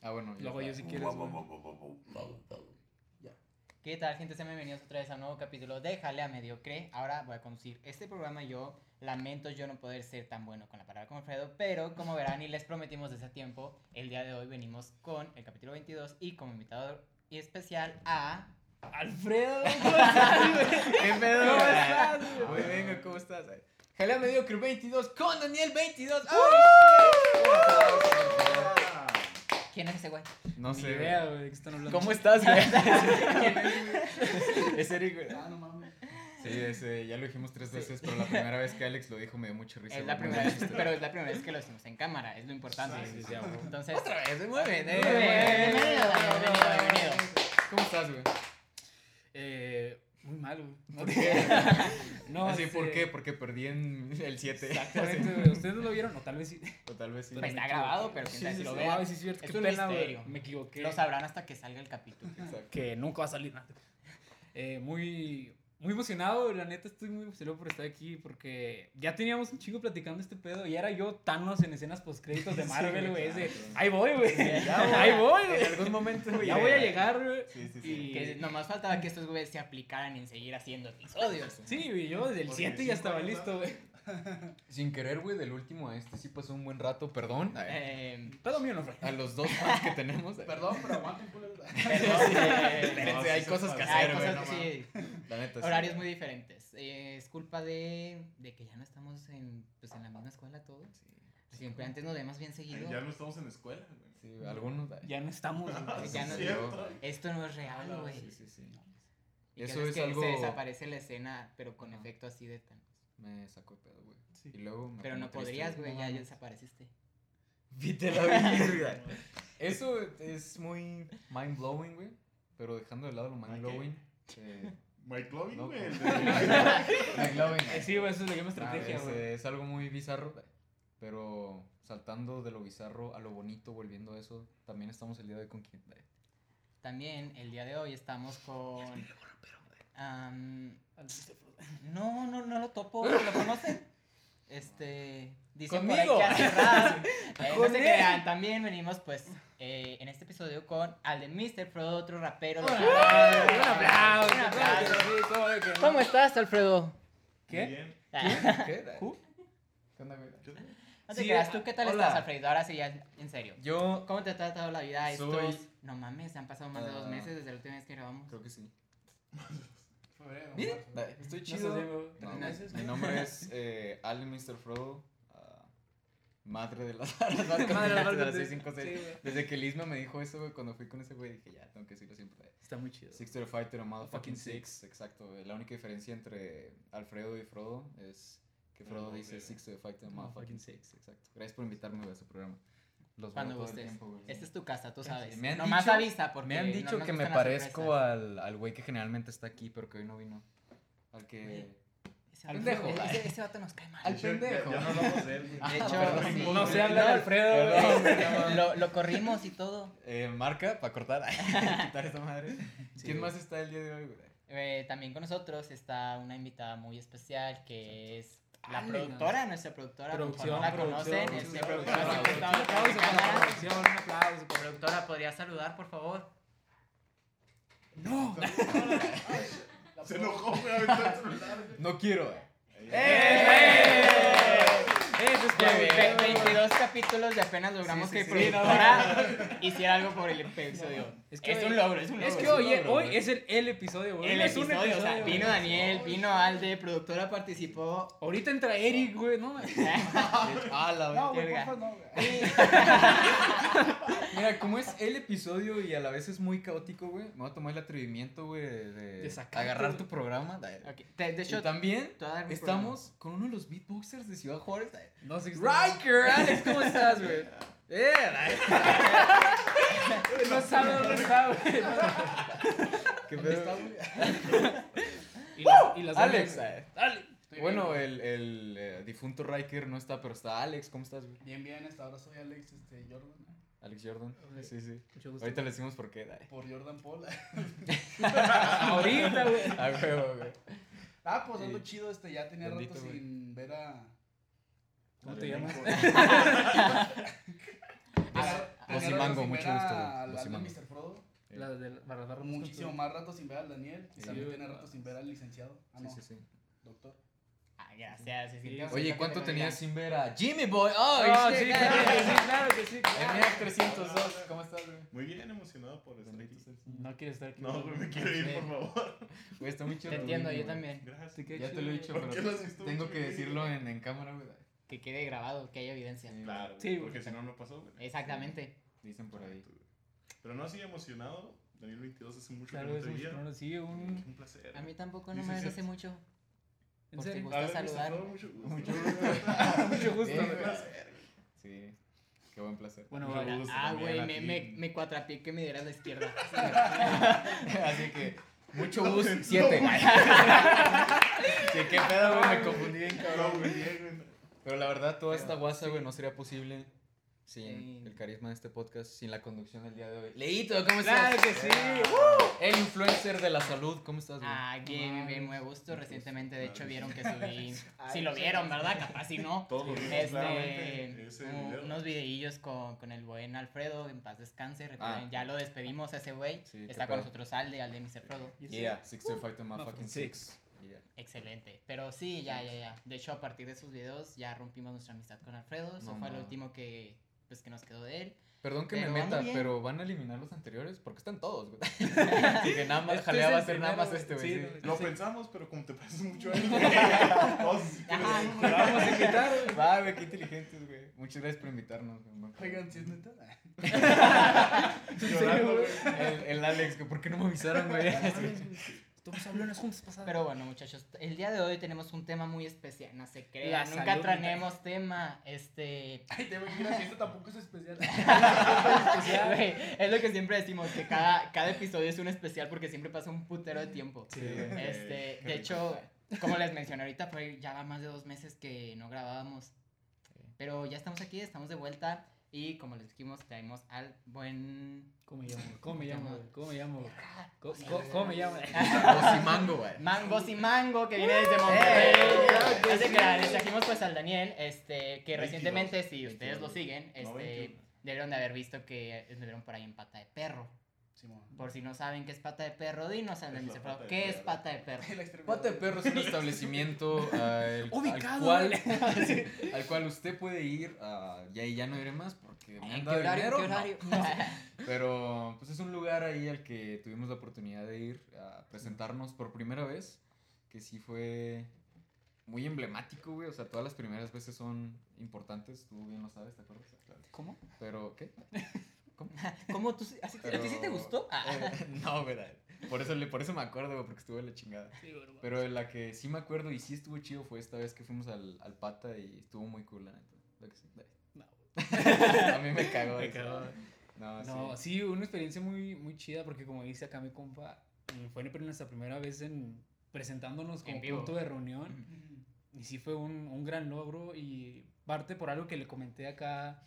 Ah, bueno. Luego yo si quieres. Ya. ¿Qué tal, gente? Sean bienvenidos otra vez a un nuevo capítulo de Jalea Mediocre. Ahora voy a conducir este programa yo. Lamento yo no poder ser tan bueno con la palabra como Alfredo, pero como verán y les prometimos desde hace tiempo, el día de hoy venimos con el capítulo 22 y como invitado y especial a... Alfredo, ¿cómo estás, güey? ¿Qué pedo? ¿Cómo estás? Muy bien, ¿cómo estás? Jalea Mediocre 22 con Daniel 22. ¿Quién es ese güey? No Ni sé. idea, güey. güey, de qué están hablando. ¿Cómo estás, güey? es Eric, güey. Ah, no mames. Sí, ese, ya lo dijimos tres veces, pero la primera vez que Alex lo dijo me dio mucha risa. Es la güey. primera vez, pero es la primera vez que lo hicimos en cámara, es lo importante. Sí, sí, sí, a huevo. Entonces, Otra vez, muy bien. Eh. bien, bienvenido, bienvenido, bienvenido. ¿Cómo estás, güey? Eh, muy mal, güey. No, no Así, ¿por qué? Porque perdí en el 7. Exactamente, güey. ¿Ustedes no lo vieron? O tal vez sí. O tal vez sí. Pues está grabado, pero quién sabe si lo sí, vea. ay, sí, es cierto. Es Qué un pena, misterio. Me equivoqué. lo sabrán hasta que salga el capítulo. Exacto. que nunca va a salir nada. Eh, muy, muy emocionado, la neta estoy muy emocionado por estar aquí porque ya teníamos un chingo platicando este pedo y era yo Thanos en escenas postcréditos de Marvel, güey. de, ahí voy, güey. Ahí voy, En algún momento, güey. Ya voy a llegar, güey. Sí, sí, sí. Y- Que nomás faltaba que estos güeyes se aplicaran en seguir haciendo episodios. Sí, güey, yo desde el Porque 7 ya estaba listo, güey. Sin querer, güey, del último a este sí pasó un buen rato, perdón. Eh, mío no fue. A los dos fans que tenemos. Perdón, pero aguanten, culeros. hay cosas que hacer, güey. cosas no sí, La neta, sí. horarios muy diferentes. Eh, es culpa de, de que ya no estamos en, pues, en la misma escuela todos. Siempre antes nos vemos bien seguido. Ya no estamos en escuela, güey. Sí, algunos. Ya no estamos, güey. Ya no- Es. Esto no es real, güey. Sí, sí, sí. Y Eso que es es que algo- se desaparece la escena, pero con efecto así de Thanos. Me sacó de pedo, güey. Sí. Y luego me Pero no podrías, güey, ya, desapareciste. Vite la vida. Eso es muy mind blowing, güey. Pero dejando de lado lo mind blowing. eh, Mike Lovin, No, güey. blowing. Eh, Sí, güey, eso es la misma Ah, estrategia, es, güey. es algo muy bizarro, pero saltando de lo bizarro a lo bonito, volviendo a eso, también estamos el día de hoy con quién. También el día de hoy estamos con. Am, no, no, no lo topo, ¿lo conocen? Este. Dicen por ahí Conmigo. que hace rap. Eh, no Con se él. crean, también venimos pues eh, en este episodio con al de Mr. Frodo, otro rapero. Un aplauso, Un aplauso. sí, ¿cómo de que no? ¿Cómo estás, Alfredo? ¿Qué? Bien. ¿Qué? ¿Who? ¿Qué onda, güey? No te Sí, creas, ¿tú qué tal hola. estás, Alfredo? Ahora sí, ya en serio. Yo ¿Cómo te ha tratado la vida Soy- estos? No mames, han pasado más de dos Ah. meses desde la última vez que grabamos. creo que sí. Febrero, Miren, marzo. estoy chido. No, meses, mi nombre es eh, Ale Mr. Frodo, ah, madre de las artes Madre de las de las artes. 656. Sí. Desde que el Isma me dijo eso, güey, cuando fui con ese güey, dije, ya, tengo que decirlo siempre. Está muy chido. Six to the Fighter o Motherfucking Fucking Six. Exacto. La única diferencia entre Alfredo y Frodo es que Frodo nombre, dice. Six the Fighter o Motherfucking Six. Exacto. Gracias por invitarme a su programa. Los Cuando veo todo el gustes. tiempo, güey. Esta es tu casa, tú sabes. Me han Nomás dicho- avisa porque Me han no dicho nos que me parezco al al güey que generalmente está aquí, pero que hoy no vino. Al que. Ese al vato- pendejo. Ese, ese vato nos cae mal. Al De hecho, pendejo. Ya, ya no hablamos de él. De hecho, sí. No se habla de Alfredo. Lo, lo corrimos y todo. Eh, marca para cortar. quitar esta madre. Sí, ¿Quién más está el día de hoy, güey? Eh, también con nosotros está una invitada muy especial que es la Ay, productora, nuestra productora. Producción, no la producción, conocen. Es producción. productora. Un aplauso en para la cámara. producción, un aplauso. Productora, ¿podría saludar, por favor? No. Se enojó, güey, aventó el celular. No quiero, güey. Eso es Ya, todo, ve- güey. 22 capítulos y apenas logramos que productora hiciera algo por el episodio. Es Es, que hoy- un logro, es un logro. Es que hoy güey. es el, el episodio, güey. el es episodio, o sea, vino. Daniel, vino Alde, productora participó. Ahorita entra Eric, güey, no. Ah, la No, güey, no. Mira, como es el episodio y a la vez es muy caótico, güey, me voy a tomar el atrevimiento, güey, de, De sacarte, agarrar tu programa. De, de Y hecho, también estamos con uno de los beatboxers de Ciudad Juárez. No sé qué Riker, Alex, ¿cómo estás, güey? Eh, No sabe dónde está, güey. ¿Qué ¿Dónde pedo? güey? Y las, y las Alex, eh, Dale. Estoy bueno, bien, el, el eh, difunto Riker no está, pero está Alex, ¿cómo estás, güey? Bien, bien, hasta ahora soy Alex este, Jordan. Alex Jordan. Sí, sí. Mucho gusto. Ahorita le decimos por qué, dale. Por Jordan Paul. Ahorita, güey. A huevo, güey. Ah, pues ando Sí. chido, este, ya tenía Bendito, rato güey. sin ver a... ¿Cómo te llamas? A, Vos y Tenía rato Mango, sin mucho gusto, a- vos y al- al Mango. Mr. Frodo. La de barras Muchísimo más rato sin ver al Daniel. Y Sí. también Sí, tiene rato sin ver al licenciado. Ah, Sí, no, sí, sí. doctor. Ah, gracias. Oye, ¿cuánto tenías sin ver a Jimmy Boy? ¡Oh, sí, claro que sí, claro que sí. claro. MF 302, ¿cómo estás, güey? Muy bien emocionado por estar aquí. No quieres estar aquí. No, güey, me quiero ir, por favor. Güey, está muy chido. Te entiendo, yo güey. también. Gracias. Ya te lo he dicho, ¿Por qué pero tengo que decirlo en cámara, güey. Que quede grabado, que haya evidencia. Sí, Claro, Sí, porque si no, no pasó, güey. Exactamente. Dicen por ahí. Pero no así emocionado. Daniel 22 hace mucho Claro, que no es te un veía. no, sí, un. Un placer. A mí tampoco no Sí, me sí, sí. hace mucho. ¿En serio? gusta Mr. saludar. Mucho gusto. Mucho Mucho gusto. Bien, Un placer. Sí, qué buen placer. Bueno, bueno, gusto Ah, güey, me, me, me cuatrapié que me dieras la izquierda. Así que, mucho gusto. Siete. Sí, qué pedo, güey, me confundí No, cabrón. güey. Pero la verdad, toda esta guasa, güey, no sería posible sin Sí. el carisma de este podcast, sin la conducción del día de hoy. Leito, ¿cómo Claro estás? que sí. El influencer de la salud, ¿cómo estás, güey? Ah, bien, bien, bien, muy gusto. Recientemente, de hecho, vieron que subí. Si lo vieron, ¿verdad? Capaz si no. Todos Este, video. unos videillos con, con el buen Alfredo, en paz descanse. Recuerden, Ah. ya lo despedimos a ese güey. Sí, Está con pedo. nosotros Alde, Alde Mr. Frodo. Yeah, six to fight the motherfucking Six. six. Excelente. Pero sí, ya, ya, ya. De hecho, a partir de esos videos ya rompimos nuestra amistad con Alfredo. Eso No fue lo mames. último que, pues, que nos quedó de él. Perdón que Pero me meta, pero van a eliminar los anteriores porque están todos, güey. Así que nada más Este jalea va a ser nada más este, güey. sí, sí. no, Lo Sí. pensamos, pero como te pareces mucho a él, todos sí que Ajá. eres- Te vamos a invitar, güey. Va, güey, qué inteligentes, güey. Muchas gracias por invitarnos. güey. Oigan, si es neta. Llorando, güey. El, el Alex, que ¿por qué no me avisaron, güey? Hablando juntos. Pero bueno, muchachos, el día de hoy tenemos un tema muy especial. No se La crean, nunca traemos tema. Este. Ay, te voy a decir esto tampoco es especial. Güey, es lo que siempre decimos, que cada, cada episodio es un especial porque siempre pasa un putero de tiempo. Sí. Este, de hecho, como les mencioné ahorita, fue ya va más de dos meses que no grabábamos. Pero ya estamos aquí, estamos de vuelta. Y como les dijimos, traemos al buen. ¿Cómo me llamo? ¿Cómo me llamo? ¿Cómo me llamo? ¿Cómo, me llamo? Osimango, güey. Mangos y Mango, que viene desde Monterrey. ¡Eh! Claro que sí. Les trajimos pues al Daniel, este, que 22, recientemente, si ustedes 22. lo siguen, este, 21. debieron de haber visto que estuvieron por ahí en pata de perro. Simón. Por si no saben qué es pata de perro, dinos pata de ¿qué es pata de perro? Pata de Perro es un establecimiento al, Ubicado, al, cual, al cual usted puede ir. ah, y ahí ya no iré más porque me ¿En han qué dado horario? dinero. ¿Qué no. horario? Pero pues es un lugar ahí al que tuvimos la oportunidad de ir a presentarnos por primera vez. Que sí fue muy emblemático, güey. O sea, todas las primeras veces son importantes. Tú bien lo sabes, ¿te acuerdas? Claro. ¿Cómo? Pero, ¿qué? ¿Cómo tú, sí- así- ¿A ti sí te gustó? Ah. Eh, no, verdad. Por eso, le- por eso me acuerdo, güey, porque estuve en la chingada. Sí, güey, güey. Pero la que sí me acuerdo y sí estuvo chido fue esta vez que fuimos al, al pata y estuvo muy cool, la neta. La que sí, dale. No, A mí me cagó. Me cagó. No, No, sí. sí, una experiencia muy, muy chida porque como dice acá mi compa, eh, fue nuestra primera vez en presentándonos En como vivo. punto de reunión y sí fue un, un gran logro y parte por algo que le comenté acá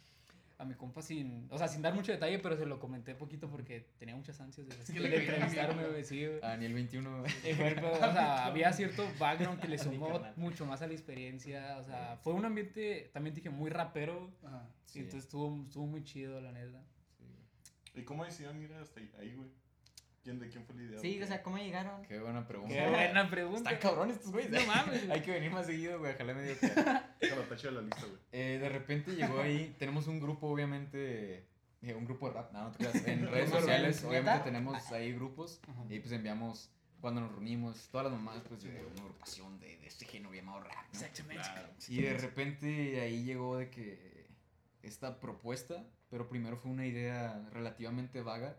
a mi compa sin, o sea, sin dar mucho detalle, pero se lo comenté poquito porque tenía muchas ansias de, que de entrevistarme, güey, sí, güey. A nivel 21. güey. Y fue el pedo, o sea, había cierto background que le sumó mucho más a la experiencia, o sea, fue un ambiente, también dije, muy rapero, Ajá. Sí, y entonces estuvo, estuvo muy chido, la neta. sí, güey. ¿Y cómo decidieron ir hasta ahí, ahí, güey? ¿Quién, ¿De quién fue la idea? Sí, o sea, ¿cómo llegaron? Qué buena pregunta. Qué buena pregunta. Están cabrones estos güeyes. No mames, güey. Hay que venir más seguido, güey. Ojalá me que- Déjalo, tacho de la lista, güey. Eh, de repente llegó ahí. Tenemos un grupo, obviamente. eh, un grupo de rap. No, no te creas. En redes sociales, obviamente, tenemos ahí grupos. Ajá. Y pues enviamos. Cuando nos reunimos, todas las mamás, pues de una agrupación de, de este género llamado rap. ¿no? Exactamente. Claro. Y de repente ahí llegó de que esta propuesta, pero primero fue una idea relativamente vaga,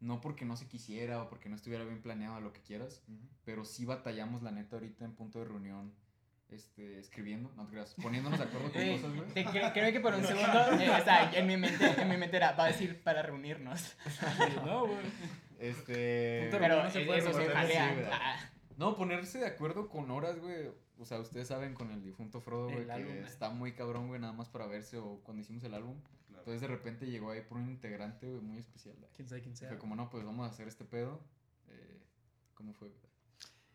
no porque no se quisiera o porque no estuviera bien planeado lo que quieras, pero sí batallamos la neta ahorita en punto de reunión, este, escribiendo, no te creas, poniéndonos de acuerdo con cosas, güey. te creo que por un segundo, eh, o sea, en mi mente, en mi mente era, va a decir para reunirnos. No, güey. Este... Punto de Pero no se puede eso se jalea. Ah, No, ponerse de acuerdo con horas, güey. O sea, ustedes saben con el difunto Frodo, güey, álbum, que eh. está muy cabrón, güey, nada más para verse o cuando hicimos el álbum. Entonces de repente llegó ahí por un integrante, güey, muy especial. Quién sabe quién sea. Fue como, no, pues vamos a hacer este pedo. Eh, ¿Cómo fue?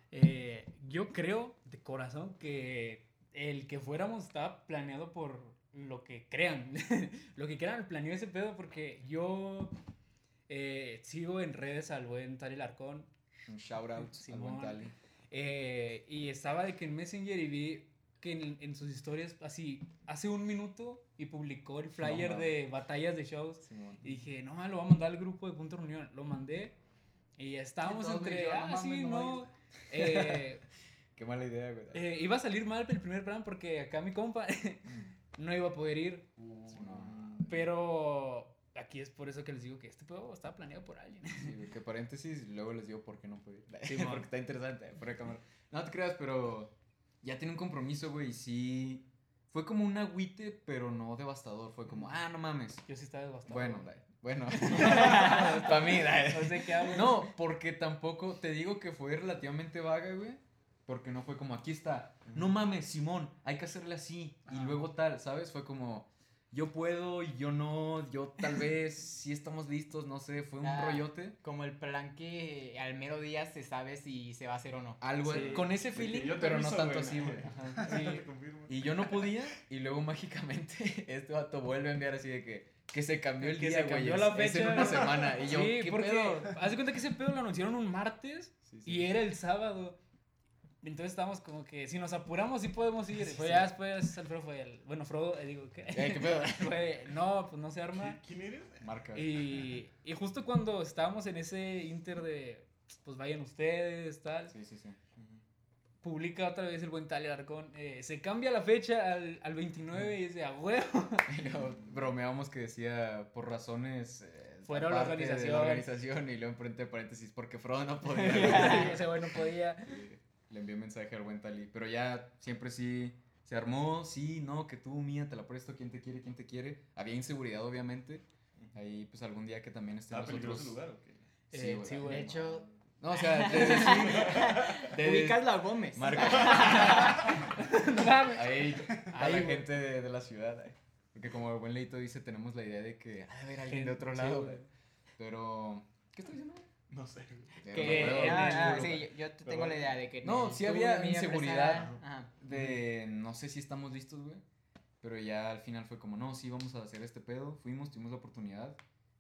Eh, yo creo de corazón que el que fuéramos estaba planeado por lo que crean. lo que crean, planeó ese pedo porque yo eh, sigo en redes al buen Tali Larcón. Un shout out al Simón. buen Tali. eh, y estaba de que en Messenger y vi que en, en sus historias, así, hace un minuto y publicó el flyer No, de batallas de shows. Simón. Y dije, no, lo voy a mandar al grupo de Punto Reunión. Lo mandé. Y estábamos entre, ah, no sí, no. Eh, Qué mala idea, güey. eh, iba a salir mal el primer plan porque acá mi compa no iba a poder ir. Simón. Pero aquí es por eso que les digo que este pedo estaba planeado por alguien. Sí, que paréntesis, luego les digo por qué no puedo ir. Sí, porque está interesante, de cámara. No te creas, pero ya tiene un compromiso, güey, y sí. Fue como un agüite, pero no devastador. Fue como, ah, no mames. Yo sí estaba devastado. Bueno, dai, bueno. Para mí, dai. No sé qué hablo. No, porque tampoco, te digo que fue relativamente vaga, güey. Porque no fue como, aquí está. No mames, Simón, hay que hacerle así. Y luego tal, ¿sabes? Fue como, yo puedo y yo no, yo tal vez, sí estamos listos, no sé. Fue un Ah. rollote. Como el plan que al mero día se sabe si se va a hacer o no. Algo Sí. con ese feeling, yo pero no tanto así, güey. Sí. Y yo no podía, y luego mágicamente este vato vuelve a enviar así de que, que se cambió el Que día, se güey. la es en fecha. una semana. Y yo, sí, ¿qué porque pedo? haz de cuenta que ese pedo lo anunciaron un martes Sí, sí. y era el sábado. Entonces estábamos como que si nos apuramos sí podemos ir. Sí, Fue sí. ya después Alfredo fue el, bueno, Frodo, eh, digo, ¿qué? Eh, ¿qué pedo? Fue, no, pues no se arma. ¿Quién eres? Marca. Y, y justo cuando estábamos en ese inter de, pues vayan ustedes, tal, Sí, sí, sí. publica otra vez el buen Talia Arcón. eh, se cambia la fecha al, al 29 y dice, a huevo. Y luego bromeábamos que decía por razones eh, Fuera la aparte de organización. la organización y luego enfrente de paréntesis porque Frodo no podía. ese güey no podía. Sí, Le envié un mensaje al buen Tali, pero ya siempre sí se armó, sí, no, que tú mía te la presto, quién te quiere, quién te quiere. Había inseguridad obviamente. Ahí pues algún día que también estén ¿Estaba peligroso nosotros. el lugar o qué? Eh, sí. De hecho, No, o sea, de decir de- ubicas la Gómez. Mames. Ahí a Ahí, la gente de, de la ciudad. Porque como el buen Leito dice, tenemos la idea de que ha de haber alguien de otro sí, lado. güey. Pero, ¿qué estoy diciendo? No sé. Ya Que, no acuerdo. ah, ah, sí, yo, yo te tengo la idea de que No, sí había inseguridad. ajá. De no sé si estamos listos, güey. Pero ya al final fue como, no, sí, vamos a hacer este pedo. Fuimos, tuvimos la oportunidad.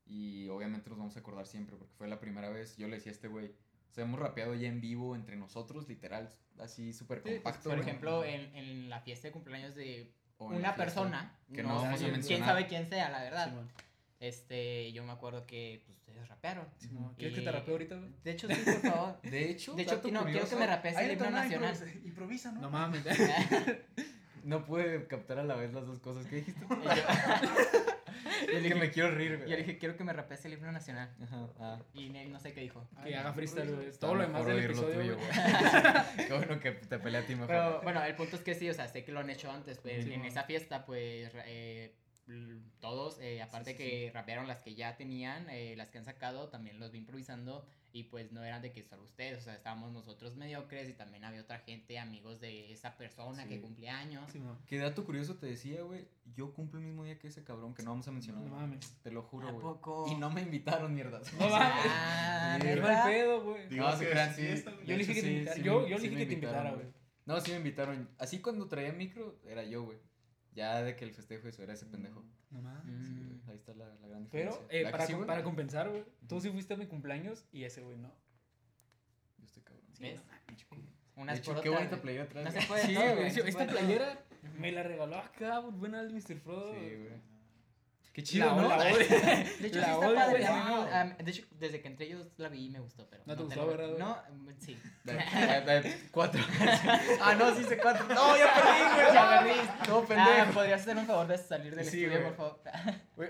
Y obviamente nos vamos a acordar siempre porque fue la primera vez. Yo le decía a este güey, o sea, hemos rapeado ya en vivo entre nosotros, literal, así súper Sí, compacto. Por ejemplo, en, en la fiesta de cumpleaños de O una persona, que no vamos a quién mencionar. sabe quién sea, la verdad. Este, yo me acuerdo que pues, ustedes rapearon. Simón. ¿Quieres que te rapee ahorita, güey? De hecho, sí, por favor. De hecho, De hecho, dato no, quiero que me rapees el himno nacional. improvisa- Improvisa, ¿no? No mames. No pude captar a la vez las dos cosas. ¿Qué dijiste? Y yo- que me quiero reír, güey. Yo le dije, quiero que me rapees el himno nacional. Ajá, ah. Y Nel no sé qué dijo. Que haga freestyle, güey. Todo lo demás del episodio, tuyo, güey. Qué bueno que te peleé a ti mejor. Pero bueno, el punto es que sí, o sea, sé que lo han hecho antes. Pues, Sí, en esa fiesta, pues eh, todos, eh, aparte sí, que rapearon las que ya tenían, eh, las que han sacado, también los vi improvisando. Y pues no eran de que solo ustedes, o sea, estábamos nosotros mediocres y también había otra gente, amigos de esa persona Sí. que cumplía años. Qué dato curioso te decía, güey. Yo cumplo el mismo día que ese cabrón que no vamos a mencionar. No mames. Te lo juro, ¿A güey. poco? Y no me invitaron, mierda. No mames. Ah, mal pedo, güey. No, se crean, sí. Yo le dije que te sí, invitara. Yo, le dije que te invitara, güey. No, sí me invitaron. Así cuando traía micro, era yo, güey. Ya de que el festejo eso era ese pendejo. No mames. Sí, Mm. güey, Ahí está la, la gran Pero diferencia. eh, ¿La que para, sí, com- para compensar, güey, tú sí fuiste a mi cumpleaños y ese güey no. Yo estoy cabrón. ¿Ves? Pinche culo. Unas De hecho, qué bonita playera atrás. No se puede Sí, todo, güey. sí, no Esta playera me la regaló acá, güey, buena el Mr. Frodo. Sí, güey. Qué La, chido, ¿no? la odio. De hecho, La sí está odio, padre. Wow. de hecho, desde que entré yo la vi y me gustó, pero. ¿No te te gustó, verdad? No, mm, sí. Cuatro. ah, no, sí sé cuatro. No, ya perdí, güey. Ya perdí. No, Ah, pendejo. ¿podrías hacer un favor de salir del Sí, estudio, por favor?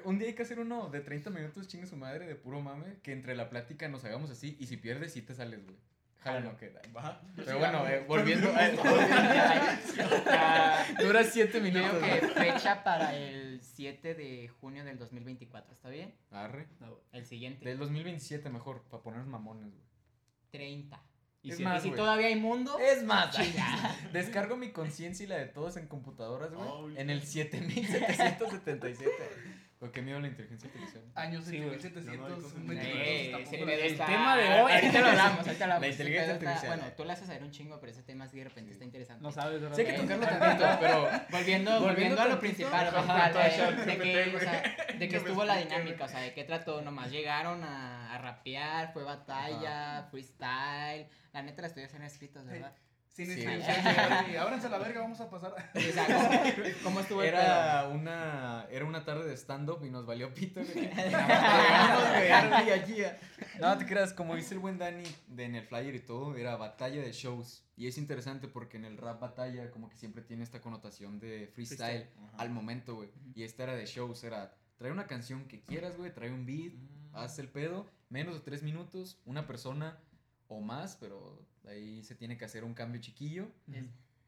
Un día hay que hacer uno de 30 minutos, chingue su madre, de puro mame, que entre la plática nos hagamos así y si pierdes, sí te sales, güey. Jala, no queda. Va. Pero bueno, eh, volviendo. eh, Ah, Dura 7 Creo minutos. que fecha para el 7 de junio del 2024, ¿está bien? Arre. No. El siguiente. Del 2027 mejor, para ponernos mamones, güey. 30. Y Es si- más, y si todavía hay mundo, Es más, chinga. descargo mi conciencia y la de todos en computadoras, güey. Ay. En el 7777. Pero qué miedo la inteligencia artificial. Años Sí, en güey. 1700. No, no, un no, no, 22, tampoco ese lo- pedo el tema de hoy. Ahorita lo hablamos, ahorita lo hablamos. La inteligencia pedo está- artificial. Bueno, tú le haces saber un chingo, pero ese tema sí de repente está interesante. No sabes, ¿verdad? Sí hay que tocarlo tantito, pero Volviendo, volviendo a lo principal, a de que, o de estuvo la dinámica, o sea, de qué trató, nomás llegaron a, a rapear, fue batalla, freestyle, la neta la estoy haciendo escritos, ¿verdad? Sin Sí. y Ábranse la verga, vamos a pasar. ¿cómo, estuvo el? Era una, era una tarde de stand-up y nos valió pito. No te creas, como dice el buen Dani de, en el flyer y todo, era batalla de shows. Y es interesante porque en el rap batalla como que siempre tiene esta connotación de freestyle, al momento, güey. Y esta era de shows, era trae una canción que quieras, güey, trae un beat, haz el pedo, menos de tres minutos, una persona o más, pero ahí se tiene que hacer un cambio chiquillo.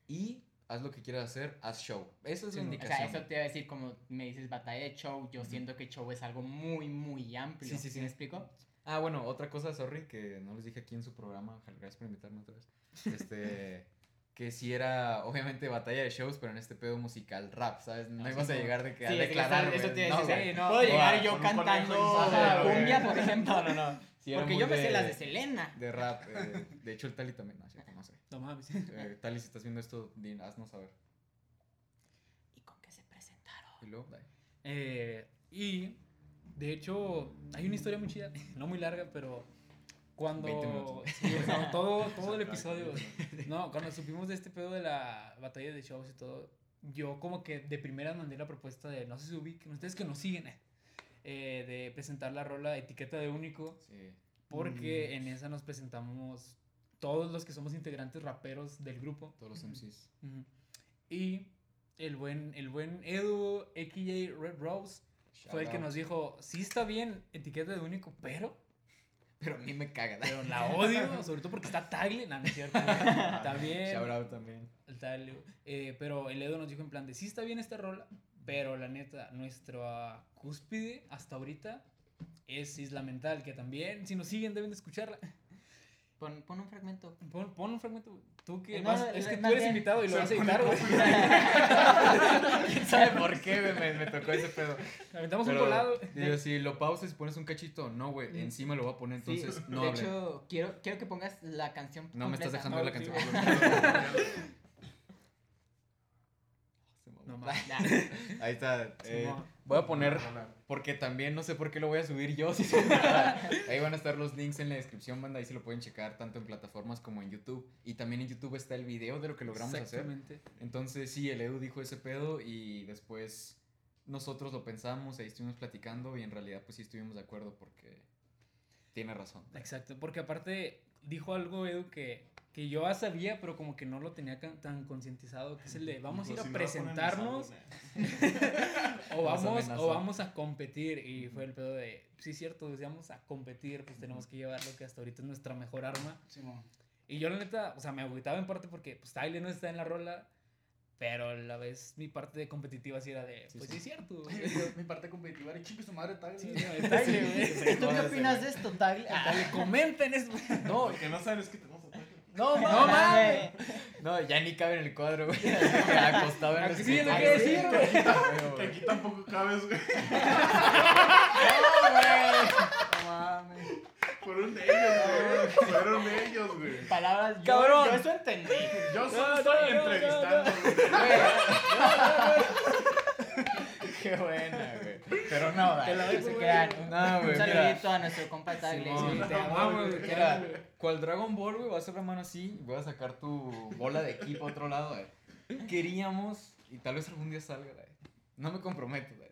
Y haz lo que quieras hacer, haz show. Esa es Sí, la mo- O indicación. sea, eso te iba a decir, como me dices batalla de show, yo siento que show es algo muy, muy amplio. Sí, sí, sí. ¿Me explico? Ah, bueno, otra cosa, sorry, que no les dije aquí en su programa, gracias por invitarme otra vez. Este, que sí era, obviamente, batalla de shows, pero en este pedo musical rap, ¿sabes? No Ah, ibas sí, a no. llegar de que a Sí, que declarar, eso, iba No, a. Sí, no. Puedo llegar yo cantando cumbia, por ejemplo. No, no, no. Porque yo me sé las de Selena. De rap. eh, de hecho, el Tali también, no, no sé. No mames. Eh, Tali, si estás viendo esto, di- haznos saber. ¿Y con qué se presentaron? Y luego, dale. Eh, y de hecho, hay una historia muy chida, no muy larga, pero cuando 20 minutos. sí, o sea, todo, todo el episodio, no, cuando supimos de este pedo de la batalla de shows y todo, yo como que de primera mandé la propuesta de, no sé si ubiquen, ustedes que nos siguen, eh, de presentar la rola etiqueta de único, Sí. porque en esa nos presentamos todos los que somos integrantes raperos del grupo. Todos los MCs. Y el buen, el buen Edu, AKJ Red Rose, fue el que Shout nos dijo, sí está bien, etiqueta de único, pero, Pero a mí me caga. pero la odio, sobre todo porque está Tagle, no, no es cierto, Shout out también. el Tagle, eh, pero el Edu nos dijo en plan de, sí está bien esta rola, pero la neta, nuestra cúspide hasta ahorita es Isla Mental, que también, si nos siguen, deben de escucharla. Pon, pon un fragmento. Pon, pon un fragmento, tú que No, vas- no, es que tú eres bien- invitado y lo vas a editar, güey. ¿Quién sabe por qué, güey? Me, me tocó ese pedo. Aventamos un Pero, volado. digo, si lo pausas y pones un cachito, no, güey. Mm. Encima lo voy a poner, Sí, entonces no de hable. hecho, quiero, quiero que pongas la canción no me estás dejando ver la No, canción. No. Ahí está. eh, voy a poner, porque también no sé por qué lo voy a subir yo. si se- ahí van a estar los links en la descripción, banda. Ahí se lo pueden checar tanto en plataformas como en YouTube. Y también en YouTube está el video de lo que logramos hacer. Exactamente. Entonces, sí, el Edu dijo ese pedo y después nosotros lo pensamos, ahí estuvimos platicando y en realidad pues sí estuvimos de acuerdo porque tiene razón. Exacto, porque aparte dijo algo, Edu, que, que yo ya sabía, pero como que no lo tenía tan concientizado, que es el de vamos a ir a presentarnos o vamos, o vamos a competir. Y fue el pedo de, sí, cierto, decíamos a competir, pues tenemos que llevar lo que hasta ahorita es nuestra mejor arma. Y yo la neta, o sea, me agüitaba en parte porque pues Tyler no está en la rola, pero a la vez mi parte de competitiva sí era de, Sí, pues sí. sí, es cierto. Mi parte competitiva era chingue su madre, tal. Sí, no, güey. ¿Y tú qué opinas de esto, Tagli? Ah, comenten esto. No, que no sabes que tenemos. No, No mames. No, ya ni cabe en el cuadro, güey. Acostado en el sí, lo que decir, güey. Que aquí tampoco cabes, güey. No mames. Fueron ellos, güey. Fueron ellos, güey. Palabras, yo, Cabrón. yo eso entendí. Yo solo No, estoy no, no, entrevistando, güey. Qué buena, güey. Pero no, dale. lo se crean. Un, No, güey, un saludito a nuestro compa. Sí, te amamos, güey. Mira, cual Dragon Ball, güey, vas a hacer la mano así y voy a sacar tu bola de equipo a otro lado, güey. Queríamos, y tal vez algún día salga, güey. No me comprometo, güey,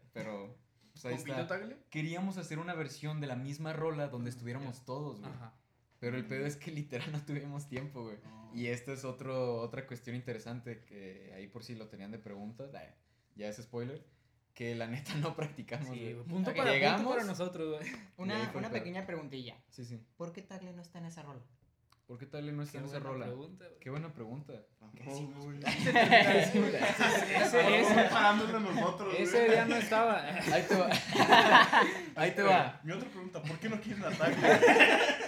pues ahí ¿Compito está. Tagle? Queríamos hacer una versión de la misma rola donde estuviéramos todos, güey. Ajá. Pero el pedo es que literal no tuvimos tiempo, güey. Y esta es otro, otra cuestión interesante que ahí por si lo tenían de preguntas, ya es spoiler, que la neta no practicamos, Sí, güey. güey, punto para, punto Llegamos. para nosotros, güey. Una, una pequeña preguntilla. Sí, sí. ¿Por qué Tagle no está en esa rola? ¿Por qué Tagle no está en esa rola? pregunta. Qué buena pregunta. Tampoco, güey. Nosotros, ese día no estaba. Ahí te va. Ahí te va. Mi otra pregunta, ¿por qué no quieren ataque?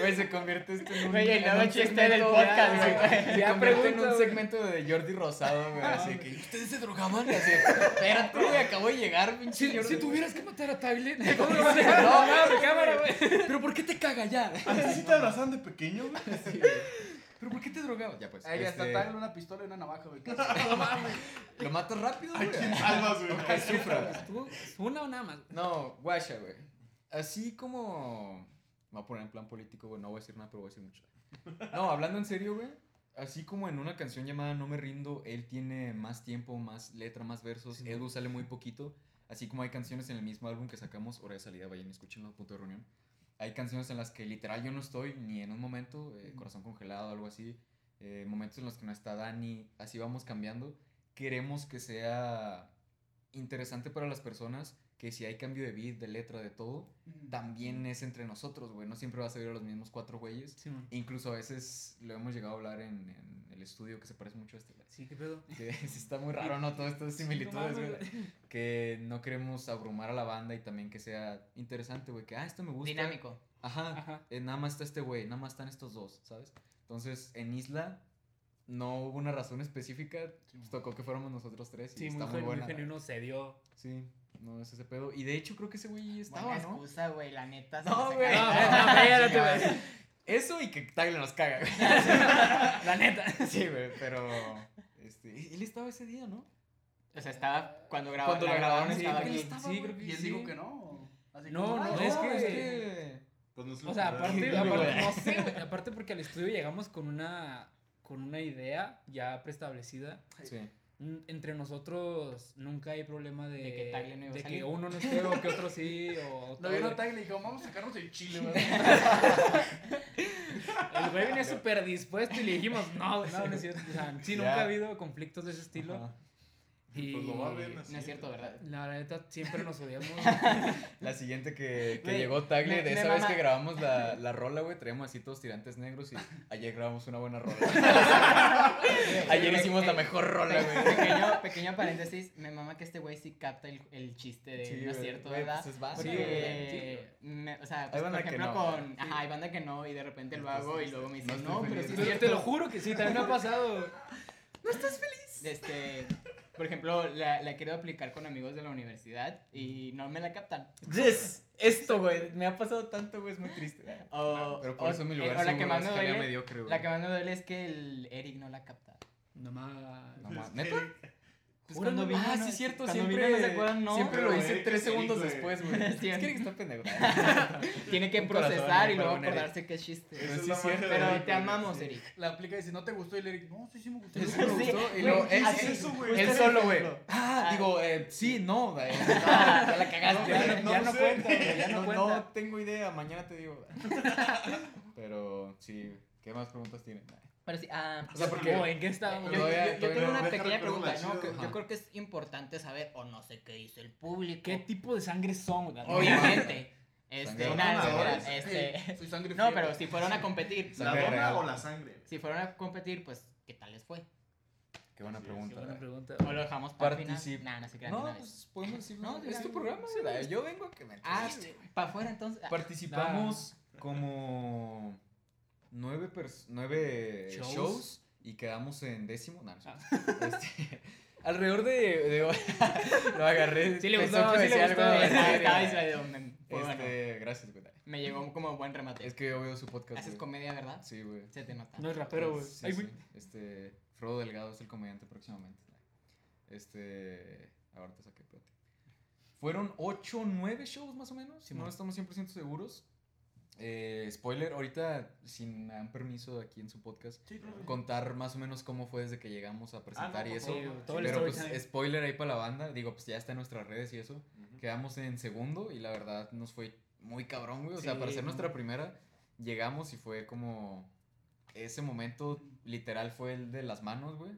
Güey, se convierte esto en un, Güey, el en nuevo un chiste segmento- del podcast, güey. Se convierte en un segmento de Jordi Rosado, güey. Así que, ¿ustedes se drogaban? Así, espérate, güey, acabo de llegar, pinche Si, Jordi. si tuvieras que matar a Tyler, ¿cómo lo vas a hacer? No, no, de cámara, güey. ¿Pero por qué te caga ya? ¿Antes sí te abrazaban de pequeño, güey? Sí. ¿Pero por qué te drogabas? Ya, pues. Ahí está este, Tagle una pistola y una navaja, güey. Lo matas rápido, ¿A güey. quién salvas, güey? Que sufra. ¿Tú? ¿Una o nada más? No, guacha, güey. Así como. Me voy a poner en plan político, güey. No voy a decir nada, pero voy a decir mucho. No, hablando en serio, güey. Así como en una canción llamada No me rindo, él tiene más tiempo, más letra, más versos. Edu sale muy poquito. Así como hay canciones en el mismo álbum que sacamos, hora de salida, vayan y escúchenlo, punto de reunión. Hay canciones en las que literal yo no estoy ni en un momento, eh, corazón congelado, algo así. eh, momentos en los que no está Dani, así vamos cambiando. Queremos que sea interesante para las personas, que si hay cambio de beat, de letra, de todo, también es entre nosotros, güey. No siempre vas a ver a los mismos cuatro güeyes. Sí. Incluso a veces lo hemos llegado a hablar en, en el estudio que se parece mucho a este. güey. Sí, qué pedo. Que sí está muy raro, ¿no? Todas estas similitudes, güey. Que no queremos abrumar a la banda y también que sea interesante, güey. Que, ah, esto me gusta. Dinámico. Ajá. Ajá. eh, nada más está este güey, nada más están estos dos, ¿sabes? Entonces, en Isla no hubo una razón específica. Tocó que fuéramos nosotros tres y Sí, muy, está muy, muy buena. genuino se dio. Sí, no es ese pedo. Y de hecho creo que ese güey estaba, Buena ¿no? excusa, güey, la neta. se No, güey. No, no, Chingada. güey. Eso y que Tagle nos caga, güey. La neta. Sí, güey, pero este, él estaba ese día, ¿no? O sea, estaba cuando grabaron. Cuando lo grabaron, sí, estaba aquí. estaba, Sí, creo que Y él sí. dijo que no. Así No, no, "Ay, es no, que- es que Pues no O lo sea, aparte, Sí, aparte no sé, güey, aparte porque al estudio llegamos con una con una idea ya preestablecida. sí. Entre nosotros nunca hay problema de, De que Tagle no iba a de salir. que uno no esté o que otro sí o No vino Tagle y dijo, vamos a sacarnos el chile, el güey venía súper dispuesto y le dijimos no, no, no es cierto. O sea, sí, nunca Ya. ha habido conflictos de ese estilo. Ajá. Y Pues lo va a ver así. No es cierto, ¿verdad? la neta siempre nos odiamos. La siguiente que, que llegó Tagle, de me esa vez que grabamos la, la rola, güey, traíamos así todos tirantes negros y ayer grabamos una buena rola. ayer hicimos la mejor rola, güey. Pequeño, pequeño paréntesis, me mama que este güey sí capta el, el chiste de Sí, no es cierto, ¿verdad? pues es básico, me- o sea, pues, por ejemplo, no. con, ajá, hay banda que no y de repente lo hago y luego me No dicen, no, pero feliz. sí es cierto. te lo juro que sí, también me ha pasado. Este, por ejemplo, la, la he querido aplicar con amigos de la universidad y no me la captan. Yes, esto, güey, me ha pasado tanto, güey, es muy triste. O, Pero por o- eso mi eh, lugar o la que más es me duele, mediocre, güey. la que más me duele es que el Eric no la capta. No más. No ¿Neta? Pues cuando vino, ah, no- sí, cierto, cuando siempre, vino no se acuerdan, no, siempre lo hice Eric tres segundos güey. después, güey. Es que Eric está pendejo. Tiene que procesar y luego acordarse que es chiste. Pero sí cierto, te amamos. Eric. La aplica y si no te gustó y le digo, no, sí, sí me gustó. Sí, me gustó. Y luego, él, así- él- eso, güey. él solo, güey. Ah, Ah. digo, eh, sí, no. ya la cagaste. Ya no, no ya no sé. cuenta, güey, ya no, no, cuenta. no tengo idea, mañana te digo. Pero sí, ¿qué más preguntas tienen? Pero sí, ah, O sea, porque- ¿En qué estábamos? yo, yo- tengo una pequeña pregunta, ¿no? Que yo creo que es importante saber, o no sé qué dice el público. ¿Qué tipo de sangre son? Obviamente. Este, espera, este, soy sangre no, pero si fueron a competir, ¿La dona real. o la sangre? si fueron a competir, pues, ¿qué tal les fue? Qué buena Sí, Qué pregunta. buena pregunta. ¿O lo dejamos para el final? Nah, no se No, una vez. pues podemos decirlo. No, es tu programa. Yo vengo a que me Ah, para afuera entonces. Ah, Participamos como nueve, pers- nueve Shows. shows. y quedamos en décimo. No, no, sé. Este, alrededor de, de- lo agarré. Sí le gustó, sí le gustó. bueno. Este, gracias, güey. Me llegó como buen remate. Es que yo veo su podcast. Haces güey. comedia, ¿verdad? Sí, güey. Se te nota. No es rapero, güey. Sí, Ay, sí. güey. Este, Frodo Delgado es el comediante próximamente. Este, ahora te saqué, espérate. Fueron 8 o 9 shows más o menos. Simón. no estamos 100% seguros. Eh, spoiler, ahorita, sin me dan permiso aquí en su podcast, Sí, claro. contar más o menos cómo fue desde que llegamos a presentar no, y eso. Sí, todo el Pero pues spoiler ahí para la banda, digo, pues ya está en nuestras redes y eso. Quedamos en segundo y la verdad nos fue muy cabrón, güey. O sea, para ser nuestra primera, llegamos y fue como. Ese momento literal fue el de las manos, güey.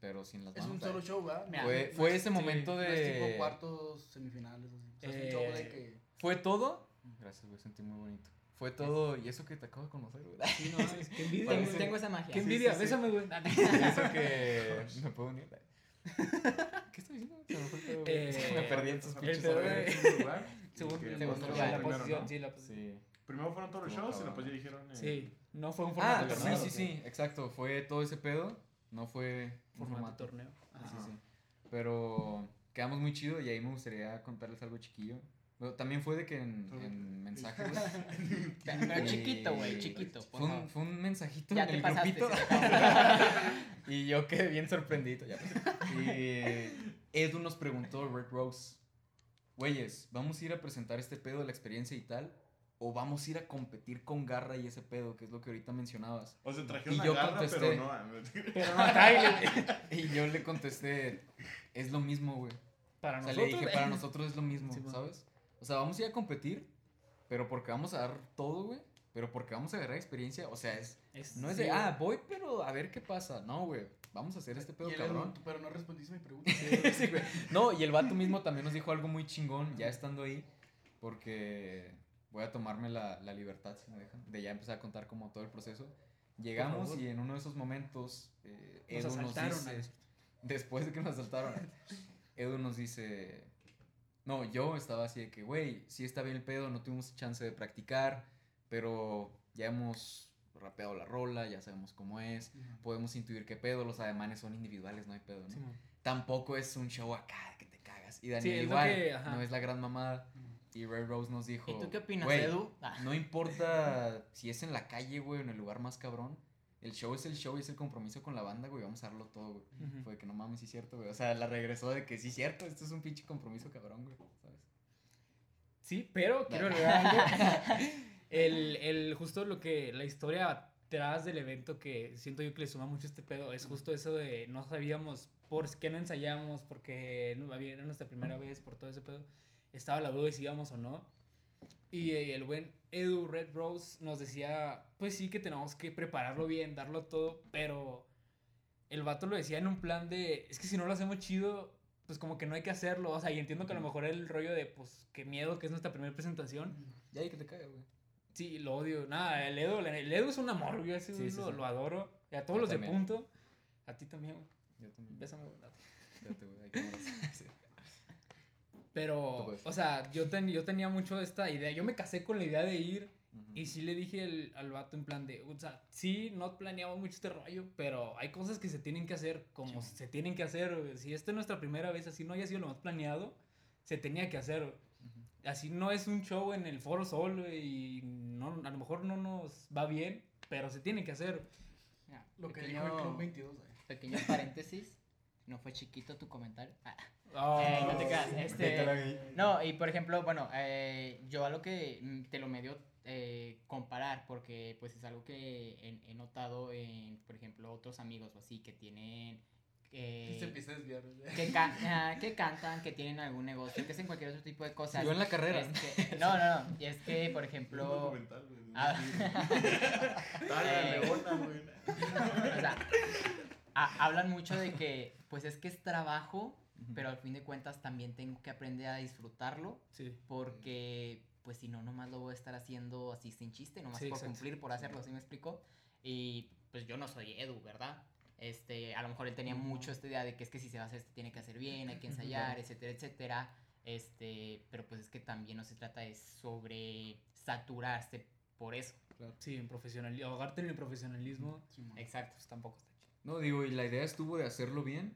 Pero sin las Es manos. un solo show, ¿verdad? Fue, No fue es- ese momento no es tipo de. cuartos, semifinales. así. O sea, es Eh, un show de que. Fue todo. Gracias, güey, sentí muy bonito. Fue todo, y eso que te acabo de conocer, güey. Sí, no, es que envidia, Tengo, tengo esa magia. Qué Sí, envidia, sí, sí. bésame, güey. Eso que me puedo unir. ¿Qué estoy diciendo? Se me fue el pedo, güey. Es que me Eh, perdí en tus pinches lugar, la posición, ¿no? sí, la posición. Sí. Primero fueron todos los shows y después ya dijeron. eh, Sí, no fue un Ah, formato sí, ganado, sí, sí, exacto. Fue todo ese pedo. No fue un Formato formato. torneo. Sí, sí. Pero quedamos muy chido y ahí me gustaría contarles algo chiquillo. Pero también fue de que en, en mensaje, güey. Pero, chiquito, güey, chiquito. Fue un, favor. fue un mensajito Ya en te el pasaste. grupito. se te acabó. y yo quedé bien sorprendido. Ya. Y Edu nos preguntó, Red Rose, güeyes, ¿vamos a ir a presentar este pedo de la experiencia y tal? ¿O vamos a ir a competir con garra y ese pedo, que es lo que ahorita mencionabas? O sea, trajeron Y la yo garra, contesté. pero no. Pero no. Y yo le contesté, es lo mismo, güey. Para O sea, nosotros. le dije, para nosotros es lo mismo, Sí. ¿sabes? O sea, vamos a ir a competir, pero porque vamos a dar todo, güey. Pero porque vamos a agarrar experiencia. O sea, es, Es- no es sí, de, ah, voy, pero a ver qué pasa. No, güey. Vamos a hacer este pedo cabrón. Pero no respondiste mi pregunta. Sí, güey. No, y el vato mismo también nos dijo algo muy chingón, ya estando ahí, porque voy a tomarme la, la libertad, si me dejan, de ya empezar a contar como todo el proceso. Llegamos y en uno de esos momentos, eh, Nos Edu nos dice, después de que nos asaltaron, Edu nos dice, no, yo estaba así de que, güey, sí está bien el pedo, no tuvimos chance de practicar, pero ya hemos rapeado la rola, ya sabemos cómo es, podemos intuir qué pedo, los ademanes son individuales, no hay pedo, ¿no? Sí, tampoco es un show acá que te cagas. Y Sí, Daniel igual, que- no es la gran mamada. Y Red Rose nos dijo, ¿Y tú qué opinas, "Güey, Edu? Ah. No importa si es en la calle, güey, o en el lugar más cabrón. El show es el show y es el compromiso con la banda, güey. Vamos a darlo todo, güey. Fue de que no mames, sí es cierto, güey. O sea, la regresó de que sí es cierto, esto es un pinche compromiso cabrón, güey. ¿Sabes? Sí, pero quiero agregar algo. El, el, justo lo que, la historia atrás del evento que siento yo que le suma mucho este pedo es justo eso de no sabíamos por qué no ensayamos, porque no, era nuestra primera vez, por todo ese pedo. Estaba la duda de si íbamos o no. Y eh, el buen Edu Red Rose nos decía, pues sí que tenemos que prepararlo bien, darlo todo, pero el vato lo decía en un plan de, es que si no lo hacemos chido, pues como que no hay que hacerlo. O sea, y entiendo que a lo mejor el rollo de, pues, qué miedo, que es nuestra primera presentación. Ya ahí que te caga, güey. Sí, lo odio. Nada, el Edu, el Edu es un amor, yo ese Sí, lo, sí. lo adoro. Y a todos Yo los de punto. A ti también, güey. Yo también. Bésame, güey. Espérate, güey, hay cámaras. Sí. Pero, o sea, yo, ten- yo tenía mucho esta idea. Yo me casé con la idea de ir. Ujú. Y sí le dije al- al vato en plan de, o sea, sí, no planeamos mucho este rollo, pero hay cosas que se tienen que hacer como se tienen que hacer. Si esta es nuestra primera vez, así no haya sido lo más planeado, se tenía que hacer. güey. Ujú. Así no es un show en el Foro Sol güey, y no, a lo mejor no nos va bien, pero se tiene que hacer. Mira, Lo que pequeño- dijo el Club 22. güey. Pequeño paréntesis. No fue chiquito tu comentario. Ah. Oh. Eh, no te creas, este. No, y por ejemplo, bueno, eh, yo a lo que mm, te lo medio eh, comparar, porque pues es algo que he, he notado en, por ejemplo, otros amigos o así que tienen... eh, Se empieza a desviar. que, ca- ah, que cantan, que tienen algún negocio, que hacen cualquier otro tipo de cosas. Yo en la carrera. Este, no, no, no. Y es que, por ejemplo. Ah. Ah, hablan mucho de que, pues es que es trabajo, Pero al fin de cuentas también tengo que aprender a disfrutarlo, Sí. porque, pues si no, nomás lo voy a estar haciendo así sin chiste, nomás Sí, por exacto. cumplir, por hacerlo, ¿sí me explico? Y pues yo no soy Edu, ¿verdad? Este, a lo mejor él tenía mucho esta idea de que es que si se va a hacer, se tiene que hacer bien, hay que ensayar, etcétera, etcétera. Este, pero pues es que también no se trata de sobre saturarse por eso. Sí, en profesionalismo. Ahogarte en el profesionalismo, Exacto. pues tampoco. No, digo, y la idea estuvo de hacerlo bien.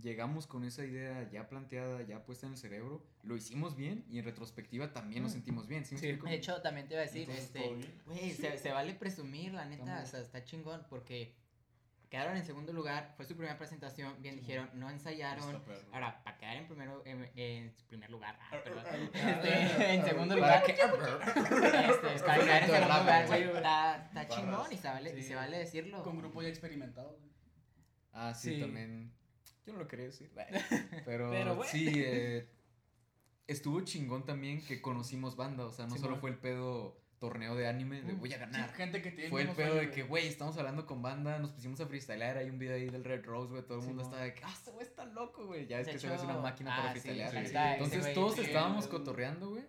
Llegamos con esa idea ya planteada, ya puesta en el cerebro. Lo hicimos bien y en retrospectiva también nos Mm. sentimos bien. ¿sí me Sí. explico? De hecho, también te iba a decir, Entonces, este, güey, se, se vale presumir, la neta, o sea, está chingón, porque quedaron en segundo lugar, fue su primera presentación, bien dijeron, no ensayaron, ahora, para quedar en primero, en, en primer lugar, ah, perdón, este, en segundo ¿Para lugar, este, para quedar en segundo lugar, güey. está, está chingón y se vale, y se vale decirlo. Con grupo ya experimentado. Ah, sí, Sí. también. Yo no lo quería decir. Pero, Pero, sí, eh, estuvo chingón también que conocimos banda. O sea, no Sí, solo man. fue el pedo torneo de anime de Mm, voy a sí, ganar. gente que tiene Fue el pedo de que, güey, estamos hablando con banda, nos pusimos a freestylear, hay un video ahí del Red Rose, güey, todo el Sí, mundo man. estaba de que, ah, este güey está loco, güey, ya De que se ve una hecho, máquina ah, para sí, freestylear. Entonces todos estábamos cotorreando, güey,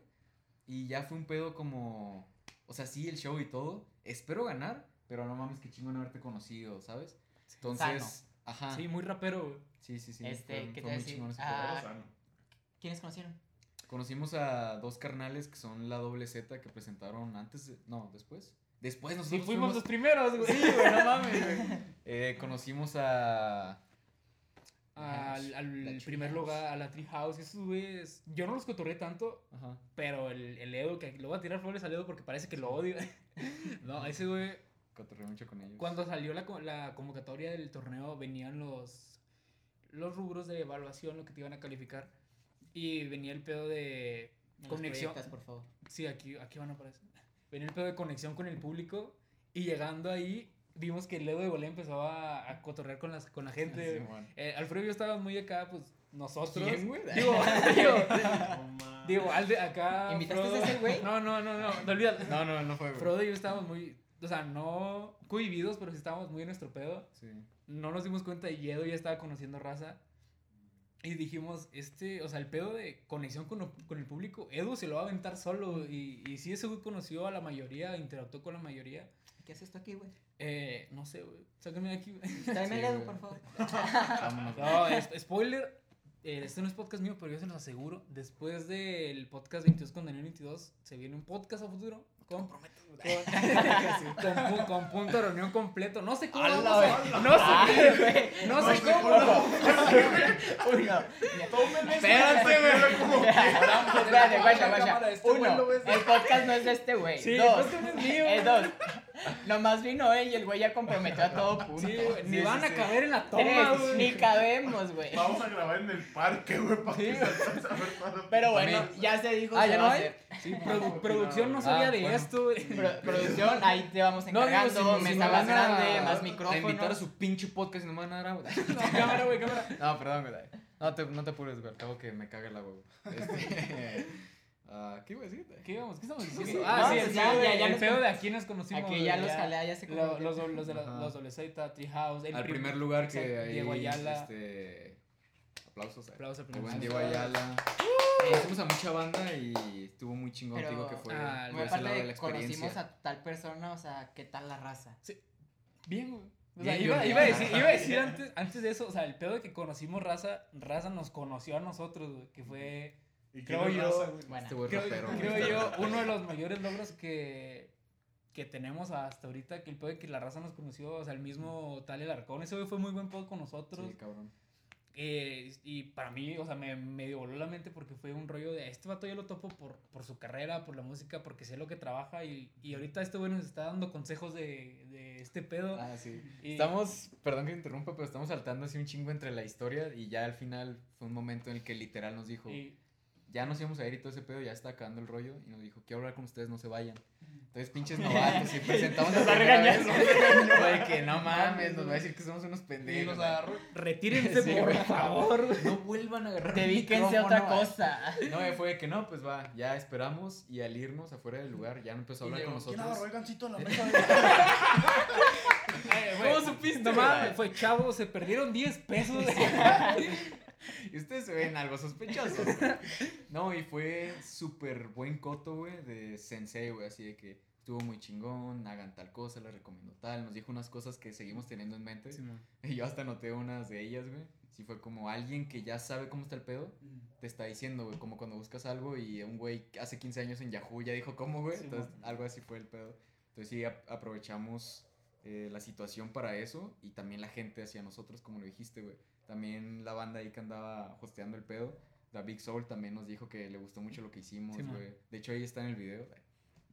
y ya fue un pedo como, o sea, sí, el show y todo. Espero ganar, pero no mames, qué chingón haberte conocido, ¿sabes? Entonces, ajá. Sí, muy rapero, güey. Sí, sí, sí. Este, fue- ¿qué te fue iba a muy decir? chingón ese Ah. ¿Quiénes conocieron? Conocimos a dos carnales que son la doble Z que presentaron antes, de- no, después. Después Sí, nosotros fuimos los primeros, güey. Sí, güey, no mames, güey. Eh, conocimos a... Al, primer lugar, a la Treehouse, esos güeyes. Yo no los cotorré tanto, Ajá. pero el, el Edo, que lo voy a tirar flores al Edo porque parece que lo odio. no, ese güey, Cotorreo mucho con ellos. cuando salió la, la convocatoria del torneo, venían los, los rubros de evaluación, lo que te iban a calificar. Y venía el pedo de los conexión. por favor. Sí, aquí, aquí van a aparecer. Venía el pedo de conexión con el público. Y llegando ahí, vimos que el Edo de Bolé empezó a, cotorrear con, las, con la gente. Simón. Eh, Alfredo y yo estábamos muy acá, pues nosotros. ¿Quién, güey? Digo, digo, No mames. digo, al de acá. ¿Invitaste Frodo- a ese güey? No, no, no, no, no olvídalo. No, no, no fue, güey. Frodo y yo estábamos muy, o sea, no cohibidos, pero sí estábamos muy en nuestro pedo. Sí. No nos dimos cuenta y Edo ya estaba conociendo raza. Y dijimos, este, o sea, el pedo de conexión con, lo- con el público, Edu se lo va a aventar solo. Y, y sí, ese güey conoció a la mayoría, interactuó con la mayoría. ¿Qué haces tú aquí, güey? Eh, no sé, güey. Sácame de aquí, güey. Tráeme Sí, güey. por favor. No, es- spoiler. eh, este no es podcast mío, pero yo se los aseguro. Después del podcast 22 con Daniel 22, se viene un podcast a futuro. Con, con, con con punto de reunión completo. No sé cómo. ¡Hala, vamos güey! no sé, no sé cómo. No. Esa Espérate, güey. como- Espérate, guacha, guacha. este güey Uno, el podcast no es de este güey. Sí, el dos, podcast no es mío, Es güey. dos. Nomás vino él y el güey ya comprometió a todo punto. Sí, güey, ni Sí, van sí, a sí. caber en la toma, güey. ni cabemos, güey. Vamos a grabar en el parque, güey, para que a ver Pero bueno, También- ya se dijo. Ah, se ¿ya no hay? Sí, produ- producción no sabía Ah, de bueno. esto, güey. Pro- producción, ahí te vamos No, digo, encargando. si- si mesa me más a- grande, más A micrófonos. invitar a su pinche podcast y no me van a dar agua. No, cámara, güey, cámara. No, perdón, güey. No te, no te apures, güey. Acabo que me caga el agua, güey. Este, ah, ¿Qué iba a decir? ¿Qué íbamos? ¿Qué estamos Sí, diciendo? sí. ah, sí, el ya, pedo, ya, de, ya el con- de aquí nos conocimos. Aquí ya los jalea, ya se Lo- los, los de la, los Dolezeta, Treehouse. el Al prim- primer lugar que Diego Ayala. Este, aplausos. eh. Aplausos al primer buen lugar. Diego Ayala. Conocimos a mucha banda y estuvo muy chingón, Pero- digo que fue Ah, Muy aparte de la experiencia. conocimos a tal persona, o sea, ¿qué tal la raza? Bien, güey. O sea, iba, iba a decir, iba a decir antes, antes de eso, o sea, el pedo de que conocimos raza, raza nos conoció a nosotros, güey, que fue, ¿Y creo yo, raza? Bueno, Este creo, rapero. creo yo, uno de los mayores logros que, que tenemos hasta ahorita, que el pedo de que la raza nos conoció, o sea, el mismo tal el Arcón, ese güey fue muy buen pedo con nosotros. Sí, cabrón. Eh, y para mí, o sea, me medio voló la mente porque fue un rollo de este vato yo lo topo por, por su carrera, por la música, porque sé lo que trabaja y, y ahorita este güey nos está dando consejos de, de este pedo. Ah, sí. y- Estamos, perdón que interrumpa, pero estamos saltando así un chingo entre la historia y ya al final fue un momento en el que literal nos dijo, y- ya nos íbamos a ir y todo ese pedo, ya está acabando el rollo y nos dijo, quiero hablar con ustedes, no se vayan. Entonces, pinches novatos, y presentamos Nos a güey, que no mames, nos va a decir que somos unos Y pendejos. nos güey. agarró. Retírense, Sí, por favor. No vuelvan a agarrar Dedíquense a otra cosa. No, eh, fue que no, pues va, ya esperamos y al irnos afuera del lugar ya no empezó a Y hablar con llegó, ¿Quién agarró el nosotros. gancito en la mesa? Eh, ¿Cómo supiste, No mames, fue chavo, se perdieron 10 pesos. Y ustedes se ven algo sospechosos. No, y fue súper buen coto, güey, de sensei, güey, así de que estuvo muy chingón, hagan tal cosa, les recomiendo tal. Nos dijo unas cosas que seguimos teniendo en mente. Y yo hasta noté unas de ellas, güey. Sí fue como alguien que ya sabe cómo está el pedo, te está diciendo, güey, como cuando buscas algo y un güey hace 15 años en Yahoo ya dijo cómo, güey. Sí, Entonces, man. algo así fue el pedo. Entonces sí, ap- aprovechamos eh, la situación para eso y también la gente hacia nosotros, como lo dijiste, güey. También la banda ahí que andaba hosteando el pedo, la Big Soul también nos dijo que le gustó mucho lo que hicimos, Sí, güey. De hecho, ahí está en el video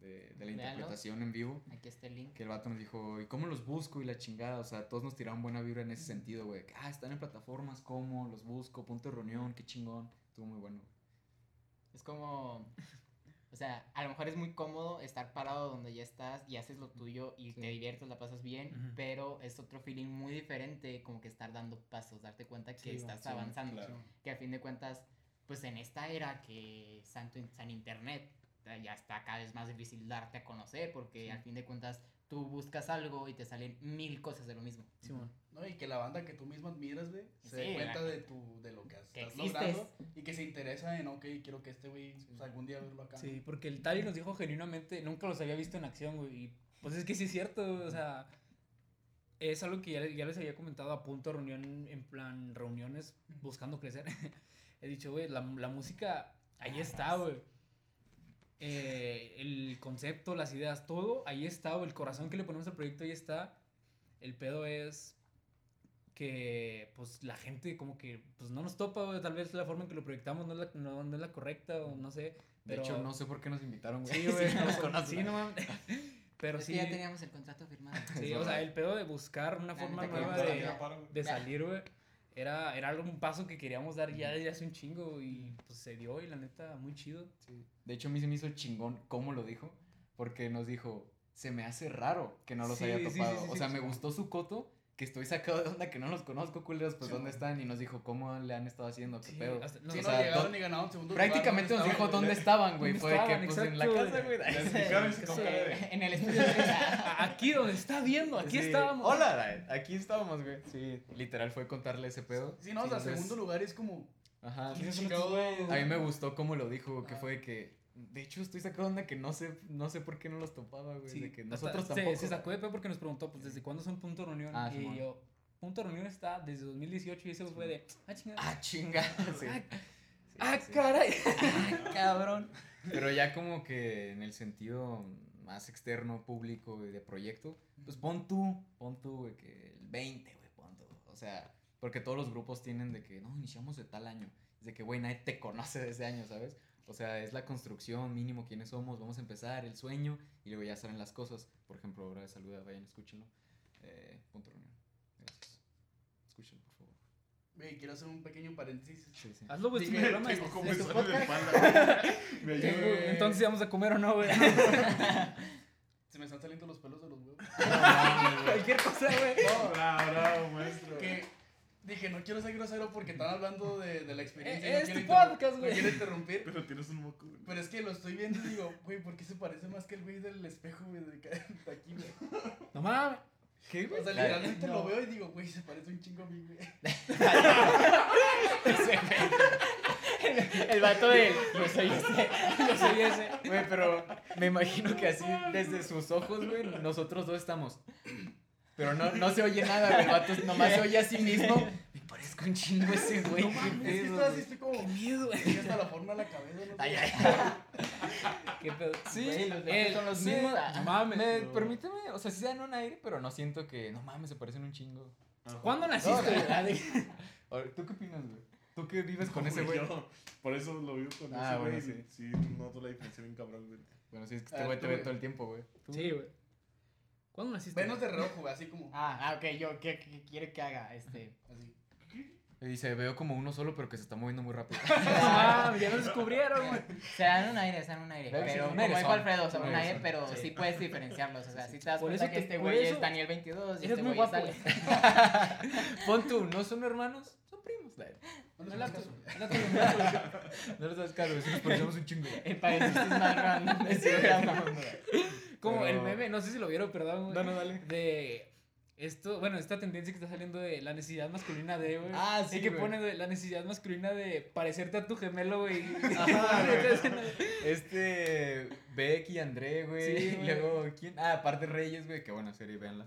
de, de la interpretación en vivo. Aquí está el link. Que el vato nos dijo, ¿y cómo los busco? Y la chingada, o sea, todos nos tiraron buena vibra en ese sentido, güey. Ah, están en plataformas, ¿cómo? Los busco, punto de reunión, qué chingón. Estuvo muy bueno. Es como. O sea, a lo mejor es muy cómodo estar parado donde ya estás y haces lo tuyo y Sí. te diviertes, la pasas bien, Ujú. pero es otro feeling muy diferente como que estar dando pasos, darte cuenta que Sí, estás sí, avanzando. claro. Que a fin de cuentas, pues en esta era que santo, san internet, ahorita ya está cada vez más difícil darte a conocer porque al fin de cuentas tú buscas algo y te salen mil cosas de lo mismo. Simón. No, y que la banda que tú mismo admiras, güey, se Sí, dé cuenta la- de, tu, de que estás logrando y que se interesa en, ok, quiero que este güey pues, algún día verlo acá. Sí, porque el Tali nos dijo genuinamente, nunca los había visto en acción, güey. Y pues es que sí es cierto, o sea, es algo que ya, ya les había comentado a punto de reunión, en plan reuniones buscando crecer. He dicho, güey, la, la música ahí está, güey. Eh, el concepto, las ideas, todo ahí está, güey. El corazón que le ponemos al proyecto ahí está. El pedo es que pues la gente como que pues no nos topa, güey. Tal vez la forma en que lo proyectamos no es la, no, no es la correcta o no sé. De Pero- hecho, no sé por qué nos invitaron, güey. Sí, güey. No. Sí, no mames. Pero Es que sí. ya teníamos el contrato firmado. Sí, o sea, el pedo de buscar una La forma que nueva de, de salir, güey. Era, era algo, un paso que queríamos dar ya desde hace un chingo y pues se dio y la neta, muy chido. Sí. De hecho, a mí se me hizo chingón cómo lo dijo, porque nos dijo, se me hace raro que no los Sí, haya sí, sí, topado. sí, o sea, sí. me gustó su coto, que estoy sacado de onda, que no los conozco, culeros, pues Sí, ¿dónde están? Y nos dijo, ¿cómo le han estado haciendo? ¿Qué Sí, pedo? hasta- no, Sí, o no, sea, llegaron do- y ganaron segundo Prácticamente nos dijo ¿dónde estaban, güey. ¿Dónde Fue de que, pues, en la casa, güey. En el estudio Aquí donde está viendo, aquí Sí. estábamos. Hola, aquí estábamos, güey. Sí, literal fue contarle ese pedo. Sí, no, o sea, entonces- segundo lugar es como... Ajá. A mí me gustó cómo lo dijo, que Ah. fue de que. De hecho, estoy sacado de onda que no sé, no sé por qué no los topaba, güey. Sí, de que hasta nosotros se- tampoco. Se, sacó de pedo porque nos preguntó, pues, ¿desde cuándo son Punto Reunión? Ah, y yo, Punto Reunión está desde 2018 y ese fue de, ah, chingada. Ah, chinga. Sí. Ah, ah, caray. cabrón. Pero ya como que en el sentido más externo, público y de proyecto, pues pon tú, pon tú, güey, que el 20, güey, pon tú. O sea, porque todos los grupos tienen de que, no, iniciamos de tal año. Es de que, güey, nadie te conoce de ese año, ¿sabes? O sea, es la construcción, mínimo quiénes somos, vamos a empezar, el sueño, y luego ya salen las cosas. Por ejemplo, ahora de saluda, vayan, escúchenlo. Eh, punto reunión. Gracias. Escúchenlo, por favor. Güey, quiero hacer un pequeño paréntesis. Sí, sí. Hazlo, güey, Dije, programa. Tengo como es me sale de podcast. espalda. Me Tengo- ayuda. Eh, Entonces, ¿vamos a comer o no, güey? Se me están saliendo los pelos de los huevos. Cualquier cosa, güey. Bravo, bravo, maestro. que dije, no quiero ser grosero porque están hablando de, de la experiencia. y Eh, no es tu podcast, No güey. quiero interrumpir. Pero tienes un moco. güey. Pero es que lo estoy viendo y digo, güey, ¿por qué se parece más que el güey del espejo, güey, de aquí, güey? No mames. ¿Qué, O sea, literalmente no. lo veo y digo, güey, se parece un chingo a mí, güey. El vato de yo soy este. Yo soy ese. Güey, pero me imagino que así, desde sus ojos, güey, nosotros dos estamos. Pero no, no se oye nada, güey. El vato nomás se oye a sí mismo. Me parezco un chingo ese güey. No qué mames, es que pedo, estoy así, estoy como. Qué miedo, güey. Hasta la forma de la cabeza, no. Ay, ay, Qué pedo. Sí, Güey, los son los sí, mismos. No mames. Me, bro. permíteme, o sea, sí dan un aire, pero no siento que, no mames, se parecen un chingo. Ajá. ¿Cuándo naciste? No, güey? A ver, ¿Tú qué opinas, güey? ¿Tú qué vives con ese güey? yo Por eso lo vivo con Ah, ese bueno, güey. sí. Sí, noto la diferencia bien cabrón, güey. Bueno, sí, es que Ah, este güey te ve todo el tiempo, güey. Sí, güey. ¿Cuándo naciste? Venos de reojo, güey, así como. Ah, ah, ok, yo, ¿qué, qué quiere que haga? Este. Así. Y dice, veo como uno solo, pero que se está moviendo muy rápido. Mames, ya nos descubrieron, güey. Se dan un aire, se dan un aire. Sí, Pero un como dijo Alfredo, o sea, un un aire, pero Sí. sí puedes diferenciarlos. O sea, si te das Por cuenta eso que te- este güey es Daniel 22 y este güey es guapo. Ale. Pon tú, ¿no son hermanos? Son primos. No No les das caso, sí nos parecemos un chingo. El paréntesis más random de ese programa. Como el meme, no sé si lo vieron, perdón. No, no, dale. De esto, bueno, esta tendencia que está saliendo de la necesidad masculina de, güey. Ah, sí, que güey. pone de la necesidad masculina de parecerte a tu gemelo, güey. Ajá. Este, Beck y André, güey. Sí, y luego, ¿quién? Ah, aparte Reyes, güey. Qué buena serie, véanla.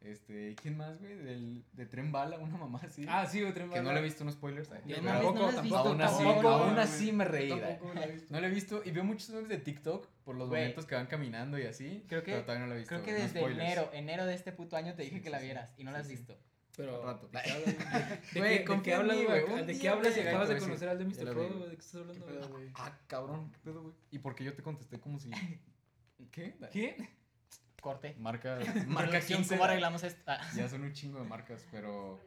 Este, ¿quién más, güey? Del, de Tren Bala, una mamá así. Ah, sí, güey, Tren que no Bala. le he visto unos spoilers. Yo no tampoco, no tampoco, aún así, tampoco, aún así me reí. No lo he visto y veo muchos memes de TikTok por los Güey. momentos que van caminando y así. Creo que- pero todavía no lo he visto. Creo que desde spoilers. enero, enero de este puto año te dije Sí, que sí, la sí. vieras y no la has Sí, sí. visto. Pero, Al rato. ¿de qué hablas? ¿De, Güey, qué- hablas, güey? ¿De qué hablas acabas de conocer al de Mr. güey? ¿De qué estás hablando, güey? Ah, cabrón, ¿qué pedo, güey? ¿Y por qué yo te contesté como si. ¿Qué? ¿Qué? Corte. Marca, marca Producción, 15. ¿Cómo arreglamos esto? Ah. Ya son un chingo de marcas, pero.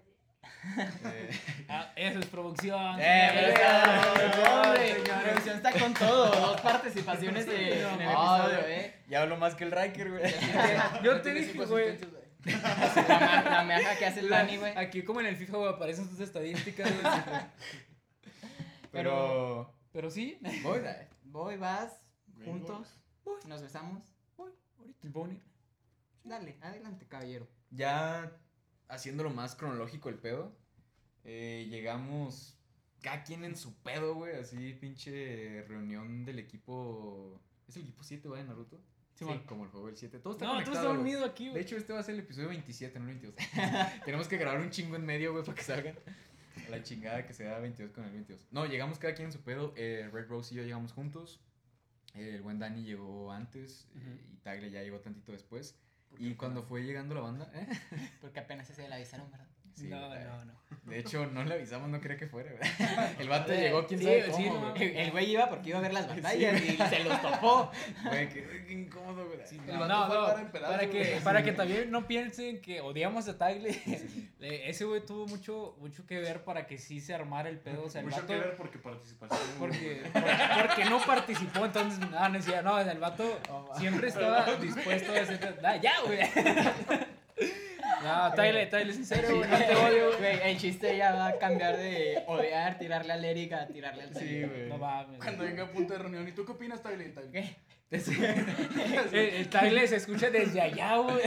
eh, Ah, eso es producción. Eh, pero- producción está con todo. Dos participaciones de- en el episodio. ¿eh? ya hablo más que el Riker, güey. Yo te dije, güey. La, meaja que hace el la- Dani, güey. Aquí como en el FIFA, güey, aparecen sus estadísticas, güey. Pero. Pero sí. Voy. Voy, vas. Juntos, nos besamos. Bonnie. Dale, adelante, caballero. Ya haciéndolo más cronológico el pedo, eh, llegamos cada quien en su pedo, güey, así pinche reunión del equipo... ¿Es el equipo 7, güey, de Naruto? Simón. como el juego del 7. Todo está No, conectado, estás güey. unido aquí, De güey. hecho, este va a ser el episodio 27, no el 22. Tenemos que grabar un chingo en medio, güey, para que salgan. La chingada que se da 22 con el 22. No, llegamos cada quien en su pedo. eh, Red Rose y yo llegamos juntos. El buen Danny llegó antes. eh, y Tagle ya llegó tantito después. Y cuando fue llegando la banda, ¿eh? Porque apenas ese le avisaron, ¿verdad? Sí, no, no, no. De hecho, no le avisamos, no quería que fuera, güey. El vato llegó, quién sí, sabe sí, cómo, no, güey. El güey iba porque iba a ver las batallas y se los topó. Güey, qué, qué incómodo, güey. El No, vato no, fue no, en pedazos, para que, güey. para que también no piensen que odiamos a Tagle. Ese güey tuvo mucho, mucho que ver para que sí se armara el pedo. O sea, el Mucho vato, que ver porque participaste. porque, por- porque no participó, entonces, no, no decía, no, el vato siempre estaba dispuesto a hacer. Ah, ya, güey. No, Tagle, Tagle, sincero, no te odio, güey. El chiste ya va a cambiar de odiar, tirarle al Eric a tirarle al Sí, güey. No mames. Cuando venga a punto de reunión, ¿y tú qué opinas, Tyler? ¿Qué? El, el Tagle se escucha desde allá, güey.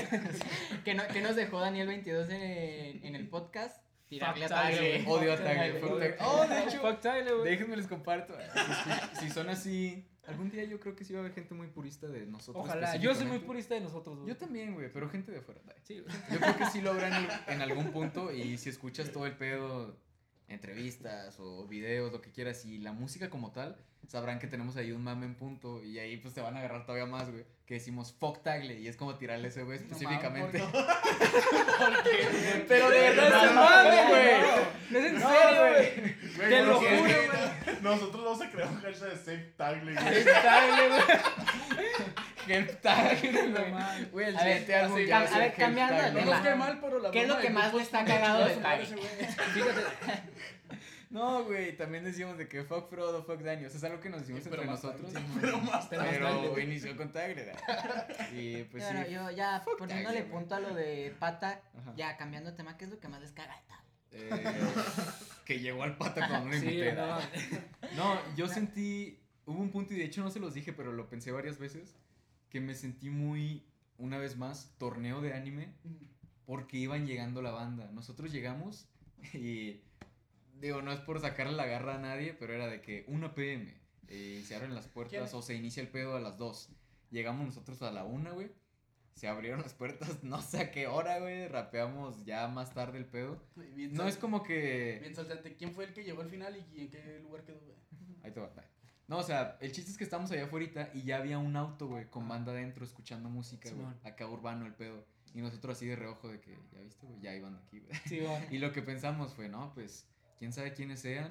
Que, no, que nos dejó Daniel 22 en, en el podcast. Tirarle a Fuck güey. Odio a Tagle. fuck Tagle. Oh, de hecho, Fuck Tagle, güey. Déjenme les comparto. Si son así, algún día yo creo que sí va a haber gente muy purista de nosotros. Ojalá. Yo soy muy purista de nosotros, güey. Yo también, güey, pero gente de afuera. dai. Sí, güey. Yo creo que sí lo habrá en, en algún punto y si escuchas todo el pedo, entrevistas o videos, lo que quieras y la música como tal, sabrán que tenemos ahí un mame en punto y ahí pues te van a agarrar todavía más, güey, que decimos fuck tagle y es como tirarle ese güey específicamente. Pero de verdad es un mame, güey. No es en No, serio, güey. güey. Güey, Te lo juro, Nosotros vamos a crear un hashtag de Save Tagle. güey. Es Tagle, güey. Help güey. el A ver, siguiente álbum así, ya va a a ser ver, Help cambiando de. No tema. nos cae mal, pero la ¿Qué es lo que más le está cagado de. No, güey, también decíamos de que fuck Frodo, fuck Daniel. O sea, es algo que nos decimos Sí, entre pero nosotros. tarde, Pero más Pero tarde. Pero inició con. ¿verdad? Y pues bueno, sí. yo ya Fuck poniéndole güey. punto a lo de pata, Ajá. ya cambiando de tema, ¿qué es lo que más les caga de? Eh, que llegó al pata cuando no Sí. No, yo sentí. Hubo un punto, y de hecho no se los dije, pero lo pensé varias veces. Que me sentí muy, una vez más, torneo de anime. Porque iban llegando la banda. Nosotros llegamos y. Digo, no es por sacarle la garra a nadie, pero era de que 1 pm. eh, y se abren las puertas ¿Quién? o se inicia el pedo a las 2. Llegamos nosotros a la 1, güey. Se abrieron las puertas, no sé a qué hora, güey. Rapeamos ya más tarde el pedo. Bien No sal- es como que. Bien saltante. ¿Quién fue el que llegó al final y en qué lugar quedó, güey? Ahí te va. bye. No, o sea, el chiste es que estamos allá afuera y ya había un auto, güey, con banda adentro escuchando música, güey. Acá urbano el pedo. Y nosotros así de reojo de que, ya viste, güey, ya hay banda aquí, güey. Sí, güey. Y lo que pensamos fue, no, pues, quién sabe quiénes sean,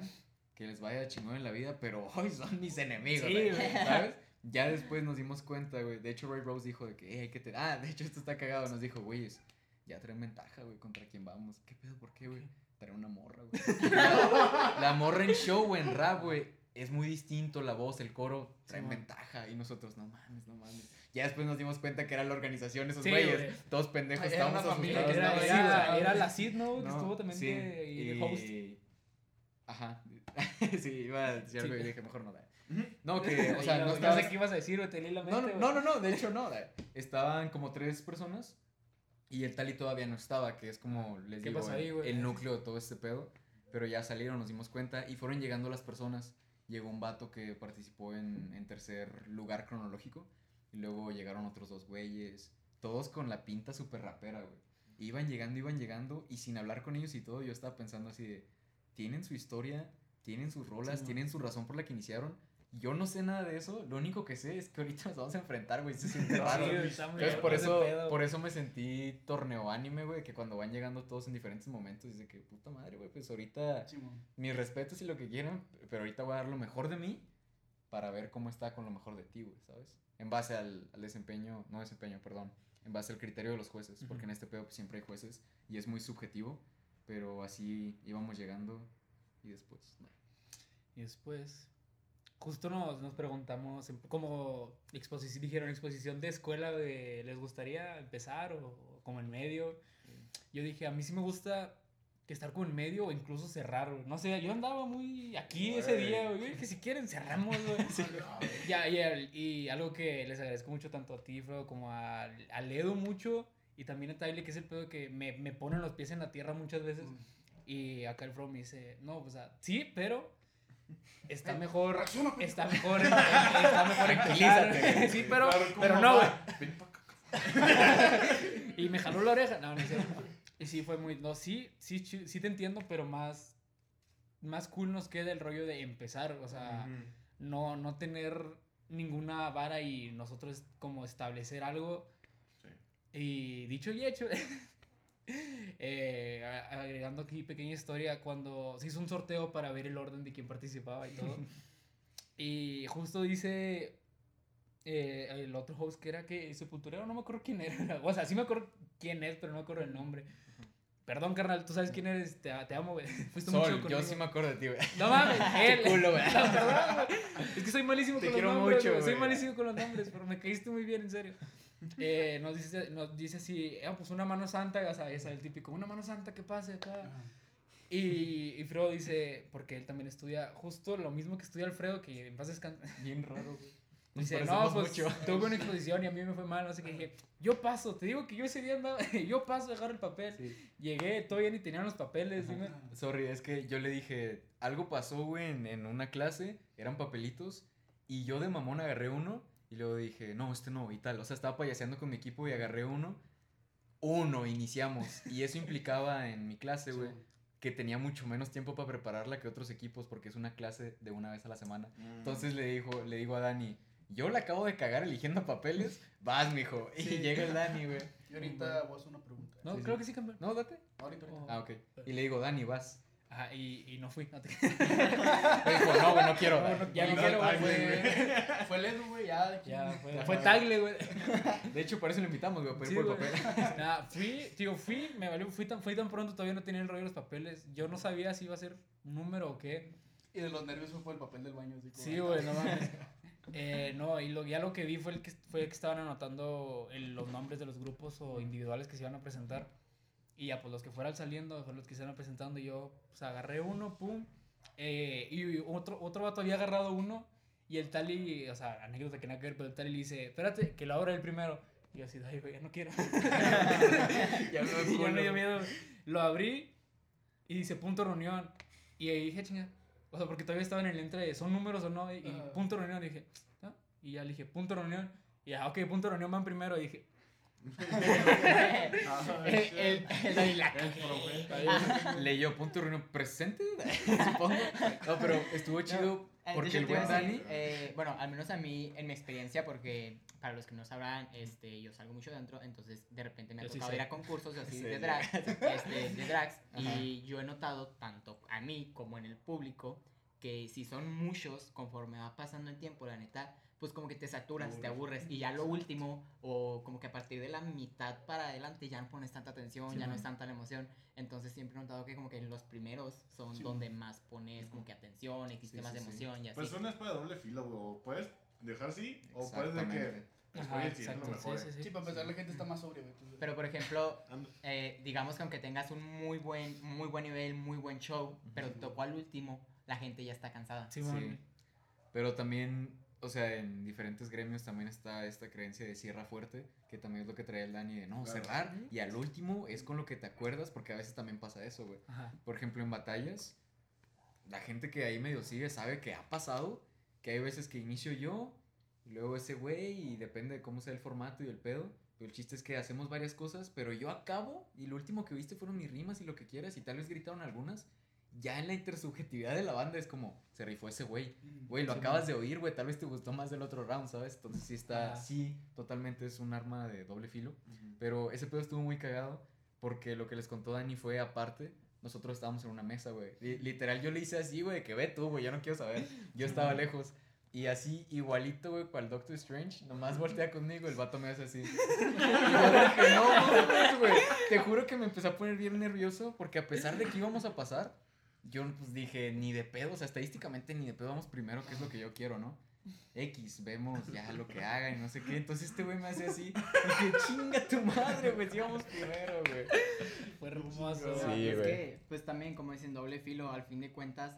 que les vaya chingón en la vida, pero hoy son mis enemigos, Sí, güey, güey. ¿sabes? Ya después nos dimos cuenta, güey. De hecho, Ray Rose dijo de que, eh, hay que te... Ah, de hecho, esto está cagado. Nos dijo, güeyes, ya traen ventaja, güey, contra quién vamos. ¿Qué pedo? ¿Por qué, güey? Trae una morra, güey. la morra en show o en rap, güey. Es muy distinto la voz, el coro, traen ventaja. Y nosotros, no mames, no mames. Ya después nos dimos cuenta que era la organización, esos Sí, güeyes. güey. Todos pendejos, Era estábamos una familia, asustados. Era, ¿no? era, Sí, güey. era la Cid, ¿no? Que No, estuvo también sí, de, y de host. Ajá. sí, iba a decir algo Sí. y dije, mejor no. da. No, que, o sea, no yo estabas- sé qué ibas a decir, te leí la no, mente, no, güey. no, no, de hecho no. da. Estaban como tres personas y el Tali todavía no estaba, que es como, les ¿Qué digo, ahí, el núcleo de todo este pedo. Pero ya salieron, nos dimos cuenta y fueron llegando las personas. Llegó un vato que participó en, en tercer lugar cronológico y luego llegaron otros dos güeyes, todos con la pinta súper rapera, güey. Iban llegando, iban llegando y sin hablar con ellos y todo, yo estaba pensando así de, tienen su historia, tienen sus rolas, Sí, tienen su razón por la que iniciaron. Yo no sé nada de eso, lo único que sé es que ahorita nos vamos a enfrentar, güey, se siente raro. Entonces, por eso, pedo, por eso me sentí torneo anime, güey, que cuando van llegando todos en diferentes momentos, dice que puta madre, güey, pues ahorita mis respetos y lo que quieran, pero ahorita voy a dar lo mejor de mí para ver cómo está con lo mejor de ti, güey, ¿sabes? En base al, al desempeño, no desempeño, perdón, en base al criterio de los jueces, porque en este pedo pues, siempre hay jueces y es muy subjetivo, pero así íbamos llegando y después, no. Y después, justo nos, nos preguntamos, como exposición, dijeron, exposición de escuela, de, ¿les gustaría empezar o, o como en medio? Yo dije, a mí sí me gusta que estar como en medio o incluso cerrar, güey. No sé, yo andaba muy aquí ese Güey. día, güey. Dije, si quieren, cerramos, güey. Ya, y, al- y algo que les agradezco mucho tanto a ti, Fredo, como a, a Ledo mucho. Y también a Tyler, que es el pedo que me, me ponen los pies en la tierra muchas veces. Y acá el Fredo me dice, no, o sea, sí, pero está mejor, está mejor, en- está mejor en. Sí, pero, Claro, ¿cómo pero no, güey. Y me jaló la oreja. No, no cierto. Y sí, fue muy. No, sí, sí, sí te entiendo, pero más. Más cool nos queda el rollo de empezar. O sea, no, no tener ninguna vara y nosotros como establecer algo. Sí. Y dicho y hecho. eh, agregando aquí pequeña historia, cuando se hizo un sorteo para ver el orden de quién participaba y todo. y justo dice eh, el otro host que era que sepulturero, no me acuerdo quién era. O sea, sí me acuerdo quién es, pero no me acuerdo el nombre. Perdón, carnal, tú sabes quién eres, te, te amo, güey. Fuiste mucho Sol, yo conmigo. sí me acuerdo de ti, güey. No mames, él. culo, güey. Güey. Es que soy malísimo Te con quiero los nombres. mucho, güey. Soy malísimo con los nombres, pero me caíste muy bien, en serio. Eh, nos, dice, nos dice así, ah, pues una mano santa, sabes, el típico, una mano santa que pase acá. Y, y Fredo dice, porque él también estudia justo lo mismo que estudia Alfredo, que en paz descanse. Bien raro. Nos Dice, no, pues mucho. tuve una exposición y a mí me fue mal, no sé qué. Dije, yo paso, te digo que yo ese día andaba, yo paso a dejar el papel. Sí. Llegué, todavía ni tenían los papeles. dime. Sorry, es que yo le dije, algo pasó, güey, en, en una clase, eran papelitos, y yo de mamón agarré uno, y luego dije, no, este no, y tal. O sea, estaba payaseando con mi equipo y agarré uno. Uno, iniciamos. Y eso implicaba en mi clase, güey, que tenía mucho menos tiempo para prepararla que otros equipos, porque es una clase de una vez a la semana. Entonces le, dijo, le digo a Dani, yo la acabo de cagar eligiendo papeles, vas, mijo. Y Sí. llega el Dani, güey. Y ahorita voy a hacer una pregunta. No, Sí, creo sí. que sí, campeón. No, date. Ahorita, ahorita. Ah, ok. Y le digo, Dani, vas. Ajá, y, y no fui. No te... Me dijo, no, güey, no quiero. No, no, ya no quiero, güey. fue, fue el Edu, güey, ya. fue, Tagle, güey. De hecho, por eso lo invitamos, güey, por, Sí, por papel. Nada, fui, digo, fui, me valió, fui tan, fui tan pronto, todavía no tenía el rollo de los papeles. Yo no sabía si iba a ser un número o qué. Y de los nervios fue el papel del baño. Así como, Sí, güey, no mames. Eh, no, y lo, ya lo que vi fue el que, fue el que estaban anotando el- los nombres de los grupos o individuales que se iban a presentar. Y ya, pues los que fueran saliendo fueron los que se iban presentando. Y yo, pues agarré uno, pum. eh, y otro, otro vato había agarrado uno. Y el Tali, o sea, anécdota que nada que ver, pero el Tali le dice, espérate, que lo abra el primero. Y yo así, ay, güey, ya no quiero. Ya me Y ya me dio miedo. Lo abrí y dice punto reunión. Y ahí dije, chinga. O sea, porque todavía estaba en el entre son números o no. Y, punto reunión. Y dije, ¿ah? Y ya le dije, punto reunión. Y ya, ok, punto reunión van primero. Y dije, el, el, la Leyó punto reunión presente, supongo. No, pero estuvo chido Eh, de porque el buen Dani. eh, bueno, al menos a mí, en mi experiencia, porque para los que no sabrán, este, yo salgo mucho dentro, entonces de repente me ha Yo sí tocado sé. ir a concursos así Sí. de drag, este, de drags, y yo he notado, tanto a mí como en el público, que si son muchos, conforme va pasando el tiempo, la neta, pues como que te saturas, te aburres, y ya lo último, o como que a partir de la mitad para adelante ya no pones tanta atención, Sí, ya no man. es tanta la emoción, entonces siempre he notado que como que los primeros son Sí. donde más pones como que atención, existe Sí, más sí, sí. emoción y así. Pues una espada de doble filo, güey. O puedes dejar así, o puedes de que. Pues Ajá, exacto, mejor. sí, sí, Sí, para empezar, la gente está más sobria, entonces- Pero por ejemplo, eh, digamos que aunque tengas un muy buen, muy buen nivel, muy buen show, pero tocó al último, la gente ya está cansada. Sí, Sí. man. Pero también, o sea, en diferentes gremios también está esta creencia de cierra fuerte, que también es lo que trae el Dani de no, Claro. cerrar y al último es con lo que te acuerdas, porque a veces también pasa eso, güey. Por ejemplo, en batallas, la gente que ahí medio sigue sabe que ha pasado, que hay veces que inicio yo, y luego ese güey, y depende de cómo sea el formato y el pedo. Pero el chiste es que hacemos varias cosas, pero yo acabo, y lo último que viste fueron mis rimas y lo que quieras, y tal vez gritaron algunas. Ya en la intersubjetividad de la banda es como, se rifó ese güey. Güey, lo Sí, acabas man. de oír, güey, tal vez te gustó más del otro round, ¿sabes? Entonces sí está, Ajá. sí, totalmente es un arma de doble filo. Pero ese pedo estuvo muy cagado porque lo que les contó Dani fue aparte. Nosotros estábamos en una mesa, güey. Li- Literal, yo le hice así, güey, que ve tú, güey, yo no quiero saber. Yo estaba lejos. Y así, igualito, güey, cual Doctor Strange, nomás voltea conmigo, el vato me hace así. Y yo dije, no, güey. Te juro que me empecé a poner bien nervioso porque a pesar de que íbamos a pasar, yo pues dije, ni de pedo, o sea, estadísticamente ni de pedo vamos primero, que es lo que yo quiero, ¿no? X, vemos ya lo que haga y no sé qué. Entonces este güey me hace así. Y dije, chinga tu madre, güey, si íbamos primero, güey. Fue hermoso. Es güey. que, pues también, como dicen, doble filo, al fin de cuentas,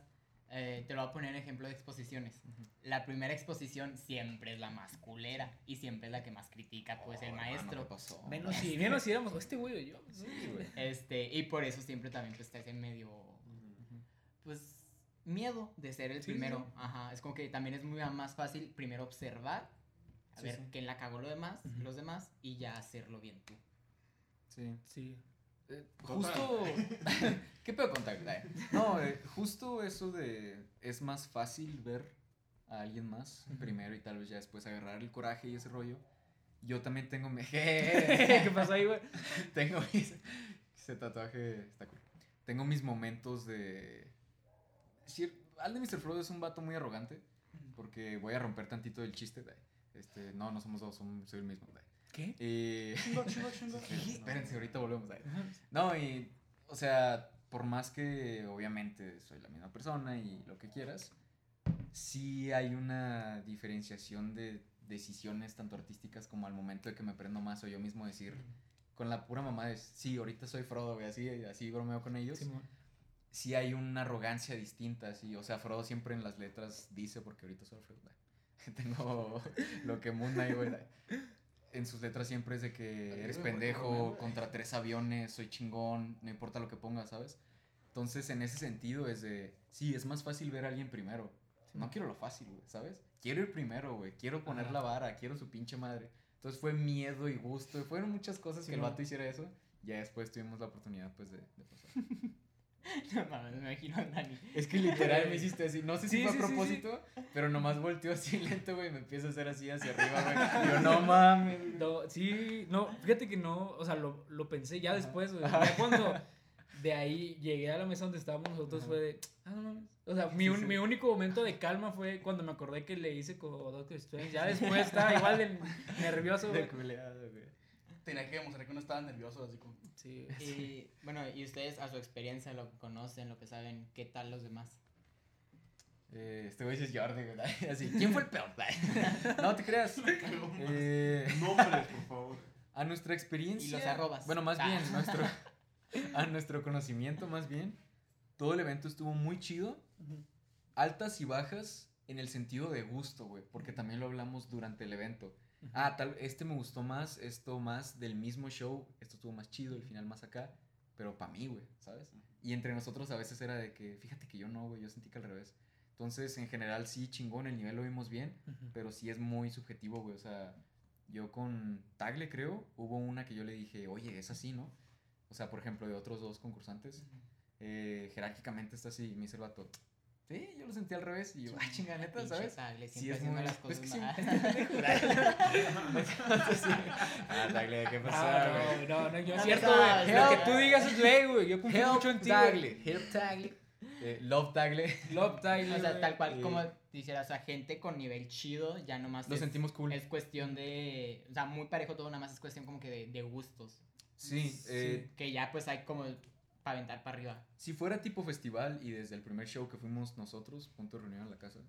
eh, te lo voy a poner en ejemplo de exposiciones. La primera exposición siempre es la más culera y siempre es la que más critica, pues, el Oh, hermano, maestro. ¿qué pasó? Menos si, menos si éramos este güey o yo. Sí, güey. Este, y por eso siempre también, pues, te hace medio, pues, miedo de ser el Sí, primero. sí. Ajá, es como que también es muy más fácil primero observar, a Sí, ver sí. quién la cagó lo demás, los demás, y ya hacerlo bien tú. Sí. Sí. Eh, justo. ¿Qué pedo con Tag? Ay, No, eh, justo eso de. Es más fácil ver a alguien más primero y tal vez ya después agarrar el coraje y ese rollo. Yo también tengo. mi- ¿Qué pasó ahí, güey? tengo mis. Ese tatuaje está cool. Tengo mis momentos de. Sí, Al de Mr. Frodo es un vato muy arrogante. Porque voy a romper tantito el chiste. de, Este, no, no somos dos, son- soy el mismo. de. ¿Qué? Y. Chingo, chingo, chingo. Espérense, ahorita volvemos. de. No, y, o sea, por más que obviamente soy la misma persona y lo que quieras, sí hay una diferenciación de decisiones tanto artísticas como al momento de que me prendo más o yo mismo decir con la pura mamá de, sí, ahorita soy Frodo, güey, así, así bromeo con ellos. Simón. Sí hay una arrogancia distinta, sí, o sea, Frodo siempre en las letras dice, porque ahorita soy Frodo, tengo lo que Moon Knight, güey, en sus letras siempre es de que eres pendejo, contra tres aviones, soy chingón, no importa lo que pongas, ¿sabes? Entonces, en ese sentido es de, sí, es más fácil ver a alguien primero. No quiero lo fácil, güey, ¿sabes? Quiero ir primero, güey, quiero poner Ajá. la vara, quiero su pinche madre. Entonces fue miedo y gusto, fueron muchas cosas Sí, que el vato hiciera eso. Ya después tuvimos la oportunidad, pues, de, de pasar. No mames, me imagino a Dani. Es que literal me hiciste así. No sé si Sí, fue a sí, sí, sí. propósito, pero nomás volteó así lento, güey. y Me empieza a hacer así hacia arriba, güey. Y yo, no mames. güey". No, sí, no, fíjate que no, o sea, lo, lo pensé ya Ajá. después, güey. Ya cuando de ahí llegué a la mesa donde estábamos nosotros Ajá. fue de, ah, no mames. O sea, mi, Sí, un- sí. mi único momento de calma fue cuando me acordé que le hice con Doctor Strange. Ya después estaba igual de nervioso, De güey. culeado, güey. Tenía que demostrar que no estaba nervioso, así como. Sí, Y bueno, y ustedes a su experiencia, lo que conocen, lo que saben, ¿qué tal los demás? Eh, este güey es Jordi, güey. Así, ¿quién fue el peor? No te creas. Eh, Nombres, por favor. a nuestra experiencia. Y los arrobas. Bueno, más Ah. bien, nuestro, a nuestro conocimiento, más bien. Todo el evento estuvo muy chido. Altas y bajas en el sentido de gusto, güey. Porque también lo hablamos durante el evento. Ah, tal, este me gustó más, esto más del mismo show, esto estuvo más chido, el final más acá, pero para mí, güey, ¿sabes? Y entre nosotros a veces era de que, fíjate que yo no, güey, yo sentí que al revés. Entonces, en general, sí, chingón, el nivel lo vimos bien, pero sí es muy subjetivo, güey, o sea, yo con Tagle, creo, hubo una que yo le dije, oye, es así, ¿no? O sea, por ejemplo, de otros dos concursantes, eh, jerárquicamente está así, y me dice el vato, sí, yo lo sentí al revés, y yo, ah, chinga, neta, ¿sabes? Tagle, Sí, siempre es haciendo muy- las pues cosas que mal. Ah, Tagle, ¿qué pasó, Ah, no, no, no, yo No cierto, güey. Lo que tú digas es ley, güey. Yo confío mucho en ti. Tagle, help Tagle. Eh, love Tagle. Love Tyler. O sea, tal cual Eh, como dijera, o sea, gente con nivel chido, ya nomás Lo es, sentimos cool. es cuestión de, o sea, muy parejo todo, nada más es cuestión como que de, de gustos, Sí, eh, que ya pues hay como para aventar para arriba. si fuera tipo festival y desde el primer show que fuimos nosotros, punto de reunión en la casa,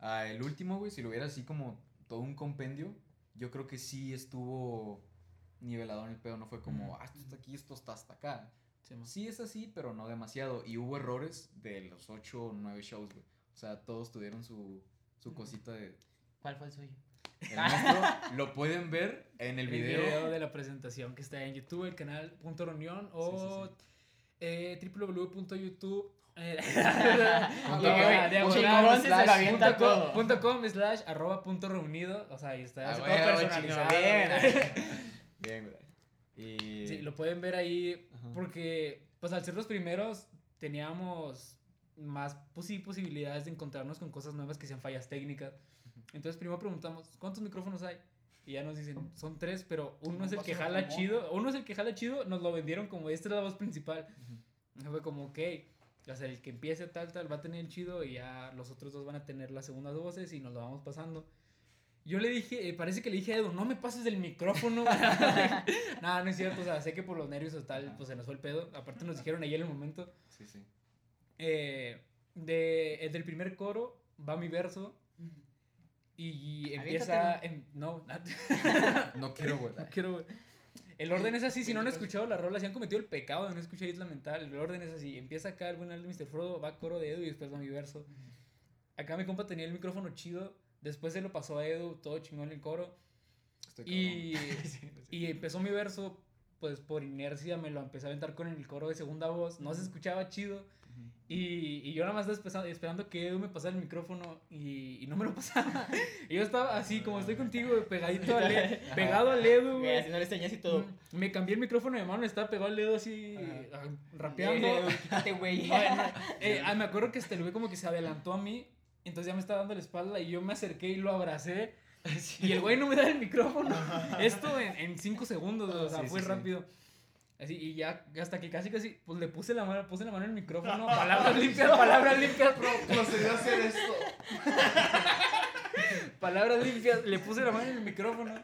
a el último, güey, si lo hubiera así como todo un compendio, yo creo que sí estuvo nivelado en el pedo, no fue como, ah, esto está aquí, esto está hasta acá. Sí es así, pero no demasiado. Y hubo errores de los 8 o 9 shows, güey. O sea, todos tuvieron su, su cosita de... ¿Cuál fue el suyo? El nuestro lo pueden ver en el El video. video de la presentación que está en YouTube, el canal Punto Reunión o Sí, eh, www.youtube. eh, Punto com, slash punto com- arroba punto reunido. O sea, ahí está. Ah, güey, personalizado, bien. güey. Y... Sí, lo pueden ver ahí Ajá. porque, pues al ser los primeros, teníamos más sí, posibilidades de encontrarnos con cosas nuevas que sean fallas técnicas. Entonces, primero preguntamos, ¿cuántos micrófonos hay? Y ya nos dicen, son tres, pero uno No es el que jala chido. Uno es el que jala chido, nos lo vendieron como esta es la voz principal. Y Fue como, ok, o sea, el que empiece tal, tal, va a tener el chido y ya los otros dos van a tener las segundas voces y nos lo vamos pasando. Yo le dije, eh, parece que le dije a Edu, no me pases del micrófono. Nada, no es cierto, o sea, sé que por los nervios o tal, pues se nos fue el pedo. Aparte nos dijeron ayer en el momento. Sí, sí. eh, de, el del primer coro va mi verso Y empieza. em- no, No quiero, güey. no quiero, güey. El orden es así, si no han escuchado la rola, si han cometido el pecado de no escuchar Isla Mental, el orden es así. Empieza acá el buen de Mr. Frodo, va coro de Edu y después va mi verso. Acá mi compa tenía el micrófono chido, después se lo pasó a Edu, todo chingón el coro. Estoy Y, y empezó mi verso, pues por inercia me lo empecé a aventar con el coro de segunda voz, no se escuchaba chido. Y, y yo nada más estaba esperando, que Edu me pasara el micrófono y, y no me lo pasaba. Y yo estaba así, como estoy contigo, pegadito al E- pegado al Edu, Güey, güey. haciéndole señas y todo. Mm, Me cambié el micrófono de mano, estaba pegado al dedo así, ah, rapeando. Eh, Quítate, güey. No, no, eh, ah, me acuerdo que este güey como que se adelantó a mí, entonces ya me estaba dando la espalda y yo me acerqué y lo abracé. Y el güey no me da el micrófono. Esto en, en cinco segundos, o sea, Sí, fue sí, sí. rápido. Así, y ya, hasta que casi, casi, pues le puse la mano, puse la mano en el micrófono, palabras limpias, palabras limpias, Procedió a hacer esto. palabras limpias, le puse la mano en el micrófono.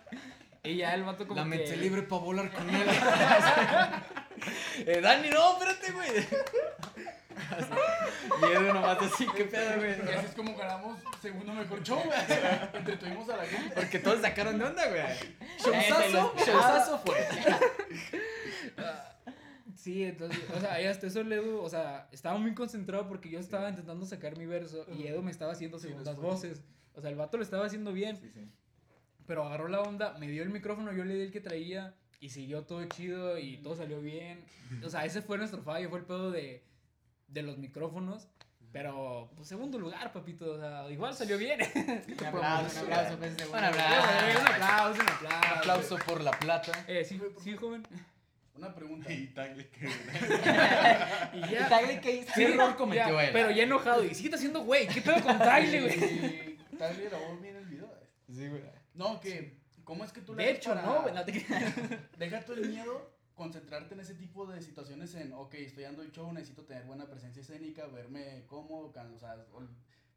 Y ya el vato como La que... metí libre para volar con él. eh, Dani, no, espérate, güey. Y Edu nomás así, qué pedo, güey. Y así es como ganamos segundo mejor show, güey. Entretuvimos a la gente. Porque todos sacaron de onda, güey. Showzazo, Showzazo, showzazo fue. Sí, entonces, o sea, ahí hasta eso el Edu, o sea, estaba muy concentrado porque yo estaba intentando sacar mi verso y Edu me estaba haciendo Sí, segundas después. voces. O sea, el vato lo estaba haciendo bien, Sí, sí. pero agarró la onda, me dio el micrófono, yo le di el que traía y siguió todo chido y todo salió bien. O sea, ese fue nuestro fallo, fue el pedo de, de los micrófonos. Pero, pues, segundo lugar, papito, o sea, igual salió bien. Un aplauso, un aplauso. pues, segundo Un un aplauso, un aplauso. Aplauso por la plata. Eh, sí, sí, joven. Una pregunta. Y Tagle que. Y ¿Y ya. Tagle qué hizo? ¿Qué error cometió ya, él? Pero ya enojado. Y sigue haciendo, güey, ¿qué pedo con Tagle, güey? Y vez grabó bien el video. eh. Sí, güey. No, que. ¿Cómo es que tú le De hecho, para- no, güey. Deja tú el miedo, concentrarte en ese tipo de situaciones en, ok, estoy dando el show, necesito tener buena presencia escénica, verme cómodo, can- o sea,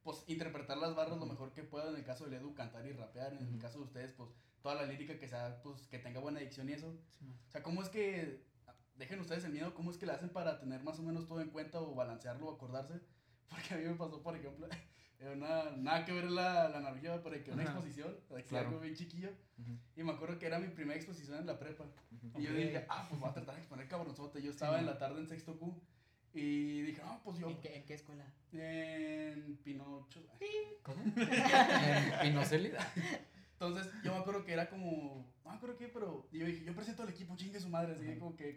pues interpretar las barras lo mejor que pueda, en el caso del Edu, cantar y rapear, en el caso de ustedes, pues toda la lírica que sea, pues que tenga buena dicción y eso. O sea, ¿cómo es que, dejen ustedes el miedo, cómo es que le hacen para tener más o menos todo en cuenta o balancearlo o acordarse? Porque a mí me pasó, por ejemplo, una, nada que ver la, la analogía, pero que una Ajá. exposición, de Claro. algo bien chiquillo, y me acuerdo que era mi primera exposición en la prepa. Y yo dije, ah, pues voy a tratar de exponer cabronzote. Yo estaba en la tarde en sexto Q. Y dije, no, pues yo ¿En qué, en qué escuela? en Pinocho. En Pinocélida. Entonces yo me acuerdo que era como, no me acuerdo qué, pero yo dije, yo presento al equipo, chingue su madre. Así que como que,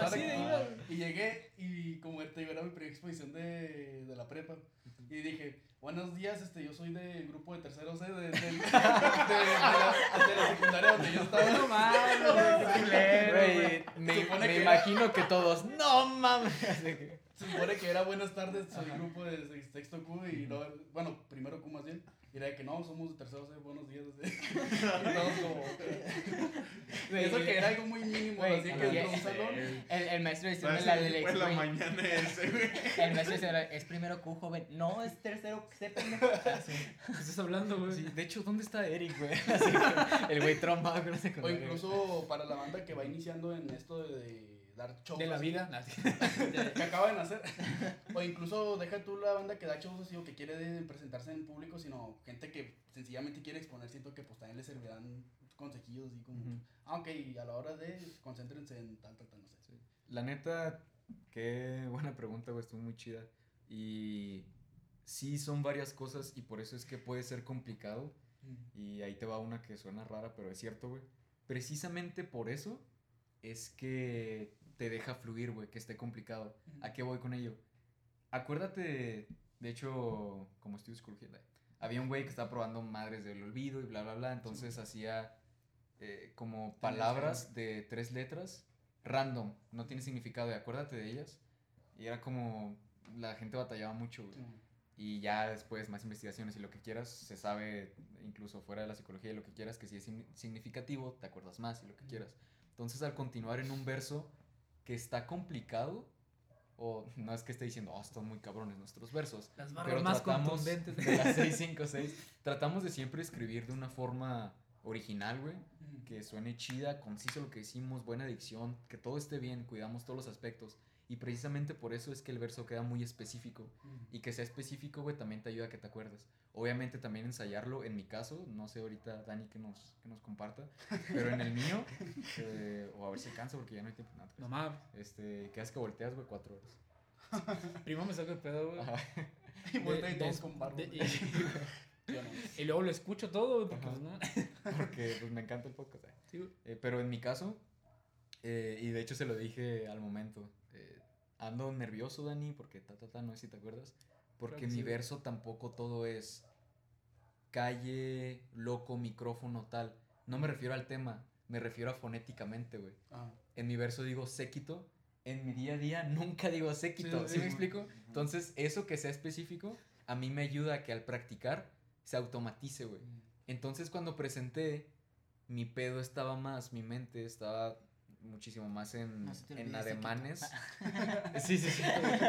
Así de actitud. iba. Y llegué y como te digo, era mi primera exposición de, de la prepa. Y dije, buenos días, este, yo soy del grupo de tercero C de, de, de, de la, de la secundaria donde yo estaba. No mames. Güey, me, me que- imagino que todos, no mames. Se supone que era buenas tardes, soy Ajá. grupo de sex- sexto Q y luego, bueno, primero Q más bien. Y era de que no, somos de tercero C, buenos días. así. Y todos como. Güey, Eso que era algo muy mínimo, así que entró un salón. El, el maestro de ¿Sabes la fue ex, la güey. mañana ese, güey? El maestro dice, es primero Q, joven. No, es tercero C, pendejo. ¿Qué estás hablando, güey? Sí, de hecho, ¿dónde está Eric, güey? Así que el güey traumado con la O incluso para la banda que va iniciando en esto de, de dar shows. De la así, vida. Que acaba de nacer. O incluso deja tú la banda que da shows así o que quiere presentarse en público, sino gente que sencillamente quiere exponer. Siento que pues también le servirán consejillos así como, Ujú. ah, ok, y a la hora de concéntrense en tal, tal, tal, no sé. La neta, qué buena pregunta, güey, estuvo muy chida. Y sí son varias cosas y por eso es que puede ser complicado. Y ahí te va una que suena rara, pero es cierto, güey. Precisamente por eso es que te deja fluir, güey, que esté complicado. ¿A qué voy con ello? Acuérdate, de, de hecho, como psicología, eh, había un güey que estaba probando madres del olvido y bla, bla, bla. Entonces hacía eh, como palabras de tres letras random, no tiene significado. Y acuérdate de ellas. Y era como, la gente batallaba mucho, güey. Y ya después, más investigaciones y lo que quieras, se sabe, incluso fuera de la psicología y lo que quieras, que si es signi- significativo, te acuerdas más y lo que quieras. Entonces, al continuar en un verso que está complicado, o no es que esté diciendo, oh, están muy cabrones nuestros versos, Las pero más tratamos contundentes. de las 656, tratamos de siempre escribir de una forma original, güey, que suene chida, conciso lo que decimos, buena dicción, que todo esté bien, cuidamos todos los aspectos. Y precisamente por eso es que el verso queda muy específico. Y que sea específico, güey, también te ayuda a que te acuerdes. Obviamente también ensayarlo, en mi caso, no sé ahorita Dani que nos, que nos comparta, pero en el mío, eh, o a ver si alcanza porque ya no hay tiempo. nada. No mames. Este, que haces que volteas, güey, cuatro horas. Primo me saca el pedo, güey. Y voltea y todos con barba. y, Yo no. y luego lo escucho todo, güey, porque Ajá. pues, no. Porque pues me encanta el podcast. eh. Sí, güey. Eh, pero en mi caso, eh, y de hecho se lo dije al momento, eh, ando nervioso, Dani, porque ta, ta, ta, no sé si te acuerdas, porque que mi sí. verso tampoco todo es calle, loco, micrófono, tal. No me refiero al tema, me refiero a fonéticamente, güey. Ah. En mi verso digo séquito, en mi día a día nunca digo séquito, Sí, ¿sí, me explico? Entonces, eso que sea específico, a mí me ayuda a que al practicar se automatice, güey. Entonces cuando presenté, mi pedo estaba más, mi mente estaba muchísimo más en, No se en ademanes. sí, sí, sí.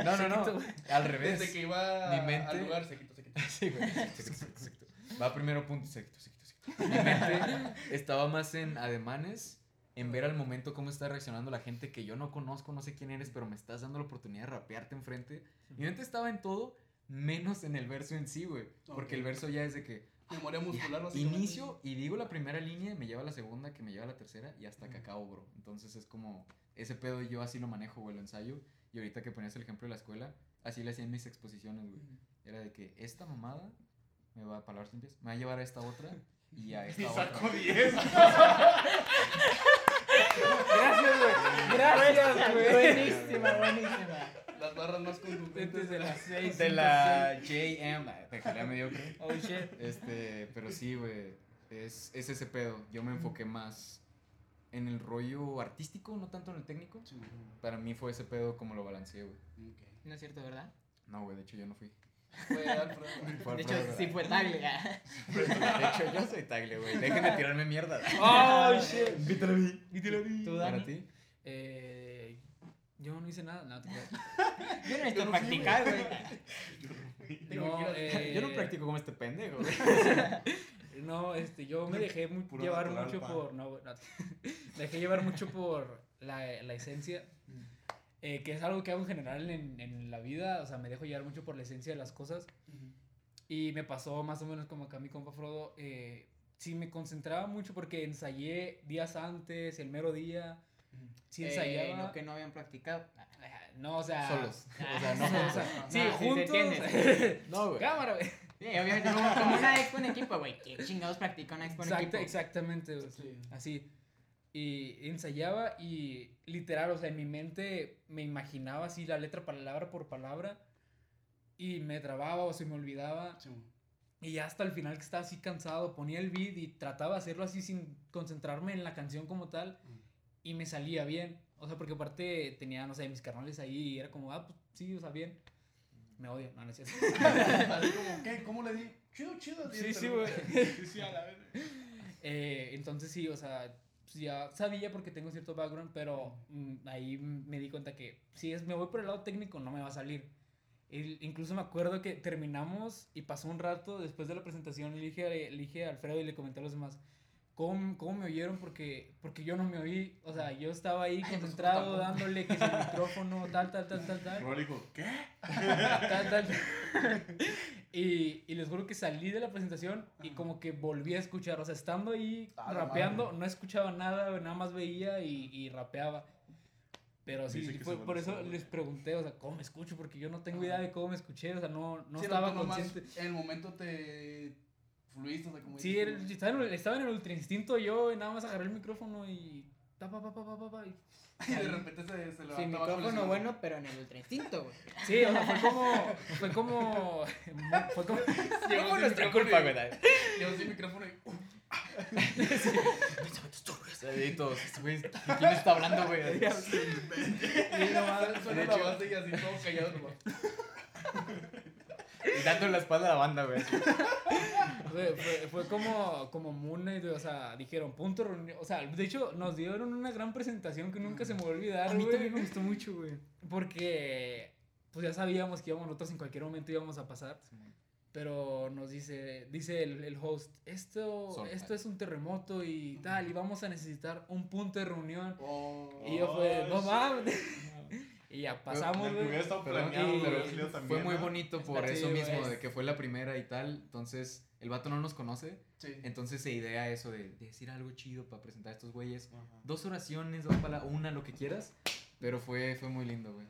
No, no, no. Al revés. Desde que iba Mi mente- al lugar, se quitó, se quitó. Sí, güey. Secto, secto. Va primero punto, secto, secto, secto. Mi mente estaba más en ademanes, en ver al momento cómo está reaccionando la gente que yo no conozco, no sé quién eres, pero me estás dando la oportunidad de rapearte enfrente. Mi mente estaba en todo, menos en el verso en sí, güey. Porque Ok. el verso ya es de que Memoria muscular, Ya. Inicio y digo la primera línea, me lleva a la segunda, que me lleva a la tercera y hasta que acabo, bro. Entonces es como, ese pedo yo así lo manejo, güey, lo ensayo. Y ahorita que ponías el ejemplo de la escuela, así le hacía en mis exposiciones, güey. Era de que esta mamada me va, palabras limpias, me va a llevar a esta otra y a esta Y otra. saco 10. Gracias, güey. Gracias, güey. Buenísima, buenísima. Las barras más contundentes. Desde las 6. De la JM, te jalea mediocre. Oh, shit. Este, pero sí, güey, es, es ese pedo. Yo me enfoqué más en el rollo artístico, no tanto en el técnico. Sí, Para mí fue ese pedo como lo balanceé, güey. No es cierto, ¿verdad? No, güey, de hecho yo no fui. Fue Alfredo. Fue De hecho, Alfredo, sí fue Tagle. ya. De hecho, yo soy Tagle, güey. Dejen de tirarme mierda. Oh, shit. Vítelo a mí. Vítelo a mí. ¿Tú, ¿Para ti? Eh, yo no hice nada. No, te. Yo no necesito Yo no fui, practicar, güey. No, eh, Yo no practico como este pendejo, güey. No, este, yo me dejé mu- Puro llevar mucho pa. por. No, no. me dejé llevar mucho por la, la esencia. eh, que es algo que hago en general en, en la vida. O sea, me dejo llevar mucho por la esencia de las cosas. Y me pasó más o menos como que a mi compa Frodo. Eh, sí, me concentraba mucho porque ensayé días antes, el mero día. Sí, Eh, ensayaba. lo que no habían practicado. Ah, No, o sea. Solos. O sea, no o sea, sí, No, juntos. No, güey. Cámara, güey. Sí, obviamente, como, como una expo en equipo, güey. ¿Qué chingados practica una expo en Exacto, equipo? exactamente, güey, Sí. así. Y ensayaba y literal, o sea, en mi mente me imaginaba así la letra palabra por palabra y me trababa o se me olvidaba. Sí. Y ya hasta el final que estaba así cansado, ponía el beat y trataba de hacerlo así sin concentrarme en la canción como tal y me salía bien. O sea, porque aparte tenía, no sé, mis carnales ahí y era como, ah, pues sí, o sea, bien. Me odio, no, no es cierto. Así como, ¿qué? ¿Cómo le di? Chido, chido. Sí, sí, güey. Sí, sí, a la vez. Eh, entonces sí, o sea, pues ya sabía porque tengo cierto background, pero mm, ahí me di cuenta que si es, me voy por el lado técnico no me va a salir. El- incluso me acuerdo que terminamos y pasó un rato después de la presentación le dije, le dije a Alfredo y le comenté a los demás, ¿cómo, cómo me oyeron? Porque, porque yo no me oí, o sea, yo estaba ahí concentrado dándole que el micrófono, tal, tal, tal, tal, tal. Dijo, ¿qué? tal, tal. y, y les juro que salí de la presentación y como que volví a escuchar, o sea, estando ahí rapeando, madre. no escuchaba nada, nada más veía y, y rapeaba. Pero sí, fue- por eso les pregunté, o sea, ¿cómo me escucho? Porque yo no tengo idea de cómo me escuché, o sea, no, no Sí, estaba consciente. En el momento te fluiste, o sea, como Sí, estaba en, el, estaba en el ultra instinto yo, y nada más agarré el micrófono y... Pa, pa, pa, pa, pa, pa, pa, y- Y de repente se, se levanta el micrófono bueno, pero en el ultra instinto, güey. Sí, o sea, fue como... Fue como... Fue como... Nuestra culpa, güey. Llegó sin micrófono y... uh. Güey, ¿Quién está hablando, güey? y nomás- Suena la base y así todo callado nomás. Y dando la espalda a la banda, güey. Fue, fue, fue como, como Moon Knight, güey, o sea, dijeron punto reunión, o sea, de hecho nos dieron una gran presentación que nunca se me va a olvidar, A mí güey, también me gustó mucho, güey. porque pues ya sabíamos que íbamos nosotros en cualquier momento íbamos a pasar, pero nos dice, dice el, el host, esto, esto es un terremoto y tal, y vamos a necesitar un punto de reunión, Oh, y yo fue, no mames, Y ya pasamos, güey. pero también, Fue muy ¿no? bonito por Sí, eso mismo, es- de que fue la primera y tal. Entonces, el vato no nos conoce. Sí. Entonces se idea eso de, de decir algo chido para presentar a estos güeyes. Ajá. Dos oraciones, dos palabras, una, lo que quieras. Pero fue, fue muy lindo, güey.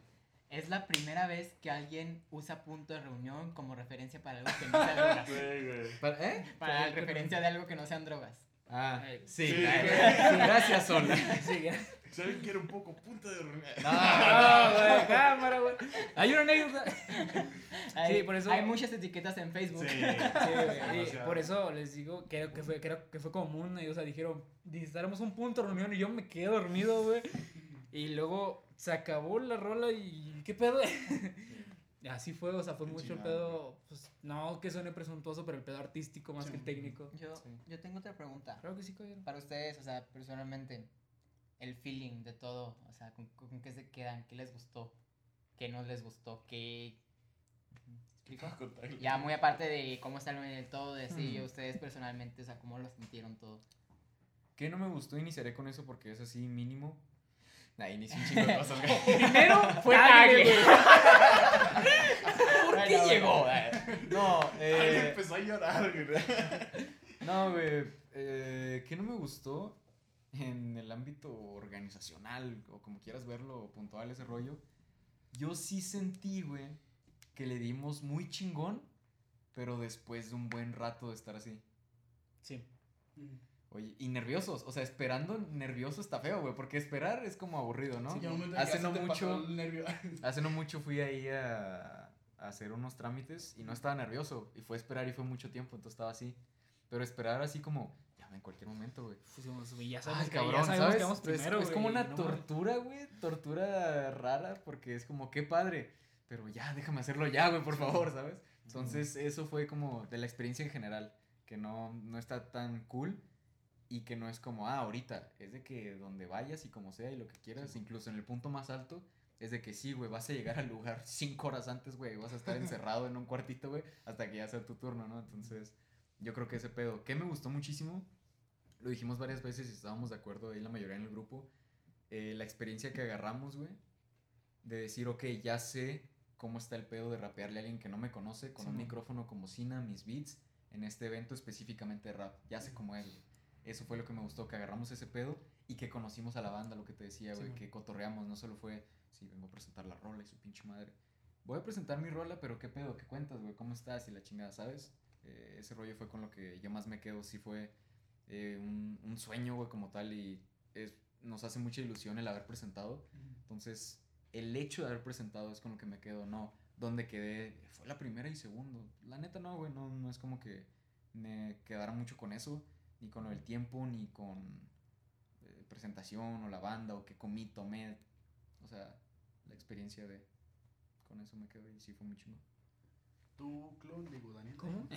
Es la primera vez que alguien usa punto de reunión como referencia para algo que no sea drogas. Sí, güey. Para- ¿Eh? Para referencia de algo que no sean drogas. Ah, sí. sí, gracias, Sol. Sí. Si alguien quiere un poco punta de reunión. Ah, güey, cámara, güey. Hay una anécdota. Hay, por eso- Hay muchas etiquetas en Facebook. Sí. Sí, por eso les digo que, que, fue, creo que fue común. y, o sea, dijeron, necesitaremos un punto de reunión y yo me quedé dormido, güey. Y luego se acabó la rola y ¿qué pedo? Y Así fue, o sea, fue Qué mucho el pedo, pues, no que suene presuntuoso, pero el pedo artístico más Sí. que el técnico. Yo, Sí. yo tengo otra pregunta. Creo que sí, caballero. Para ustedes, o sea, personalmente, el feeling de todo, o sea, ¿con, con qué se quedan? ¿Qué les gustó? ¿Qué no les gustó? ¿Qué... ¿Me explico? Ya muy aparte de cómo está el todo, de sí, Mm. ustedes personalmente, o sea, cómo lo sintieron todo. ¿Qué no me gustó? Iniciaré con eso porque es así mínimo. Nah, inicié un chingo de cosas. Primero fue Tagle, Tagle. ¿Por qué llegó? No, Alguien eh, empezó a llorar, güey. no, güey. eh, ¿Qué no me gustó en el ámbito organizacional o como quieras verlo, puntual ese rollo? Yo sí sentí, güey, que le dimos muy chingón, pero después de un buen rato de estar así. Sí. Mm. Oye, y nerviosos, o sea, esperando nervioso está feo, güey, porque esperar es como aburrido, ¿no? Sí, Hace no mucho, hace no mucho fui ahí a, a hacer unos trámites y no estaba nervioso, y fue esperar y fue mucho tiempo, entonces estaba así. Pero esperar así como, ya en cualquier momento, güey. Pues, güey, ya Ay, ya cabrón, sabemos ¿sabes? que vamos Es- primero, es, como una no tortura, güey, tortura rara, porque es como, qué padre, pero ya, déjame hacerlo ya, güey, por favor, ¿sabes? Entonces, eso fue como de la experiencia en general, que no, no está tan cool y que no es como, ah, ahorita, es de que donde vayas y como sea y lo que quieras, incluso en el punto más alto, es de que sí, güey, vas a llegar al lugar cinco horas antes, güey, vas a estar encerrado en un cuartito, güey, hasta que ya sea tu turno, ¿no? Entonces, yo creo que ese pedo, que me gustó muchísimo, lo dijimos varias veces y estábamos de acuerdo ahí la mayoría en el grupo, eh, la experiencia que agarramos, güey, de decir, ok, ya sé cómo está el pedo de rapearle a alguien que no me conoce con un micrófono como Sina, mis beats, en este evento específicamente de rap. Ya sé cómo es, güey. Eso fue lo que me gustó, que agarramos ese pedo y que conocimos a la banda, lo que te decía, güey, que cotorreamos, no solo fue, sí, vengo a presentar la rola y su pinche madre. Voy a presentar mi rola, pero qué pedo, qué cuentas, güey, cómo estás y la chingada, ¿sabes? Eh, ese rollo fue con lo que yo más me quedo, sí fue eh, un, un sueño, güey, como tal, y es, nos hace mucha ilusión el haber presentado. Entonces, el hecho de haber presentado es con lo que me quedo, no. Donde quedé, fue la primera y segundo. La neta no, güey, no, no es como que me quedara mucho con eso, ni con lo del tiempo, ni con eh, presentación o la banda, o que comí, tomé. O sea, la experiencia de... Con eso me quedo y sí fue muy chingo. Tú, Clon, digo, Daniel. ¿Cómo?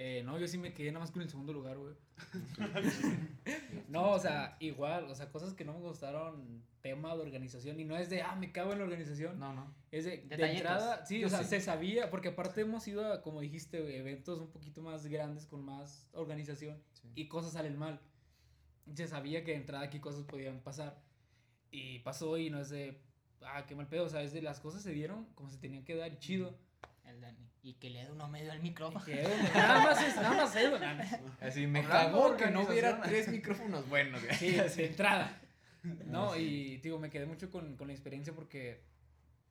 Eh, no, yo sí me quedé nada más con el segundo lugar, güey. No, o sea, igual, o sea, cosas que no me gustaron, tema de organización, y no es de, ah, me cago en la organización, No, no. es de, de entrada, sí, Yo o sea, sí. se sabía, porque aparte hemos ido a, como dijiste, eventos un poquito más grandes, con más organización, Sí. y cosas salen mal. Se sabía que de entrada aquí cosas podían pasar, y pasó, y no es de, ah, qué mal pedo, o sea, es de las cosas se dieron como se tenían que dar, y chido. Y que le dé uno medio al micrófono. Que, nada más es, nada más eso, nada más. Así me cagó que no hubiera tres micrófonos buenos. Sí, de entrada. No, y digo, me quedé mucho con, con la experiencia porque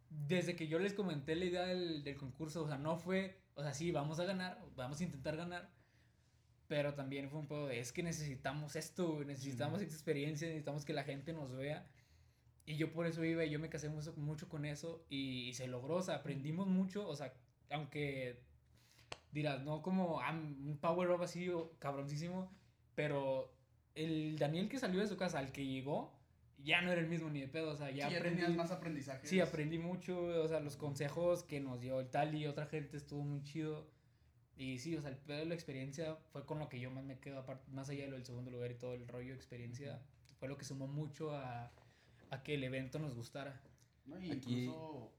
desde que yo les comenté la idea del, del concurso, o sea, no fue, o sea, sí, vamos a ganar, vamos a intentar ganar, pero también fue un poco de, es que necesitamos esto, necesitamos esta experiencia, necesitamos que la gente nos vea. Y yo por eso iba y yo me casé mucho, mucho con eso y, y se logró, o sea, aprendimos mucho, o sea, aunque dirás, no como ah, un power up así o cabroncísimo, pero el Daniel que salió de su casa, al que llegó, ya no era el mismo ni de pedo, o sea, ya Ya, ya aprendí. tenías más aprendizaje. Sí, aprendí mucho, o sea, los consejos que nos dio el tal y otra gente estuvo muy chido. Y sí, o sea, el pedo de la experiencia fue con lo que yo más me quedo, aparte, más allá de lo del segundo lugar y todo el rollo de experiencia, fue lo que sumó mucho a, a que el evento nos gustara. ¿no? Y Aquí- incluso,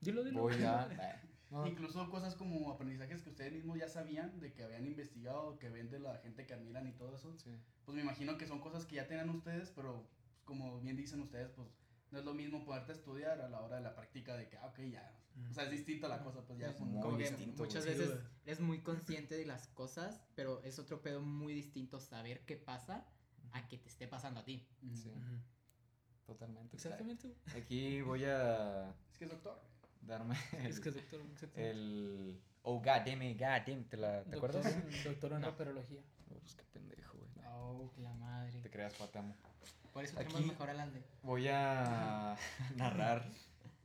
Dilo, dilo. Voy a... Incluso cosas como aprendizajes que ustedes mismos ya sabían, de que habían investigado, que ven de la gente que admiran y todo eso. sí. Pues me imagino que son cosas que ya tenían ustedes, pero como bien dicen ustedes, pues no es lo mismo poderte estudiar a la hora de la práctica de que, ah, ok, ya. O sea, es distinta la cosa, pues ya es un Muy Como que distinto, muchas güey. Sí, veces eres muy consciente de las cosas, pero es otro pedo muy distinto saber qué pasa a que te esté pasando a ti. Sí. Totalmente. Exactamente. Aquí voy a Es que es doctor. Darme el, Es que es doctor, el- Oh, god damn it, god damn, ¿te, la, ¿te Doctor- acuerdas? Doctor en No. raperología. Oh, pues qué pendejo, güey. Oh, la madre. Te creas, patamo. Por eso tenemos mejor adelante. Voy a narrar,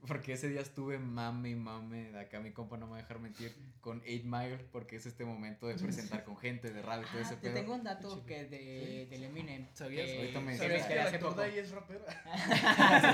porque ese día estuve mame y mame, de acá mi compa no me va a dejar mentir, con 8 Mile, porque es este momento de presentar con gente, de radio y todo Ah, ese te pedo. tengo un dato que de, del Eminem. ¿Sabías? que- Ahorita me- que ¿Sabes me que el hace poco. es rapero?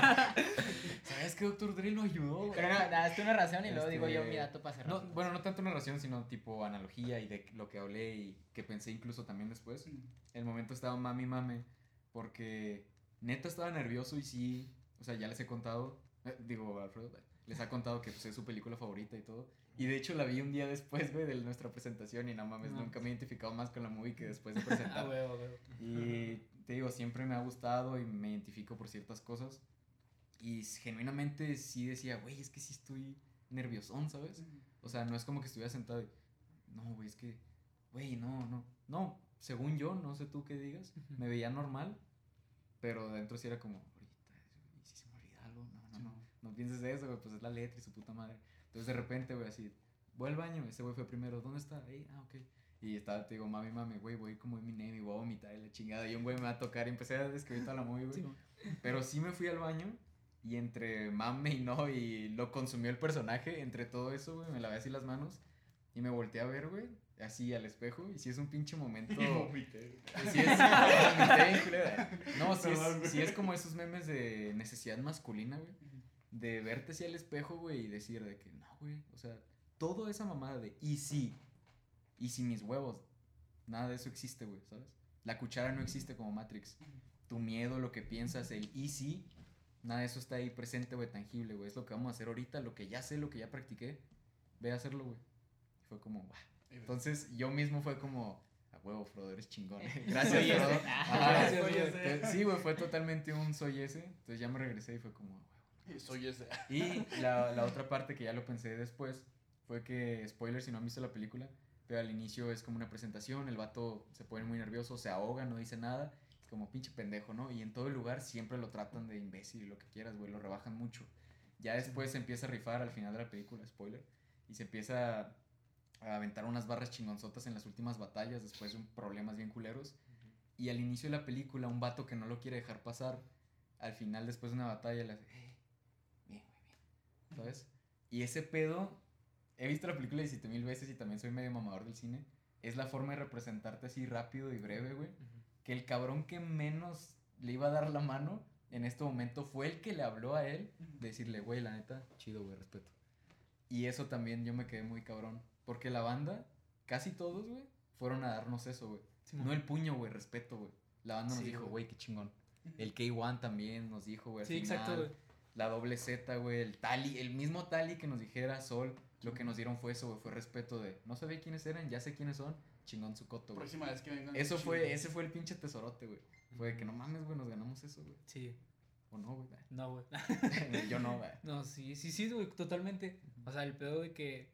¿Sabes que Doctor Dre lo ayudó? güey? Pero no, daste una razón y luego digo yo Este, mi dato para cerrar. No, bueno, no tanto narración, sino tipo analogía y de lo que hablé y que pensé incluso también después. El momento estaba mami mame, porque neta estaba nervioso y sí, o sea, ya les he contado, eh, digo, Alfredo, les ha contado que pues, es su película favorita y todo. Y de hecho la vi un día después, güey, de nuestra presentación y no mames, No. nunca me he identificado más con la movie que después de Ah, presentar. güey. Y te digo, siempre me ha gustado y me identifico por ciertas cosas. Y genuinamente sí decía, güey, es que sí estoy nerviosón, ¿sabes? O sea, no es como que estuviera sentado y, no, güey, es que, güey, no, no. No, según yo, no sé tú qué digas, me veía normal, pero dentro sí era como, ahorita, ¿y si se me olvida algo? No, no, pienses de eso, güey, pues es la letra y su puta madre. Entonces de repente, güey, así, voy al baño, ese güey fue primero, ¿dónde está? Ahí, ah, ok. Y estaba, te digo, mami, mami, güey, voy como Eminem y voy a vomitar y la chingada. Y un güey me va a tocar y empecé a describir toda la movie, güey. Sí. Pero sí me fui al baño y entre mame y no y lo consumió el personaje, entre todo eso, güey, me lavé así las manos y me volteé a ver, güey, así al espejo y sí es un pinche momento... Y vomité. Sí es, vomité no, sí Perdón, es, sí es como esos memes de necesidad masculina, güey. De verte así al espejo, güey, y decir de que no, güey. O sea, toda esa mamada de y sí, y si mis huevos, nada de eso existe, güey, ¿sabes? La cuchara no existe como Matrix. Tu miedo, lo que piensas, el y sí, nada de eso está ahí presente, güey, tangible, güey. Es lo que vamos a hacer ahorita, lo que ya sé, lo que ya practiqué. Ve a hacerlo, güey. Y fue como, "Buah". Entonces yo mismo fue como, a huevo, Frodo, eres chingón. Gracias, Soy ese. Frodo. Ah, Ajá, gracias, soy ese. Sí, güey, fue totalmente un soy ese. Entonces ya me regresé y fue como. Soy ese. Y la, la otra parte que ya lo pensé después fue que, spoiler si no han visto la película, pero al inicio es como una presentación, el vato se pone muy nervioso, se ahoga, no dice nada, como pinche pendejo, ¿no? Y en todo el lugar siempre lo tratan de imbécil y lo que quieras, güey, lo rebajan mucho. Ya después se empieza a rifar al final de la película, spoiler, y se empieza a aventar unas barras chingonzotas en las últimas batallas después de problemas bien culeros. Y al inicio de la película, un vato que no lo quiere dejar pasar, al final, después de una batalla, le hace, "Eh, bien, güey, bien. ¿Sabes? Y ese pedo, he visto la película 17 mil veces y también soy medio mamador del cine. Es la forma de representarte así rápido y breve, güey. Que el cabrón que menos le iba a dar la mano en este momento fue el que le habló a él. De decirle, güey, la neta, chido, güey, respeto. Y eso también yo me quedé muy cabrón. Porque la banda, casi todos, güey, fueron a darnos eso, güey. Simón. No el puño, güey, respeto, güey. La banda nos Sí, dijo, güey. qué chingón. El K1 también nos dijo, güey. Sí, exacto, final. güey. La doble Z, güey. El Tali, el mismo Tali que nos dijera Sol. Lo que nos dieron fue eso, güey. Fue respeto de. No sabía quiénes eran, ya sé quiénes son. Chingón su coto, güey. Próxima vez que vengan. Eso fue, ese fue el pinche tesorote, güey. Fue de que no mames, güey, nos ganamos eso, güey. Sí. O no, güey. No, güey. Yo no, güey. No, sí, sí, sí, güey, totalmente. O sea, el pedo de que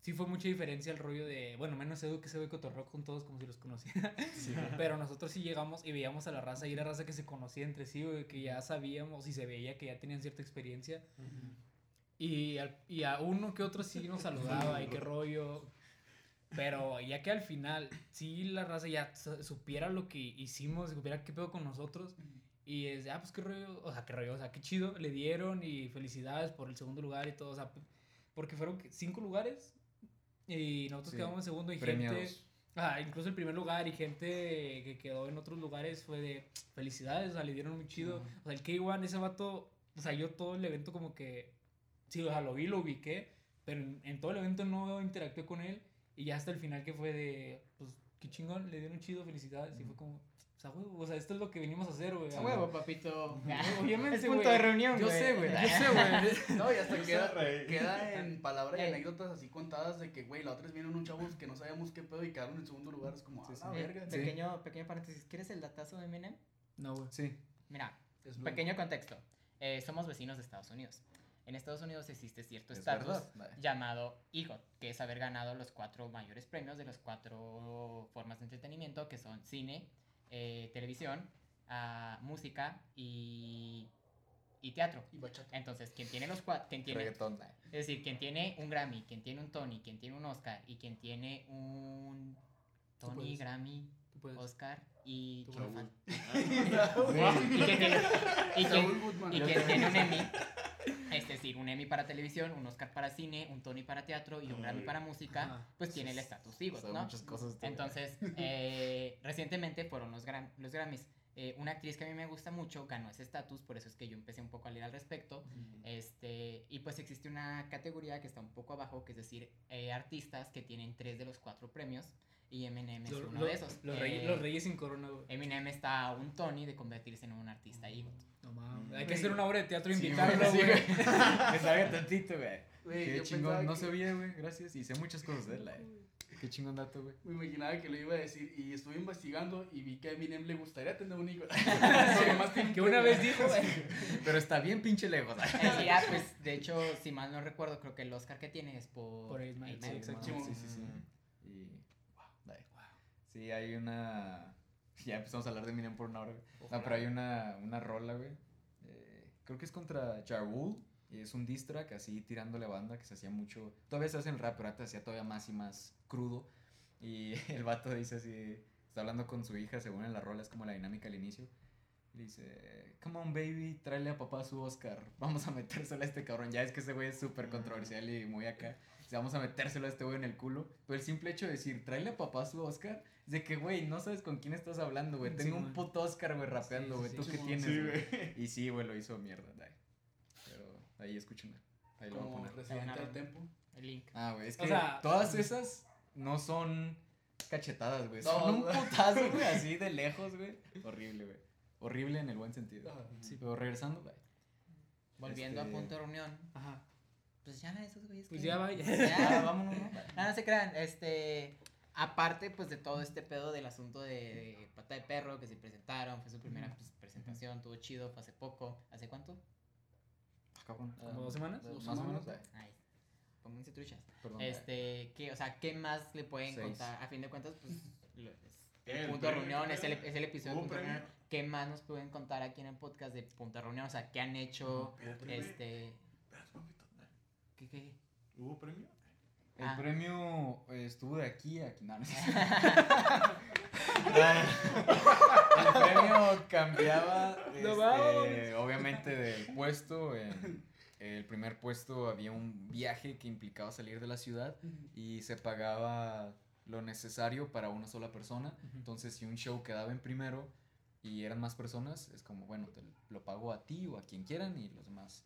sí fue mucha diferencia el rollo de, bueno, menos Edu que se ve cotorreo con todos como si los conociera. Sí, Pero nosotros sí llegamos y veíamos a la raza y era raza que se conocía entre sí, güey, que ya sabíamos y se veía que ya tenían cierta experiencia. Y, al- y a uno que otro sí nos saludaba y qué rollo. Pero ya que al final sí la raza ya su- supiera lo que hicimos, supiera qué pedo con nosotros. Y es, de, ah, pues qué rollo, o sea, qué rollo, o sea, qué chido, le dieron y felicidades por el segundo lugar y todo, o sea, porque fueron cinco lugares y nosotros Sí, quedamos en segundo y gente, Premiados. ah, incluso el primer lugar y gente que quedó en otros lugares fue de felicidades, o sea, le dieron muy chido, o sea, el K1, ese vato, o sea, yo todo el evento como que, sí, o sea, lo vi, lo ubiqué, pero en, en todo el evento no interactué con él y ya hasta el final que fue de, pues, qué chingón, le dieron chido, felicidades y fue como... O sea, güey, o sea, esto es lo que venimos a hacer, güey. A huevo, papito. Obviamente, Es punto de reunión, Yo güey. sé, güey. Yo sé, güey. No, y hasta Yo queda, queda en palabras y Ey. anécdotas así contadas de que, güey, la otra vez vinieron un chavos que no sabíamos qué pedo y quedaron en segundo lugar. Es como, Sí, ah, sí. la Eh, verga. Sí. pequeño, pequeño paréntesis. ¿Quieres el datazo de Eminem? No, güey. Sí. Mira, Es blanco. pequeño contexto. eh, somos vecinos de Estados Unidos. En Estados Unidos existe cierto Es estatus llamado EGOT, que es haber ganado los cuatro mayores premios de las cuatro formas de entretenimiento, que son cine, eh, televisión, música y, y teatro. Y bachata. Entonces, quien tiene los cuatro, quien tiene, Reggaetón, vale. es decir, quien tiene un Grammy, quien tiene un Tony, quien tiene un Oscar y quien tiene un Tony. Grammy, Tú puedes. Oscar y Tú ¿quién me puedes. falta? y quien tiene, y quien tiene un Emmy, es decir, un Emmy para televisión, un Oscar para cine, un Tony para teatro y un Grammy para música, Ajá. pues tiene el estatus Son ¿no? muchas cosas. Entonces, eh, recientemente fueron los, Gram- los Grammys. Eh, una actriz que a mí me gusta mucho ganó ese estatus, por eso es que yo empecé un poco a leer al respecto. Este, y pues existe una categoría que está un poco abajo, que es decir, eh, artistas que tienen tres de los cuatro premios, y Eminem es Lo- uno lo- de esos. Los, Eh, reyes, los reyes sin corona, güey. Eminem está a un Tony de convertirse en un artista EGOT. No mames. Mm. Hay que hacer una obra de teatro y Sí, invitarlo, güey, sí. Que salga tantito, güey. Qué chingón. No que- sabía, güey. Gracias. Y sé muchas cosas de él, eh. Qué chingón dato, güey. Me imaginaba que lo iba a decir y estuve investigando y vi que a Eminem le gustaría tener un hijo. Que una vez dijo, güey. Pero está bien pinche lejos. Es decir, ah, pues de hecho, si mal no recuerdo, creo que el Oscar que tiene es por, Por Eight sí. Sí, sí. Dale. Sí, hay una. Ya empezamos a hablar de Eminem por una hora, güey. No, pero hay una, una rola, güey. eh, creo que es contra Ja Rule, Y es un diss track así tirándole banda que se hacía mucho. Todavía se hace en rap, pero antes se hacía todavía más y más crudo. Y el vato dice así. Está hablando con su hija, según en la rola, es como la dinámica al inicio. Y dice, come on baby, tráele a papá su Oscar. Vamos a metérselo a este cabrón. Ya es que ese güey es súper controversial y muy acá. Vamos a metérselo a este güey en el culo. Pero el simple hecho de decir, tráele a papá su Oscar, es de que, güey, no sabes con quién estás hablando, güey. Sí, Tengo un puto Oscar, güey, rapeando, güey. sí, ¿Tú sí. qué Sí, tienes, Sí, güey? Y sí, güey, lo hizo mierda, dai. Pero ahí escúchenla. Ahí lo voy a poner. residente del tempo. El link. Ah, güey, es O que sea- todas esas no son cachetadas, güey. No, Son un putazo, güey, así de lejos, güey. Horrible, güey. Horrible en el buen sentido. Ajá. Sí, pero regresando, güey. Volviendo Este- a punto de reunión, Ajá. Pues ya esos güeyes. Pues que- ya vaya. Ya, vámonos, ¿no? No, no se crean, este, aparte pues de todo este pedo del asunto de, de Pata de Perro que se presentaron, fue su primera pues, presentación, tuvo chido, fue hace poco, ¿hace cuánto? Ah, cabrón. ¿Como dos semanas? Más Dos o menos, semanas. güey. Ay, pónganse truchas. Perdón. Este, ¿qué, o sea, ¿qué más le pueden Seis. contar? A fin de cuentas, pues, lo- es el El punto de reunión, es el, creo. es el episodio de ¿Hubo punto de reunión. ¿Qué más nos pueden contar aquí en el podcast de punto de reunión? O sea, ¿qué han hecho? Este. ¿Qué, qué? ¿Hubo premio? El Ah. premio eh, estuvo de aquí a aquí. No, no el premio cambiaba, No este, obviamente, del puesto. En el primer puesto había un viaje que implicaba salir de la ciudad y se pagaba lo necesario para una sola persona. Entonces, si un show quedaba en primero y eran más personas, es como, bueno, te lo pago a ti o a quien quieran y los demás,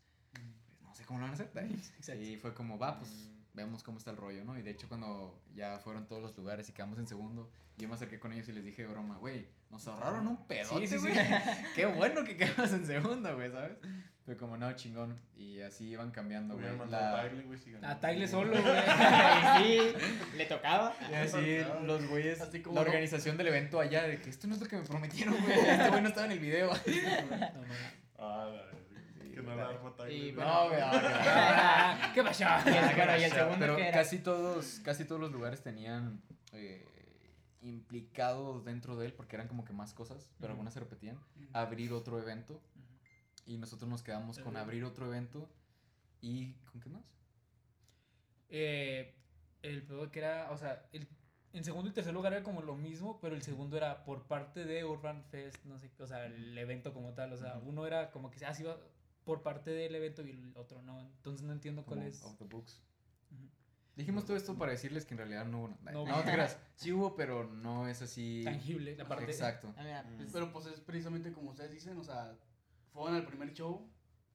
no sé cómo lo van a hacer. Exacto. Y fue como, va, pues vemos cómo está el rollo, ¿no? Y de hecho, cuando ya fueron todos los lugares y quedamos en segundo, yo me acerqué con ellos y les dije broma, güey, nos ahorraron un pedote, Sí, sí. Qué bueno que quedamos en segundo, güey, ¿sabes? Fue como, no, chingón. Y así iban cambiando, güey. La... a Tyler, güey, si ganaba. A Tyler solo, güey. sí, le tocaba. Y así los güeyes, Así como la no. organización del evento allá, de que esto no es lo que me prometieron, güey. Este güey no estaba en el video. No. Ah, la. Que no la arma. Y bueno, No, güey. Ah, ¿Qué pasó? Y el- bueno, y el segundo Pero que era. casi todos, casi todos los lugares tenían eh, implicado dentro de él, porque eran como que más cosas, pero algunas se repetían, abrir otro evento. Y nosotros nos quedamos con abrir otro evento. ¿Y con qué más? Eh, el peor que era, o sea, el, en segundo y tercer lugar era como lo mismo, pero el segundo era por parte de Urban Fest, no sé, qué, o sea, el evento como tal, o sea, uno era como que se ha sido por parte del evento y el otro no, entonces no entiendo cuál Como es. Off the books. Ujú. Dijimos todo esto para decirles que en realidad no hubo nada. No No, te creas. Sí hubo, pero no es así. Tangible, la parte. Exacto. Ah, mira, Mm. pues, Pero pues es precisamente como ustedes dicen, o sea, fueron al primer show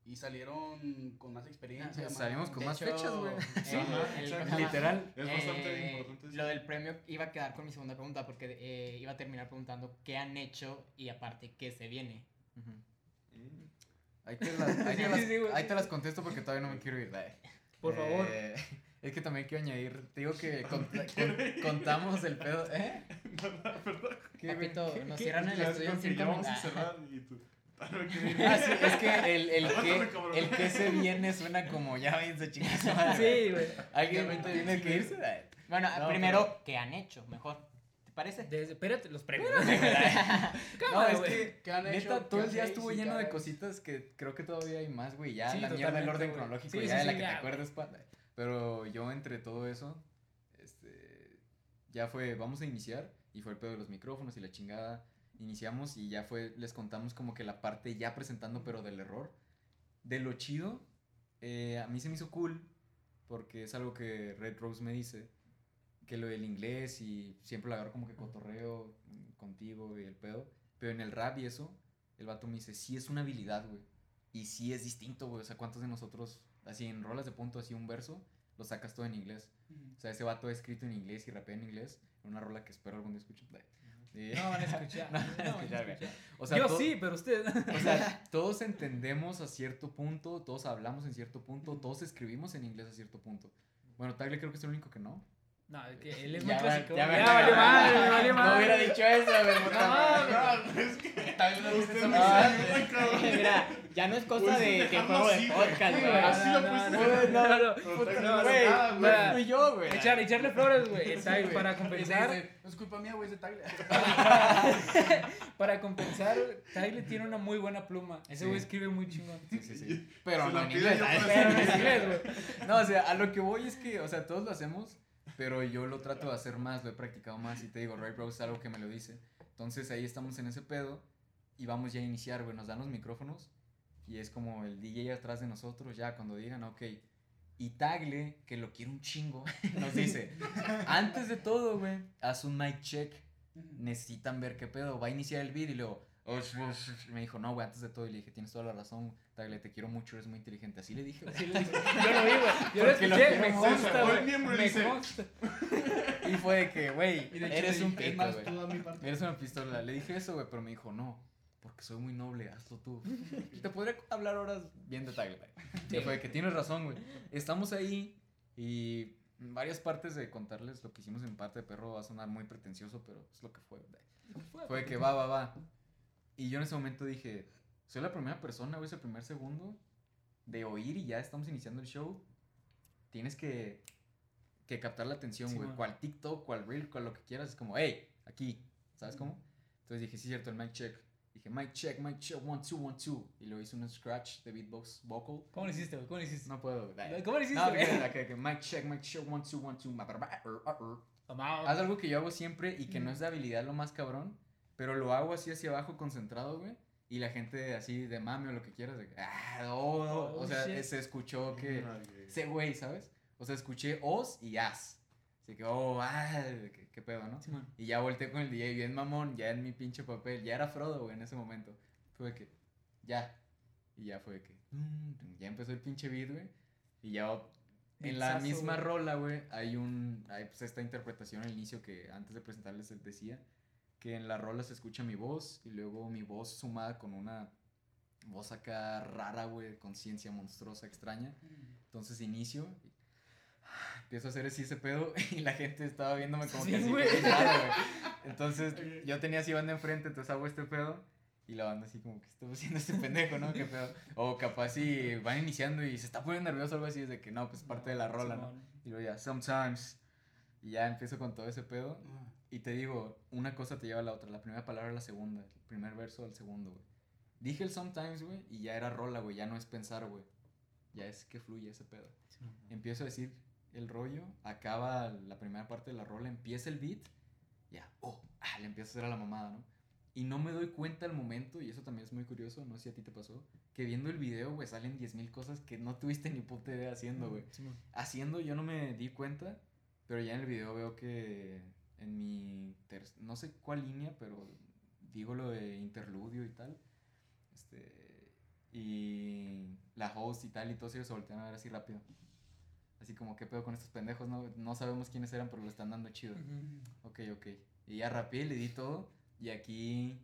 y salieron con más experiencia. Ah, salimos con de más hecho, fechas, güey. eh, el- exacto. Literal. Es bastante Eh, importante. eso. Lo del premio iba a quedar con mi segunda pregunta porque eh, iba a terminar preguntando qué han hecho y aparte qué se viene. Ujú. Mm. Ahí te, las, ahí, te Sí, las, sí, sí, güey. ahí te las contesto porque todavía no me quiero ir. dale. Por favor. Eh, es que también quiero añadir, te digo que con- con- contamos el pedo. ¿Eh? ¿Qué, güey? Papito, nos qué? cierran el estudio en cinco minutos. cerrar y tú. Ah, sí, es que el, el, que, el que se viene suena como ya váyanse madre. Sí, güey. Alguien tiene que irse. Bueno, No, primero, ¿qué han hecho? Mejor. ¿Te parece? Desde, espérate, los premios. No, Cámara, es que ¿Qué han neta, todo ¿Qué el día estuvo ¿Y lleno de cositas que creo que todavía hay más, güey. Ya Sí, la mierda del orden güey. cronológico, Sí, ya sí, de la que ya, te pa. Pero yo entre todo eso, este, ya fue, vamos a iniciar, y fue el pedo de los micrófonos y la chingada. Iniciamos y ya fue, les contamos como que la parte ya presentando, pero del error. De lo chido, eh, a mí se me hizo cool, porque es algo que Red Rose me dice, que lo del inglés y siempre lo agarro como que cotorreo contigo y el pedo. Pero en el rap y eso, el vato me dice, sí es una habilidad, güey. Y sí es distinto, güey. O sea, ¿cuántos de nosotros, así en rolas de punto, así un verso, lo sacas todo en inglés? O sea, ese vato ha escrito en inglés y rapea en inglés. En una rola que espero algún día escuchen. Y- No van a escuchar. No No, van a van a escuchar, escuchar. O sea, Yo sí, pero usted. o sea, todos entendemos a cierto punto, todos hablamos en cierto punto, todos escribimos en inglés a cierto punto. Bueno, Tagle creo que es el único que no. No, es que él es Ya muy clásico. ya me- vale madre, me vale No madre. hubiera dicho eso, No. No, es que Tal vez no usted. "Ay, cabrón". Mira, ya no es cosa Pues de que juego de así, podcast, güey. lo no, pusiste. no, no, no, no. No, no güey, hace nada, no güey. fui yo, güey. Echar, echarle flores, güey. Para compensar. No es culpa mía, güey, es de Tagle. Para compensar, Tyler tiene una muy buena pluma. Ese güey escribe muy chingón. Sí, sí, sí. Pero no en inglés. güey. No, o sea, a lo que voy es que, o sea, todos lo hacemos, pero yo lo trato de hacer más, lo he practicado más y te digo, Ray Rose es algo que me lo dice. Entonces ahí estamos en ese pedo y vamos ya a iniciar, güey, nos dan los micrófonos y es como el DJ atrás de nosotros, ya cuando digan, ok. Y Tagle, que lo quiere un chingo, nos dice, antes de todo, güey, haz un mic check, necesitan ver qué pedo, va a iniciar el beat y luego... "Oh, sh- sh- sh". Me dijo, no, güey, antes de todo. Y le dije, tienes toda la razón, Tagle, te quiero mucho, eres muy inteligente. Así le dije, güey. Yo lo vi, güey. Yo lo Porque lo escuché, me consta, güey. Me consta. Y fue de que, güey, eres un pito, güey. Eres una pistola. Le dije eso, güey, pero me dijo, no, porque soy muy noble, hazlo tú. Y te podría hablar horas bien de Tagle, güey. Sí. Y fue de que tienes razón, güey. Estamos ahí y varias partes de contarles lo que hicimos en parte de perro va a sonar muy pretencioso, pero es lo que fue, güey. Fue de que va, va, va. Y yo en ese momento dije, soy la primera persona, güey, es el primer segundo de oír y ya estamos iniciando el show. Tienes que, que captar la atención, güey. cual TikTok, cual Reel, cual lo que quieras. Es como, hey, aquí. ¿Sabes cómo? Entonces dije, sí, cierto, el mic check. Dije, mic check, mic check, one, two, one, two. Y luego hice un scratch de beatbox vocal. ¿Cómo lo hiciste, güey? ¿Cómo lo hiciste? No puedo, güey. ¿Cómo lo hiciste, No, que, que, que mic check, mic check, one, two, one, two. Tomado. Haz algo que yo hago siempre y que no es de habilidad lo más cabrón, pero lo hago así hacia abajo concentrado, güey. Y la gente así de mame o lo que quieras, de que, ah, oh, oh", Oh, o sea, shit. se escuchó que, ese güey, ¿sabes? O sea, escuché os y as. Así que, oh, ah, qué, qué pedo, ¿no? Sí. Y ya volteé con el DJ bien mamón, ya en mi pinche papel, ya era Frodo, güey, en ese momento. Fue que, ya. Y ya fue que, ya empezó el pinche beat, güey. Y ya en la misma güey. rola, güey, hay un, hay pues esta interpretación al inicio que antes de presentarles les decía, que en la rola se escucha mi voz y luego mi voz sumada con una voz acá rara, güey, conciencia monstruosa, extraña. Entonces inicio, y- empiezo a hacer así ese pedo y la gente estaba viéndome como Sí, que así, güey. Entonces yo tenía así banda enfrente, entonces hago este pedo y la banda así como que está haciendo este pendejo, ¿no? ¿Qué pedo? O capaz si van iniciando y se está poniendo nervioso o algo así, es de que no, pues parte de la rola, ¿no? Y luego ya, sometimes. Y ya empiezo con todo ese pedo. Y te digo, una cosa te lleva a la otra. La primera palabra a la segunda. El primer verso al segundo, güey. Dije el sometimes, güey, y ya era rola, güey. Ya no es pensar, güey. Ya es que fluye ese pedo. Empiezo a decir el rollo, acaba la primera parte de la rola, empieza el beat, ya, oh, ah, le empiezo a hacer a la mamada, ¿no? Y no me doy cuenta al momento, y eso también es muy curioso, no sé si a ti te pasó, que viendo el video, güey, salen 10.000 cosas que no tuviste ni puta idea haciendo, güey haciendo yo no me di cuenta, pero ya en el video veo que en mi, ter- no sé cuál línea, pero digo lo de interludio y tal, este, y la host y tal, y todos ellos se voltean a ver así rápido. Así como, ¿qué pedo con estos pendejos? No, no sabemos quiénes eran, pero lo están dando chido. Ok, ok. Y ya rapeé, le di todo. Y aquí.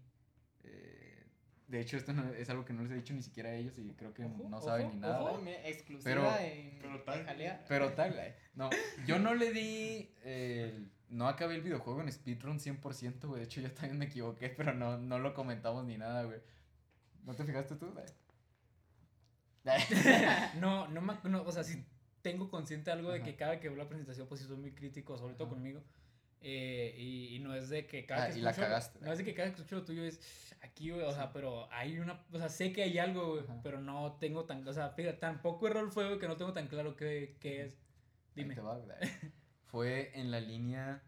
eh, de hecho, esto no- es algo que no les he dicho ni siquiera a ellos y creo que Ojo, no saben ojo, ni nada. Ojo, exclusiva Pero- en pero tal- en Jalea. Pero tal, güey. No, yo no le di. eh, no acabé el videojuego en speedrun 100%, güey. De hecho, yo también me equivoqué, pero no, no lo comentamos ni nada, güey. ¿No te fijaste tú? No, no, me, no, o sea, sí tengo consciente algo de que cada que veo la presentación, pues sí soy muy crítico, sobre todo Ajá. conmigo. Eh, y, y no es de que cada Ah, que y la escucho, cagaste. no es de que cada que escucho lo tuyo es aquí, güey, o sea, pero hay una, o sea, sé que hay algo, güey, Ajá. pero no tengo tan, o sea, fíjate, tampoco error fue, güey, que no tengo tan claro qué, qué es. Dime. te va, güey. Fue en la línea.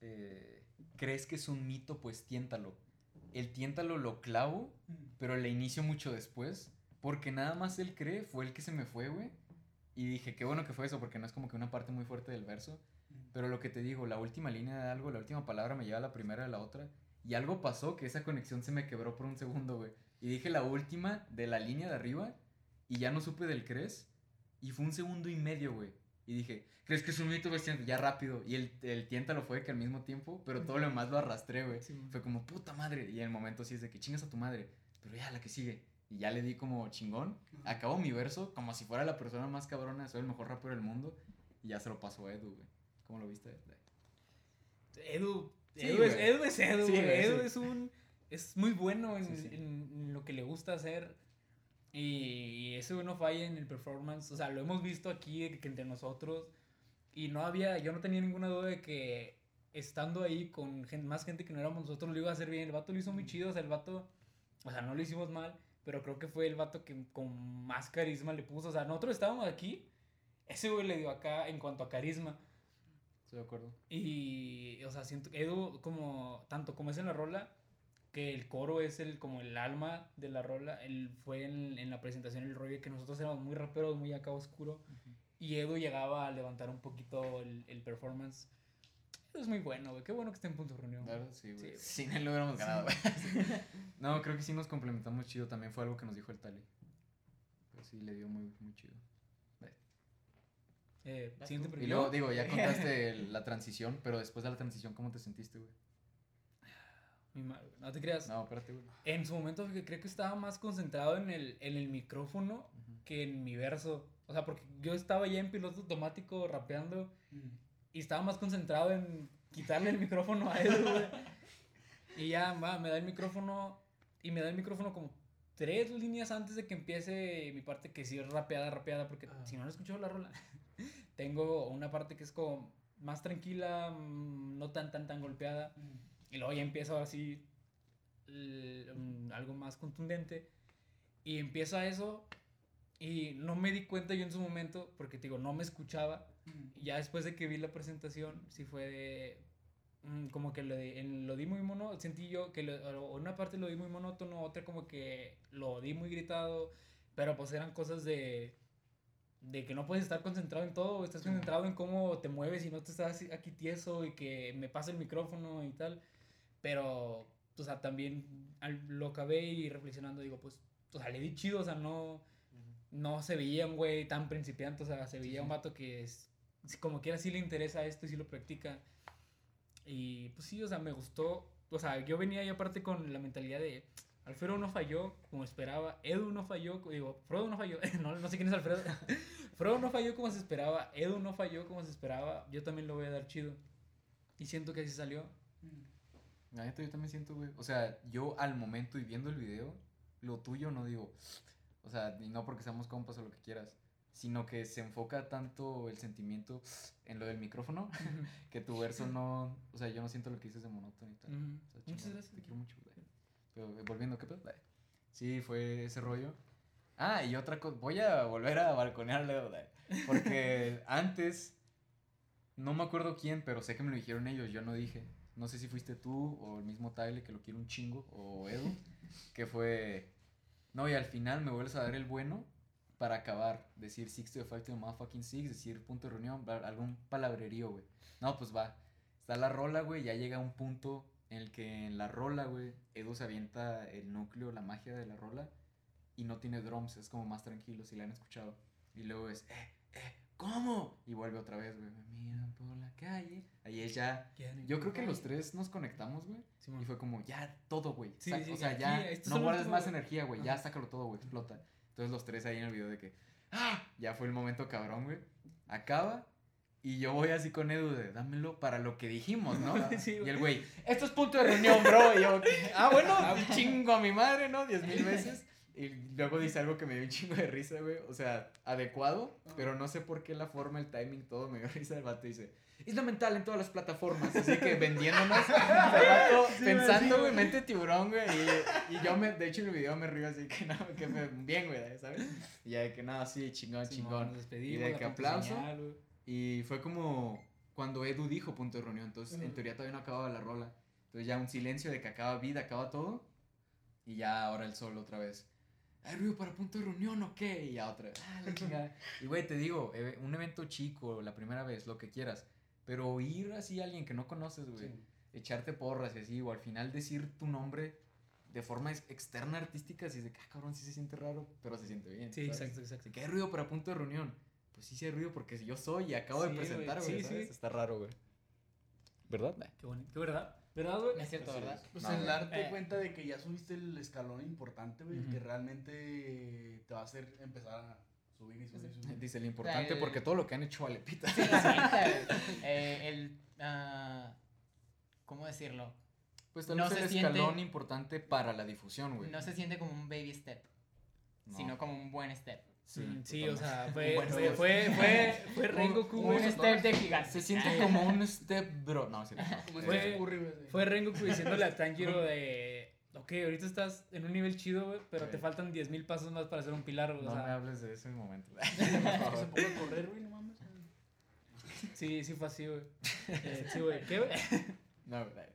eh, ¿Crees que es un mito? Pues tiéntalo. El tiéntalo lo clavo, pero le inicio mucho después. Porque nada más él cree, fue el que se me fue, güey. Y dije, qué bueno que fue eso, porque no es como que una parte muy fuerte del verso. Pero lo que te digo, la última línea de algo, la última palabra me lleva a la primera de la otra. Y algo pasó que esa conexión se me quebró por un segundo, güey. Y dije la última de la línea de arriba y ya no supe del crees. Y fue un segundo y medio, güey. Y dije, ¿crees que es un mito? Tienta- ya rápido. Y el, el tiéntalo fue que al mismo tiempo, pero todo lo demás lo arrastré, güey. Sí. Fue como, puta madre. Y en el momento sí es de que chingas a tu madre. Pero ya, la que sigue. Y ya le di como chingón. Acabo mi verso como si fuera la persona más cabrona. Soy el mejor rapero del mundo. Y ya se lo paso a Edu, güey. ¿Cómo lo viste? Edu, Sí, Edu, es. Edu es Edu, Sí, güey. Edu es un, es muy bueno en- en lo que le gusta hacer. Y, güey no falla en el performance. O sea, lo hemos visto aquí entre nosotros. Y no había, yo no tenía ninguna duda de que estando ahí con gen- más gente que no éramos nosotros lo iba a hacer bien. El vato lo hizo muy chido. O sea, el vato, o sea, no lo hicimos mal. Pero creo que fue el vato que con más carisma le puso. O sea, nosotros estábamos aquí. Ese güey le dio acá en cuanto a carisma. Estoy de acuerdo. Y, o sea, siento que Edu, como, tanto como es en la rola, que el coro es el, como el alma de la rola, él fue en, en la presentación el rollo que nosotros éramos muy raperos, muy acá oscuro, y Edu llegaba a levantar un poquito el, el performance. Edu es muy bueno, güey, qué bueno que esté en punto de reunión. Claro, sí, güey. Sí, Sin él lo hubiéramos ganado, güey. no, creo que sí nos complementamos chido. También fue algo que nos dijo el Tali. Pero sí, le dio muy, muy chido. Eh, siguiente. Y luego, digo, ya contaste la transición, pero después de la transición, ¿cómo te sentiste, güey? Mi madre, no te creas. No, espérate, güey. En su momento creo que estaba más concentrado en el, en el micrófono Ujú. que en mi verso. O sea, porque yo estaba ya en piloto automático rapeando y estaba más concentrado en quitarle el micrófono a Edu, güey. Y ya, va, me da el micrófono y me da el micrófono como tres líneas antes de que empiece mi parte que sí es rapeada, rapeada, porque Ah. si no lo escuchado la rola, tengo una parte que es como más tranquila, mm, no tan, tan, tan golpeada. Y luego ya empiezo así l- mm, algo más contundente. Y empieza eso. Y no me di cuenta yo en su momento, porque te digo, no me escuchaba. Y ya después de que vi la presentación, sí fue de. mm, como que lo, de- en- lo di muy mono. Sentí yo que lo- una parte lo di muy monótono, otra como que lo di muy gritado. Pero pues eran cosas de. De que no puedes estar concentrado en todo, estás concentrado en cómo te mueves y no te estás aquí tieso y que me pasa el micrófono y tal. Pero, o sea, también lo acabé y reflexionando digo, pues, o sea, le di chido, o sea, no, no se veía un güey tan principiante, o sea, se veía un vato que es, como quiera sí le interesa esto y sí lo practica. Y pues sí, o sea, me gustó, o sea, yo venía ahí aparte con la mentalidad de, Alfredo no falló como esperaba, Edu no falló, digo, Frodo no falló, no, no sé quién es Alfredo, Frodo no falló como se esperaba, Edu no falló como se esperaba, yo también lo voy a dar chido. Y siento que así salió. La neta, yo también siento, güey. O sea, yo al momento y viendo el video, lo tuyo no digo. O sea, y no porque seamos compas o lo que quieras, sino que se enfoca tanto el sentimiento en lo del micrófono que tu verso no. O sea, yo no siento lo que dices de monótono y tal. O sea, Muchas chingón, gracias. Te quiero mucho, güey. Pero eh, volviendo, ¿qué pedo? Sí, fue ese rollo. Ah, y otra cosa, voy a volver a balconearle, güey, porque antes, no me acuerdo quién, pero sé que me lo dijeron ellos, yo no dije. No sé si fuiste tú o el mismo Tyler que lo quiere un chingo, o Edu, que fue, no, y al final me vuelves a dar el bueno para acabar, decir six to the five to the motherfucking six, decir punto de reunión, algún palabrerío, güey. No, pues va, está la rola, güey, ya llega un punto en el que en la rola, güey, Edu se avienta el núcleo, la magia de la rola, y no tiene drums, es como más tranquilo, si la han escuchado. Y luego es, eh, eh, ¿cómo? Y vuelve otra vez, güey, me calle. Ahí es ya, yo creo que los tres nos conectamos, güey, y fue como, ya, todo, güey. Sí, Saca- sí, o sea, ya, no guardes más energía, güey, ya sácalo todo, güey, explota. Entonces los tres ahí en el video de que, ¡ah! Ya fue el momento cabrón, güey. Acaba Y yo voy así con Edu de, dámelo para lo que dijimos, ¿no? Sí, y el güey, esto es punto de reunión, bro. Y yo, ah, bueno, chingo a mi madre, ¿no? Diez mil veces. Y luego dice algo que me dio un chingo de risa, güey. O sea, adecuado, pero no sé por qué la forma, el timing, todo me dio risa. El vato dice, es lamentable en todas las plataformas. Así que vendiéndonos, el vato pensando, güey, mente tiburón, güey. Y, y yo, me, de hecho, en el video me río así que no, que me, bien, güey, ¿sabes? Y ya de que nada, sí, chingón, Simón, chingón. nos despedimos, Y de que aplauso. señal. Y fue como cuando Edu dijo punto de reunión. Entonces, en teoría todavía no acababa la rola. Entonces, ya un silencio de que acaba vida, acaba todo. Y ya ahora el solo otra vez. ¿Hay ruido para punto de reunión o qué? Y ya otra vez. Ah, la chingada. Y güey, te digo, un evento chico, la primera vez, lo que quieras. Pero oír así a alguien que no conoces, güey. Sí. Echarte porras y así, o al final decir tu nombre de forma ex- externa artística, así de que, ah, cabrón, sí se siente raro, pero se siente bien. Sí, ¿sabes? exacto, exacto. Que hay ruido para punto de reunión. Pues sí, sí hay ruido porque yo soy y acabo Sí, de güey, presentar, sí, güey. sí. ¿sabes? Está raro, güey. ¿Verdad? Qué bonito, qué verdad. ¿Verdad, güey? Es cierto, ¿verdad? es. Pues No, el darte Eh. cuenta de que ya subiste el escalón importante, güey, que realmente te va a hacer empezar a subir y subir y subir. Dice el importante el- porque todo lo que han hecho vale pita. Sí, eh, el, ah, ¿cómo decirlo? Pues tal No vez se el siente- escalón importante para la difusión, güey. No se siente como un baby step, No. sino como un buen step. Sí, Mm, Sí, o sea, fue, Bueno, fue, fue, fue, fue Rengoku, un step de gigante. Se siente como un step bro. No, sí, no. Fue- güey. Fue Rengoku diciéndole a Tanjiro de... Ok, ahorita estás en un nivel chido, güey, pero Sí. te faltan 10.000 pasos más para ser un pilar, güey. No o me hables de ese momento. Se a correr, güey, no mames. sí, sí fue así, güey. Eh, sí, güey. ¿Qué, güey? No, güey.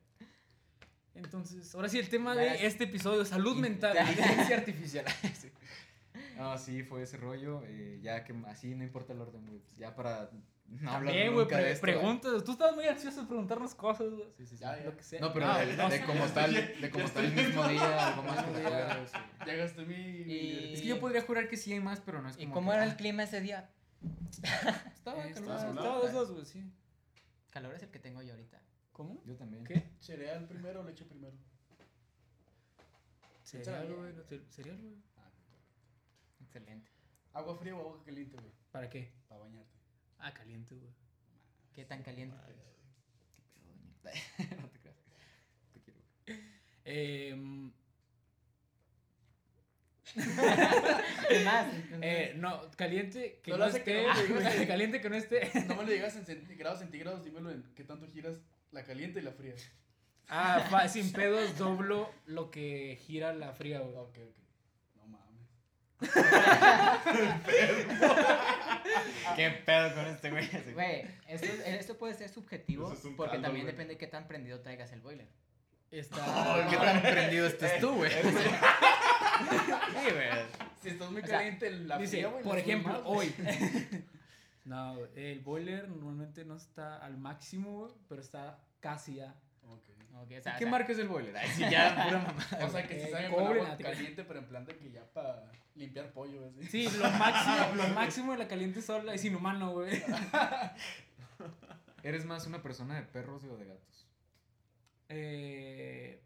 Entonces, ahora sí, el tema de este episodio, salud mental. Inteligencia artificial. Sí. No, sí, fue ese rollo. eh, ya que así no importa el orden, güey. pues Ya para no También, güey, pre- preguntas. Tú estabas muy ansioso de preguntarnos cosas, güey. Sí, sí, sí. Ya, ya. Lo que sea. No, pero Ah, de, no, ya tal, estoy- de ya tal el mismo día, algo más Ya. gasté mi. Y- Es que yo podría jurar que sí hay más, pero no es ¿Y como cómo que, era ah, el clima ese día? Estaba Eh, calmado. estaba- de esos, güey, sí. Calor es el que tengo yo ahorita. ¿Cómo? Yo también. ¿Qué? ¿Cereal primero o leche primero? Cereal, güey. Cereal, güey. Ah, Excelente. ¿Agua fría o agua caliente, güey? ¿Para qué? Para bañarte. Ah, caliente, güey. ¿Qué tan caliente? no te creas. Te quiero. Eh, ¿Qué más? eh, no, caliente que No no, lo hace esté. que no, güey. caliente que no esté. No me lo digas en grados centígrados, dímelo en qué tanto giras la caliente y la fría. Ah, sin pedos doblo lo que gira la fría, güey. Ok, ok. ¿Qué pedo con este güey? Güey, esto, esto puede ser subjetivo es porque caldo, también güey. depende de qué tan prendido traigas el boiler. Está. ¿Qué tan prendido estés tú, güey? Sí, güey. Si estás muy O sea, caliente, la Dice, fría, güey. por ejemplo, güey. hoy. No, el boiler normalmente no está al máximo, güey, pero está casi ya. Ok. Ok, o sea, ¿Qué o sea, marca es el boiler? Ay, sí, ya, pura mamada. O sea, que Eh, se sabe caliente, pero en plan de que ya para limpiar pollo, güey. Sí, lo máximo, lo máximo de la caliente sola es inhumano, güey. ¿Eres más una persona de perros o de gatos? Eh.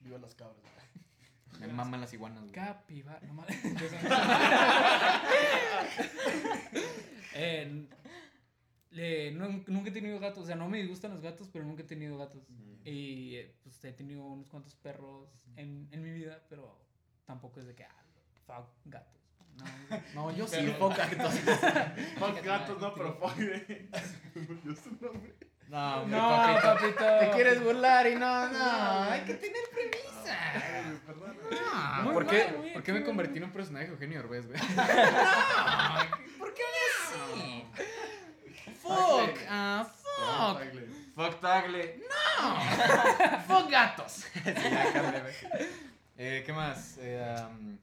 Viva las cabras. güey. Me maman las iguanas, güey. Capibara. No mames. eh, no- nunca he tenido gatos. O sea, no me disgustan los gatos, pero nunca he tenido gatos. Y eh, pues he tenido unos cuantos perros en, en mi vida, pero tampoco es de que, ah, fuck gatos. No, No, yo sí, Pero- fuck gatos. Fuck gatos, no, pero fuck. Yo nombre. No, hombre, no, papito. papito. Te quieres burlar y no, no, hay que tener premisa. Ay, perdón. No, ¿Por qué, mal, güey, ¿por qué me convertí en un personaje de Eugenio Derbez, güey? ¿Por qué así? Fuck, ah, fuck. Fuck Tagle. No. fuck gatos. Sí, ya. Eh, ¿qué más? Eh, um, uh,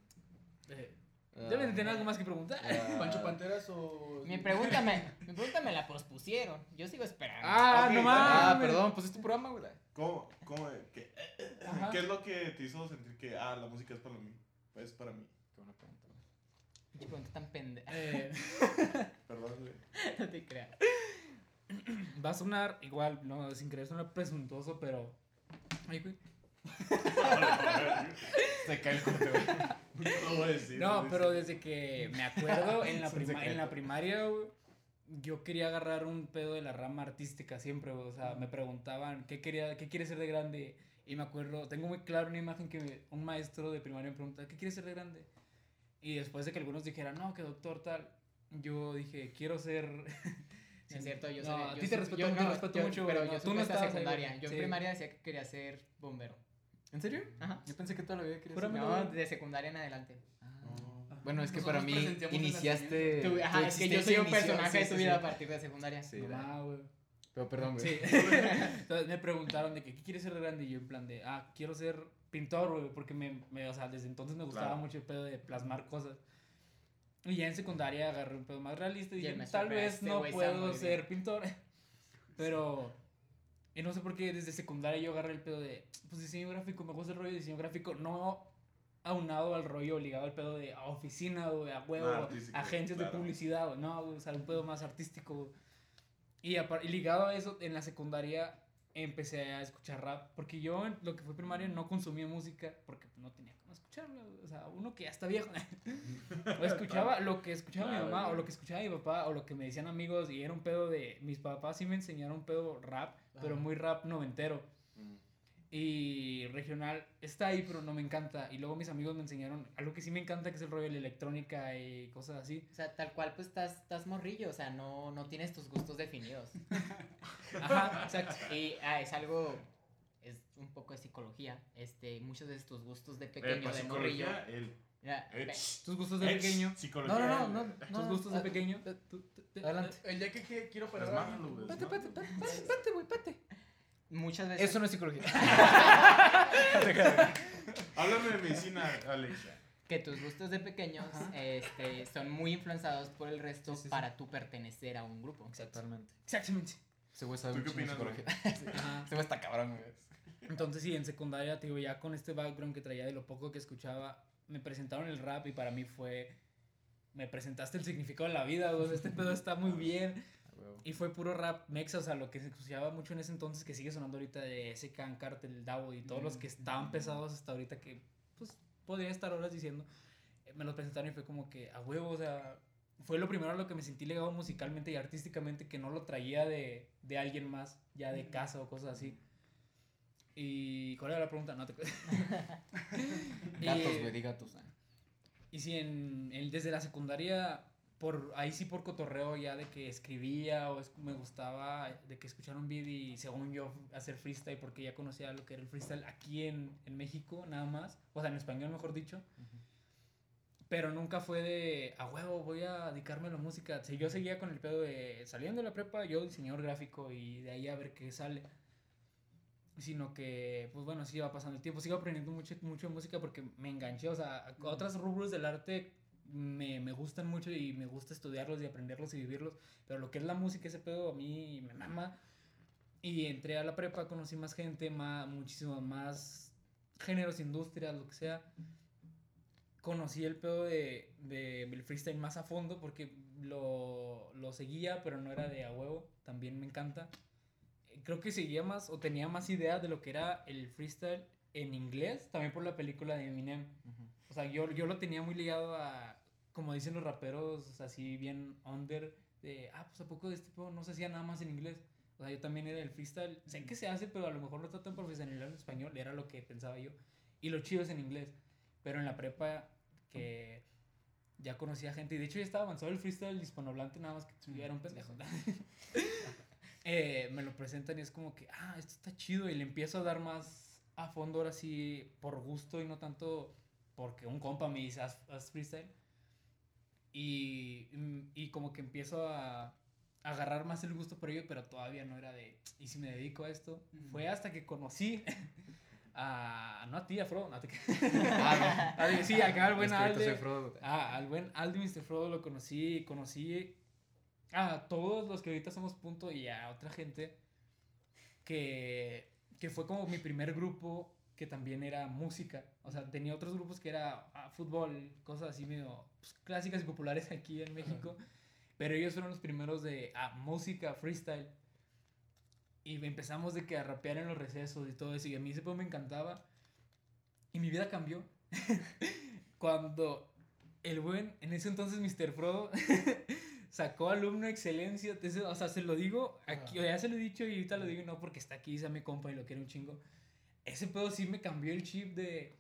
Deben de tener algo más que preguntar. uh, ¿Pancho Panteras o.? Mi pregunta me, mi pregunta me la pospusieron. Yo sigo esperando. Ah, Ok, no Ah, mames. perdón, pues es tu programa, güey. ¿Cómo? ¿Cómo? ¿Qué, Ajá. ¿Qué es lo que te hizo sentir que, ah, la música es para mí? Pues para mí. Qué buena pregunta, güey. Qué pregunta tan pendeja. Eh, Perdón, güey. No te creas. va a sonar igual, no, sin querer sonar presuntuoso, pero. Ay, güey. Se cae el corte, güey. No voy a decir. No, a pero decir. desde que me acuerdo en la, prima- en la primaria, güey, yo quería agarrar un pedo de la rama artística siempre, güey, o sea, me preguntaban qué quería, qué quiere ser de grande y me acuerdo, tengo muy claro una imagen que un maestro de primaria me pregunta, ¿qué quieres ser de grande? Y después de que algunos dijeran, no, que doctor tal, yo dije, quiero ser... No es cierto, yo No, a ti te respeto, yo te no, respeto yo- mucho, pero güey, yo no, tú no ahí, secundaria. güey. Yo en Sí. primaria decía que quería ser bombero. ¿En serio? Ajá. Yo pensé que toda la vida querías ser- No, de secundaria en adelante. Bueno, es que Nosotros para mí iniciaste. Tú- tu ajá, es que yo soy un personaje sí, de tu sí. vida a partir de secundaria. Sí. Mamá, güey. Pero perdón, güey. Sí. Entonces me preguntaron de que, ¿qué quieres ser de grande? Y yo en plan de, ah, quiero ser pintor, güey, porque me, me- o sea, desde entonces me gustaba Claro. mucho el pedo de plasmar cosas. Y ya en secundaria agarré un pedo más realista y Y dije, tal "Pero vez este no puedo ser bien". pintor. Pero, y no sé por qué desde secundaria yo agarré el pedo de, pues diseño gráfico, me gusta el rollo de diseño gráfico, no aunado al rollo ligado al pedo de a oficina, güey, a huevo, Ah, agencias de claro. publicidad, güey, no, o sea, un pedo más artístico, y ligado a eso, en la secundaria empecé a escuchar rap, porque yo en lo que fue primaria no consumía música, porque no tenía cómo escucharla, güey, o sea, uno que ya está viejo. o escuchaba lo que escuchaba mi Claro, mamá, o lo que escuchaba mi papá, o lo que me decían amigos, y era un pedo de, mis papás sí me enseñaron un pedo rap, pero muy rap noventero. Mm. Y regional está ahí, pero no me encanta. Y luego mis amigos me enseñaron algo que sí me encanta, que es el rollo de la electrónica y cosas así. O sea, tal cual, pues estás, estás morrillo, o sea, no, no tienes tus gustos definidos. Ajá, exacto. Y ah, es algo, un poco de psicología. Este, muchos de tus gustos de Eh, pequeño, de morrillo. el. Eh, ve- Tus gustos de eh, pequeño. Psicología. No, no, no, no. Tus gustos de pequeño. eh, tú- tú- Te- Adelante. El día que, quiero pues, Pate, pate, pate, pate, pate, güey, pate. muchas veces. Eso no es psicología. Háblame de medicina, Alexa. que tus gustos de pequeños este, son muy influenciados por el resto Sí, sí, sí. para tú pertenecer a un grupo. Exactamente. Exactamente. Ese güey sabe ¿Tú qué opinas, psicología. Ese güey está cabrón, güey. Entonces sí, en secundaria, digo, ya con este background que traía de lo poco que escuchaba, me presentaron el rap y para mí fue... Me presentaste el significado de la vida, güey. Este pedo está muy bien. Y fue puro rap mexa, o sea, lo que se escuchaba mucho en ese entonces, que sigue sonando ahorita de SK, Cartel, Davo y todos los que estaban pesados hasta ahorita, que pues podría estar horas diciendo, eh, me los presentaron y fue como que a huevo, o sea, fue lo primero a lo que me sentí legado musicalmente y artísticamente, que no lo traía de, de alguien más, ya de casa o cosas así. Y, ¿cuál era la pregunta? No te Gatos, güey, di gatos. ah. y sí, en, en- desde la secundaria, por ahí sí por cotorreo ya de que escribía o es- me gustaba de que escuchara un beat y según yo hacer freestyle porque ya conocía lo que era el freestyle aquí en, en México nada más, o sea en español mejor dicho, pero nunca fue de a huevo voy a dedicarme a la música, si yo seguía con el pedo de saliendo de la prepa yo diseñador gráfico y de ahí a ver qué sale. Sino que, pues bueno, sí iba pasando el tiempo, sigo aprendiendo mucho, mucho de música porque me enganché, o sea, a otros rubros del arte me, me gustan mucho y me gusta estudiarlos y aprenderlos y vivirlos, pero lo que es la música, ese pedo a mí me mama. Y entré a la prepa, conocí más gente, más, muchísimo más géneros, industrias, lo que sea. Conocí el pedo de, de el freestyle más a fondo porque lo, lo seguía, pero no era de a huevo, también me encanta. Creo que seguía más o tenía más idea de lo que era el freestyle en inglés, también por la película de Eminem. O sea, yo, yo lo tenía muy ligado a, como dicen los raperos, así bien under, de, ah, pues a poco de este pedo no se hacía nada más en inglés. O sea, yo también era el freestyle. Sé que se hace, pero a lo mejor no está tan profesional en español, era lo que pensaba yo. Y lo chido es en inglés. Pero en la prepa, que ya conocía gente, y de hecho ya estaba avanzado el freestyle hispanohablante, nada más que yo era un pendejo. Eh, me lo presentan y es como que, ah, esto está chido, y le empiezo a dar más a fondo ahora sí por gusto y no tanto porque un compa me dice, haz, haz freestyle. Y, mm, y como que empiezo a, a agarrar más el gusto por ello, pero todavía no era de, ¿y si me dedico a esto? Ujú. Fue hasta que conocí a, no a ti, a Frodo, no. Ah, A- sí, acá al no. buen. Frodo. Ah, al buen Aldo Mr. Frodo lo conocí, conocí a todos los que ahorita somos punto y a otra gente que, que fue como mi primer grupo que también era música. O sea, tenía otros grupos que era ah, fútbol, cosas así medio pues, clásicas y populares aquí en México. Pero ellos fueron los primeros de ah, música, freestyle. Y empezamos de que a rapear en los recesos y todo eso. Y a mí ese pedo me encantaba. Y mi vida cambió. Cuando el buen, en ese entonces Mr. Frodo, sacó alumno excelencia. Entonces, o sea, se lo digo aquí, ya se lo he dicho y ahorita lo digo no porque está aquí, sea mi compa y lo quiere un chingo. Ese pedo sí me cambió el chip de.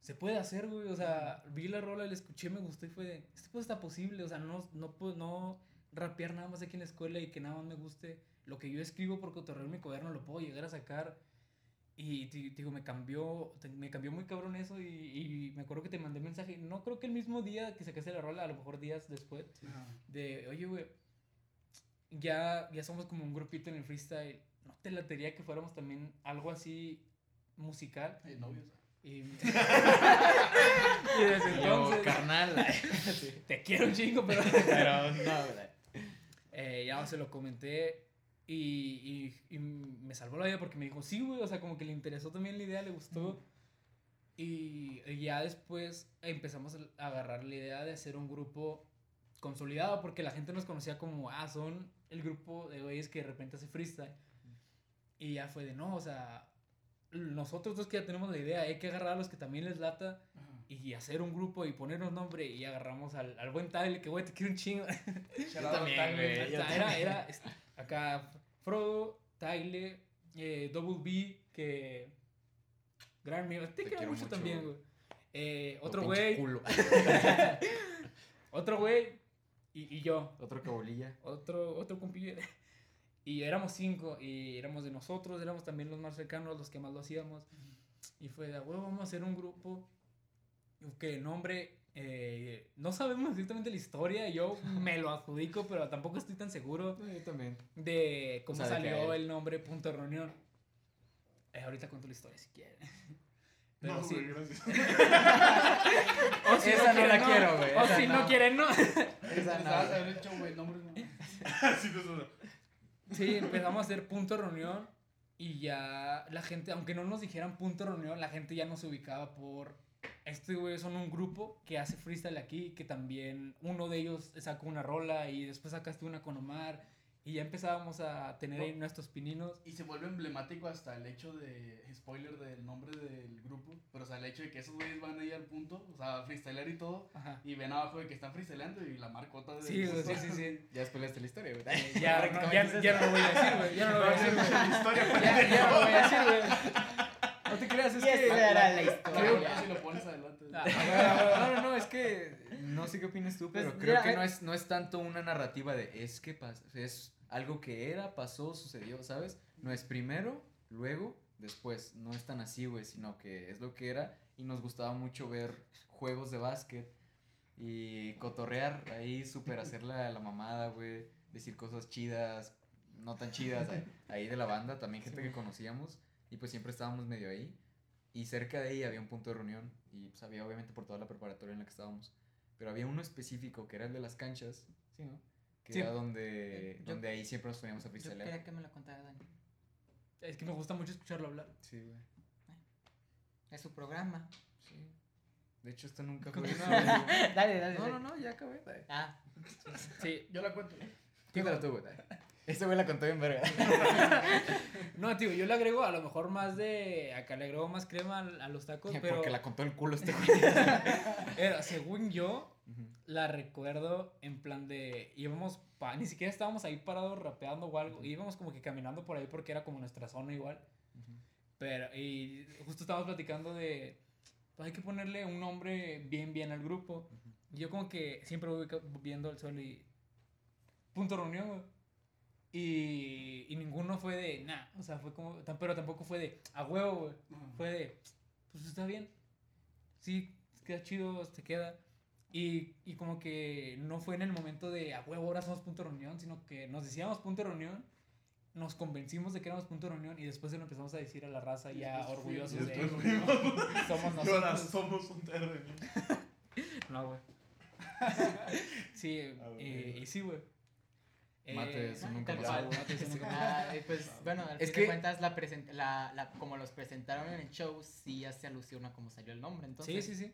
Se puede hacer, güey. O sea, vi la rola, la escuché, me gustó y fue de. Este pedo está posible. O sea, no, no puedo no rapear nada más aquí en la escuela y que nada más me guste. Lo que yo escribo por cotorreo en mi cuaderno lo puedo llegar a sacar. Y digo, me cambió, me cambió muy cabrón eso y, y me acuerdo que te mandé mensaje, no creo que el mismo día que sacaste la rola, a lo mejor días después, de, oye, güey, ya, ya somos como un grupito en el freestyle, ¿no te latería que fuéramos también algo así musical? Eh, novios. Y, y desde Yo, carnal. te quiero un chingo, pero... Pero no. Eh, ya se lo comenté y, y, y me salvó la vida porque me dijo, sí, güey, o sea, como que le interesó también la idea, le gustó. Y, y ya después empezamos a agarrar la idea de hacer un grupo consolidado porque la gente nos conocía como, ah, son el grupo de güeyes que de repente hace freestyle. Y ya fue de, no, o sea, nosotros dos que ya tenemos la idea, hay que agarrar a los que también les lata y hacer un grupo y ponernos nombre y agarramos al, al buen Tyler, que güey, te quiero un chingo. Yo también, güey. O yo sea, era, era acá Frodo, Tyler, eh, Double B, que. Gran amigo. Te, quiero, quiero mucho, mucho, también, güey. Eh, otro güey. Otro güey. Y, y yo. Otro cabolilla. Otro, otro compillo. Y éramos cinco. Y éramos de nosotros. Éramos también los más cercanos, los que más lo hacíamos. Y fue de, güey, vamos a hacer un grupo. Que el nombre. Eh, no sabemos exactamente la historia. Yo me lo adjudico, pero tampoco estoy tan seguro No, yo también. de cómo O sea, salió el nombre Punto de Reunión. Eh, ahorita cuento la historia si quieren. Pero No, sí. güey, gracias. O si Esa no quieren, la quiero, güey, O esa si no no. quieren, no. Esa Necesitabas haber hecho, güey, nombres, no. Sí, empezamos a hacer Punto Reunión. Y ya la gente, aunque no nos dijeran Punto Reunión, la gente ya nos ubicaba por. Este güey son un grupo que hace freestyle aquí, que también uno de ellos sacó una rola y después sacaste una con Omar. Y ya empezábamos a tener ahí nuestros pininos. Y se vuelve emblemático hasta el hecho de, spoiler del nombre del grupo, pero o sea, el hecho de que esos güeyes van ahí al punto, o sea, freestylear y todo, Ajá. y ven abajo de que están freestyleando y la marcota de... Sí, sí, sí, sí. Ya spoileaste la historia, güey. Eh, ya, no, ya, ya no lo voy a decir, güey. Ya no lo voy a decir, güey. La historia, Ya, ya no lo voy a decir, güey. No te creas, es Y que. esa era la Creo historia. que si lo pones adelante. Ah, No, no, no, es que no sé qué opinas tú, Pues, pero creo mira, que eh. no es, no es tanto una narrativa de es que pas- es algo que era, pasó, sucedió, ¿sabes? No es primero, luego, después. No es tan así, güey, sino que es lo que era y nos gustaba mucho ver juegos de básquet y cotorrear ahí, súper hacer la, la mamada, güey, decir cosas chidas, no tan chidas, ahí- ahí de la banda, también gente que conocíamos y pues siempre estábamos medio ahí. Y cerca de ahí había un punto de reunión y pues había obviamente por toda la preparatoria en la que estábamos. Pero había uno específico que era el de las canchas, ¿sí, no? Que Sí. era donde, Yo- donde ahí siempre nos poníamos a Yo freestylear. quería que me lo contara Dani. Es que me gusta mucho escucharlo hablar. Sí, güey. Es su programa. Sí. De hecho, esto nunca fue. dale, dale. no, dale. no, no, ya acabé. Ah, Sí. Yo la cuento. Cuéntalo tú, güey. Este güey la contó bien verga. No, tío, yo le agrego a lo mejor más de. Acá le agrego más crema a, los tacos, pero. Porque la contó el culo este güey. era, según yo, la recuerdo en plan de. Íbamos. Pa, ni siquiera estábamos ahí parados rapeando o algo. Íbamos como que caminando por ahí porque era como nuestra zona igual. Pero, y justo estábamos platicando de. Pues hay que ponerle un nombre bien, bien al grupo. Y yo, como que siempre voy viendo el sol y. Punto reunión, güey. Y, y ninguno fue de. Nah, o sea, fue como. Pero tampoco fue de. A huevo, güey. Fue de. Pues está bien. Sí, queda chido, te queda. Y, y como que no fue en el momento de a huevo, ahora somos punto de reunión, sino que nos decíamos punto de reunión, nos convencimos de que éramos punto de reunión y después se lo empezamos a decir a la raza Y ya orgullosos de. Somos Y ahora nosotros. somos un terreno. No, güey. Sí, Ah, eh, y sí, güey. Eh, Mate, eso nunca pasó. cual. Mate, eso nunca pasó. Ah, pues bueno, al Es fin que- de cuentas, la la, la, como los presentaron en el show, sí hace alusión a cómo salió el nombre. Entonces, Sí, sí, sí.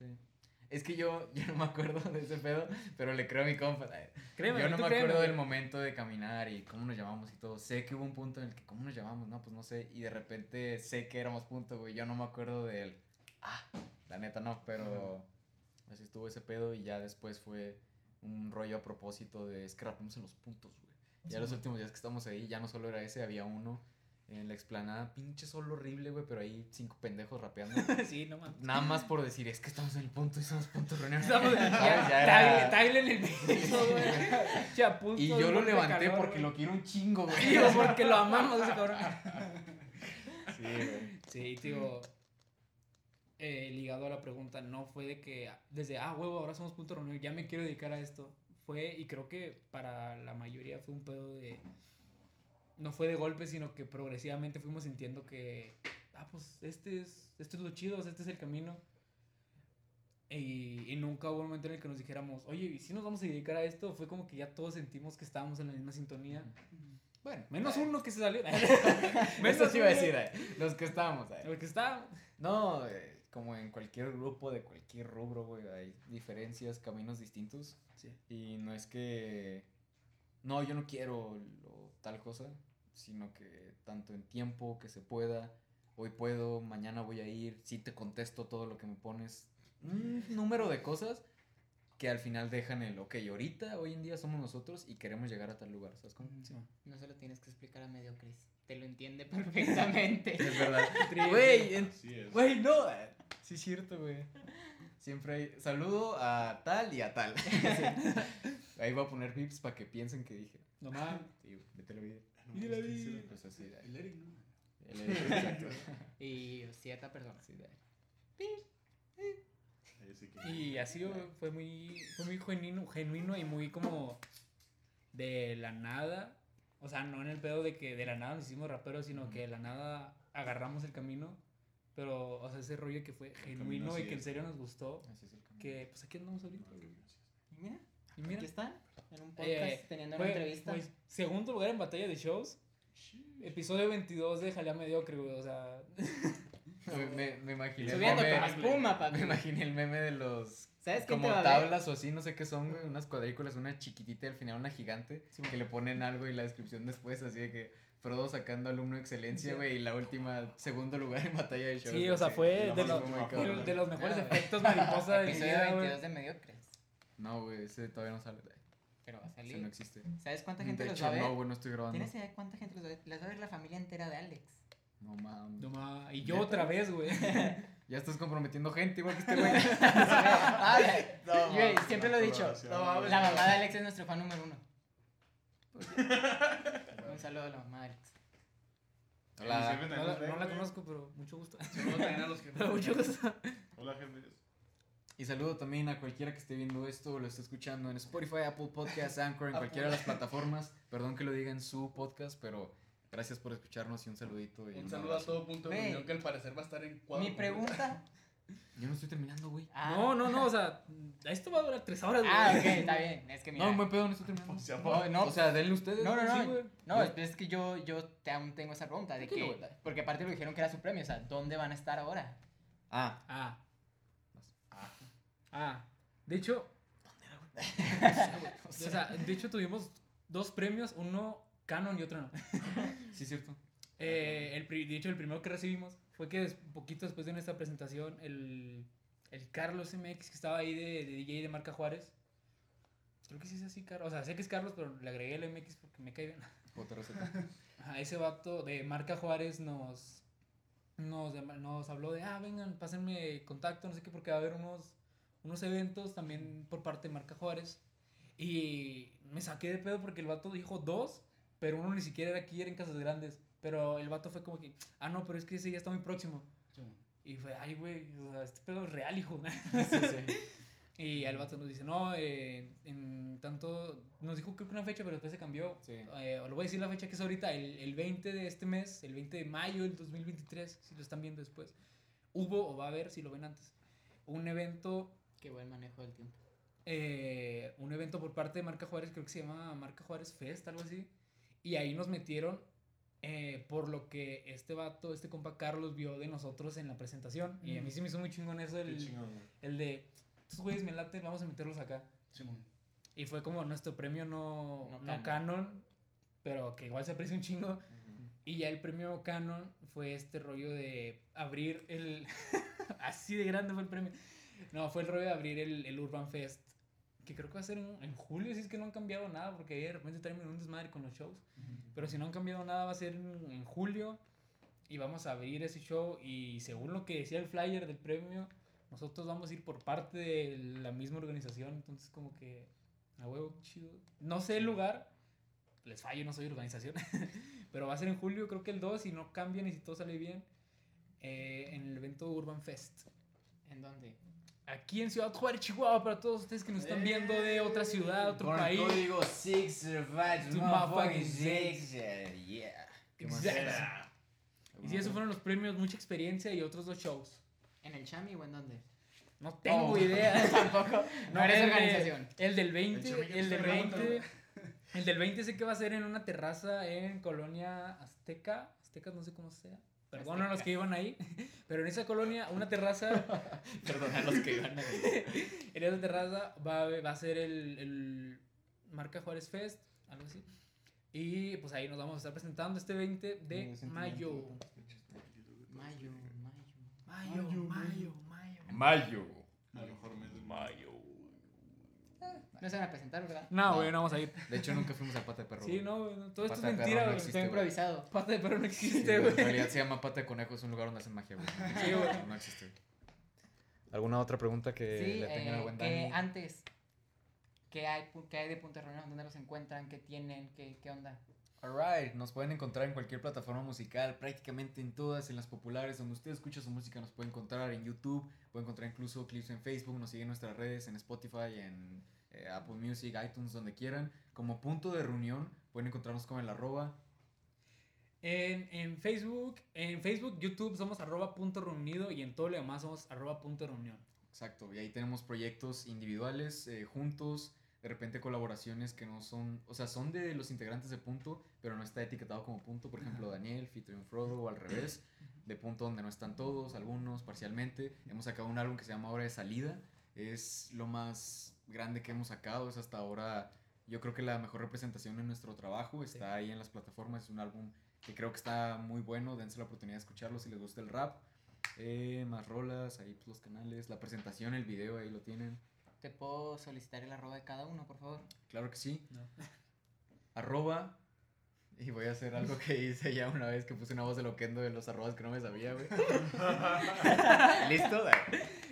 Sí. Es que yo, yo no me acuerdo de ese pedo, pero le creo a mi compa. Créeme, yo no me créeme, acuerdo güey. del momento de caminar y cómo nos llamamos y todo. Sé que hubo un punto en el que, ¿cómo nos llamamos? No, pues no sé. Y de repente sé que éramos punto, güey. Yo no me acuerdo del. Ah, la neta no, pero. Así estuvo ese pedo y ya después fue un rollo a propósito de es que rapemos en los puntos, güey. Ya los últimos días que estamos ahí, ya no solo era ese, había uno en la explanada, pinche sol horrible, güey, pero ahí cinco pendejos rapeando. sí, no mames. Nada más por decir, es que estamos en el punto y somos puntos reunión. Estamos en el piso, güey. Y yo lo levanté calor, porque lo quiero un chingo, güey. Porque lo amamos ese cabrón. Sí, güey. Sí, tío. Eh, ligado a la pregunta, no fue de que desde, ah, huevo, ahora somos punto reunión, ya me quiero dedicar a esto. Fue, y creo que para la mayoría fue un pedo de. No fue de golpe, sino que progresivamente fuimos sintiendo que, ah, pues este es, esto es lo chido, este es el camino. Y, y nunca hubo un momento en el que nos dijéramos, oye, ¿y si nos vamos a dedicar a esto? Fue como que ya todos sentimos que estábamos en la misma sintonía. Bueno, Menos uno que se salió. Eso sí iba a decir, eh, los que estábamos ahí. El que está. No, eh, como en cualquier grupo de cualquier rubro, güey, hay diferencias, caminos distintos. Sí. Y no es que, no, yo no quiero o tal cosa, sino que tanto en tiempo que se pueda, hoy puedo, mañana voy a ir, sí te contesto todo lo que me pones, un número de cosas que al final dejan el, ok, ahorita, hoy en día somos nosotros y queremos llegar a tal lugar, ¿sabes cómo? Sí. No se lo tienes que explicar a mediocres. Te lo entiende perfectamente. Es verdad. Triste. Güey. Güey, no. eh, Sí, es cierto, güey. Siempre hay. Saludo a tal y a tal. Ahí voy a poner pips para que piensen que dije. No mames. Sí, vete la vida. Y la vi. Pues así, ahí. El Eric, ¿no? El- el- exacto. Y cierta persona. Sí que- Y así fue muy, fue muy genuino, genuino y muy como de la nada. O sea, no en el pedo de que de la nada nos hicimos raperos, sino que de la nada agarramos el camino. Pero, o sea, ese rollo que fue genuino y que en serio nos gustó. Así es el camino. Que pues aquí andamos ahorita. Y mira, Y mira, aquí están. En un podcast Eh, teniendo una fue, entrevista. güey, segundo lugar en batalla de shows. Episodio 22 de Jalea Mediocre, güey. O sea, Me, me, me imaginé. el Subiendo meme- con espuma, papi. Me imaginé el meme de los. ¿Sabes te Como va a ver? tablas o así, no sé qué son, güey. Unas cuadrículas, una chiquitita y al final una gigante. que le ponen algo y la descripción después, así de que Frodo sacando alumno de excelencia, güey. Y la última, segundo lugar en batalla de shows. sí, o sea, fue de los, de- los mejores Ah. efectos mariposa de Episodio vida, güey. 22 de mediocres. No, güey, ese todavía no sale. Pero va a Ese salir. no existe. ¿Sabes cuánta gente De los hecho, va a ver? no, güey, no estoy grabando. ¿Tienes idea de cuánta gente los va a ver? Las va a ver la familia entera de Alex. No mames. No ma- y yo otra vez, güey. Ya estás comprometiendo gente, igual que este güey. No, güey, siempre lo he dicho. No. La mamá de Alex es nuestro fan número uno. Un saludo a la mamá de Alex. Hola. No la, no la conozco, pero mucho gusto. Saludos también a los que Pero mucho gusto. Hola, jefes. Y saludo también a cualquiera que esté viendo esto o lo esté escuchando en Spotify, Apple Podcasts, Anchor, en cualquiera de las plataformas. Perdón que lo diga en su podcast, pero gracias por escucharnos y un saludito. Y Un un saludo a todo punto de Güey. reunión que al parecer va a estar en cuadro. Mi pregunta. Yo no estoy terminando, güey. Ah, No, no, no, o sea, esto va a durar tres horas, güey. Ah, ok, está bien. Es que mira. No, buen pedo, no estoy terminando. O sea, No, no, O sea, denle ustedes. No, no, güey, no. sí, güey. no, es, es que yo, yo te- aún tengo esa pregunta de que. güey. Porque aparte lo dijeron que era su premio. O sea, ¿dónde van a estar ahora? Ah, Ah. Ah. De hecho. o sea, de hecho tuvimos dos premios, uno canon y otro no. sí, cierto. Eh, el, de hecho, el primero que recibimos fue que des- poquito después de nuestra presentación, el, el Carlos MX que estaba ahí de, de DJ de Marca Juárez. Creo que sí es así, Carlos. O sea, sé que es Carlos, pero le agregué el MX porque me cae bien. JRZ. Ajá, ese vato de Marca Juárez nos, nos, nos habló de, ah, vengan, pásenme contacto, no sé qué, porque va a haber unos, unos eventos también por parte de Marca Juárez. Y me saqué de pedo porque el vato dijo dos, pero uno ni siquiera era aquí, era en Casas Grandes. Pero el vato fue como que, ah, no, pero es que ese ya está muy próximo. Y fue, ay, güey, o sea, este pedo es real, hijo. Y el vato nos dice, no, eh, en tanto, nos dijo creo que una fecha, pero después se cambió. Sí. Eh, lo voy a decir la fecha que es ahorita, el, el 20 de este mes, el 20 de mayo del 2023, si lo están viendo después. Hubo, o va a haber, si lo ven antes, un evento, Qué buen manejo del tiempo. eh, un evento por parte de Marca Juárez, creo que se llama Marca Juárez Fest, algo así. Y ahí nos metieron eh, por lo que este vato, este compa Carlos vio de nosotros en la presentación. Y a mí sí me hizo muy chingón eso, el, chingón, el de, estos güeyes me laten, vamos a meterlos acá. Y fue como nuestro premio no, No no, canon. canon, pero que igual se aprecia un chingo. Y ya el premio canon fue este rollo de abrir el... así de grande fue el premio. No, fue el rollo de abrir el, el Urban Fest, que creo que va a ser en, en julio, si es que no han cambiado nada, porque de repente traen un desmadre con los shows. Pero si no han cambiado nada, va a ser en, en julio. Y vamos a abrir ese show. Y según lo que decía el flyer del premio, nosotros vamos a ir por parte de la misma organización. Entonces, como que, a huevo, chido. No sé el lugar. Les fallo, no soy organización. Pero va a ser en julio, creo que el 2. Si no cambian y si todo sale bien. eh, en el evento Urban Fest. ¿En dónde? Aquí en Ciudad Juárez, Chihuahua, para todos ustedes que nos están viendo de otra ciudad, otro Con el país. código 6 survives, Tu motherfucking motherfucking 6. Yeah. Exacto. Y si esos fueron los premios, mucha experiencia y otros dos shows. ¿En el Chami o en dónde? No tengo Oh. idea. Tampoco. No eres el de- organización. El del 20, El el, del está grabando. 20. El del 20 sé que va a ser en una terraza en Colonia Azteca. Aztecas no sé cómo sea. Perdón a los que iban ahí. Pero en esa colonia, una terraza, Perdón a los que iban a en esa terraza va, a- va a ser el, el Marca Juárez Fest, algo así. Y pues ahí nos vamos a estar presentando este 20 de mayo. Mayo, mayo. Mayo, mayo, mayo. Mayo. Mejor mes del Mayo. No se van a presentar, ¿verdad? No, güey, no vamos a ir. De hecho, nunca fuimos a Pata de Perro. Sí, no, güey, no, todo esto es Pata de perro mentira, no güey. Estoy güey. improvisado. Pata de perro no Sí, existe, güey, güey. En realidad se llama Pata de Conejo, es un lugar donde hacen magia, güey. Sí, güey. No existe. ¿Alguna otra pregunta que Sí, le tengan al eh, buen que Dani? antes, ¿qué hay, ¿qué hay de Punta Reunión? ¿Dónde los encuentran? ¿Qué tienen? ¿Qué, qué onda? Alright, nos pueden encontrar en cualquier plataforma musical, prácticamente en todas, en las populares, donde usted escucha su música nos puede encontrar en YouTube, puede encontrar incluso clips en Facebook, nos siguen en nuestras redes, en Spotify, en eh, Apple Music, iTunes, donde quieran. Como punto de reunión, pueden encontrarnos con el arroba. En, en Facebook, en Facebook, YouTube somos arroba punto reunido y en todo lo demás somos arroba punto reunión. Exacto, y ahí tenemos proyectos individuales, eh, juntos, de repente colaboraciones que no son, o sea, son de los integrantes de punto, pero no está etiquetado como punto, por ejemplo, Daniel, featuring Frodo o al revés, de punto donde no están todos, algunos parcialmente. Hemos sacado un álbum que se llama Hora de Salida, es lo más grande que hemos sacado, es hasta ahora, yo creo que la mejor representación de nuestro trabajo, está ahí en las plataformas, es un álbum que creo que está muy bueno, dense la oportunidad de escucharlo si les gusta el rap. Eh, más rolas, ahí pues, los canales, la presentación, el video, ahí lo tienen. ¿Te puedo solicitar el arroba de cada uno, por favor? Claro que sí. No. Arroba. Y voy a hacer algo que hice ya una vez que puse una voz de loquendo de los arrobas que no me sabía, güey. ¿Listo?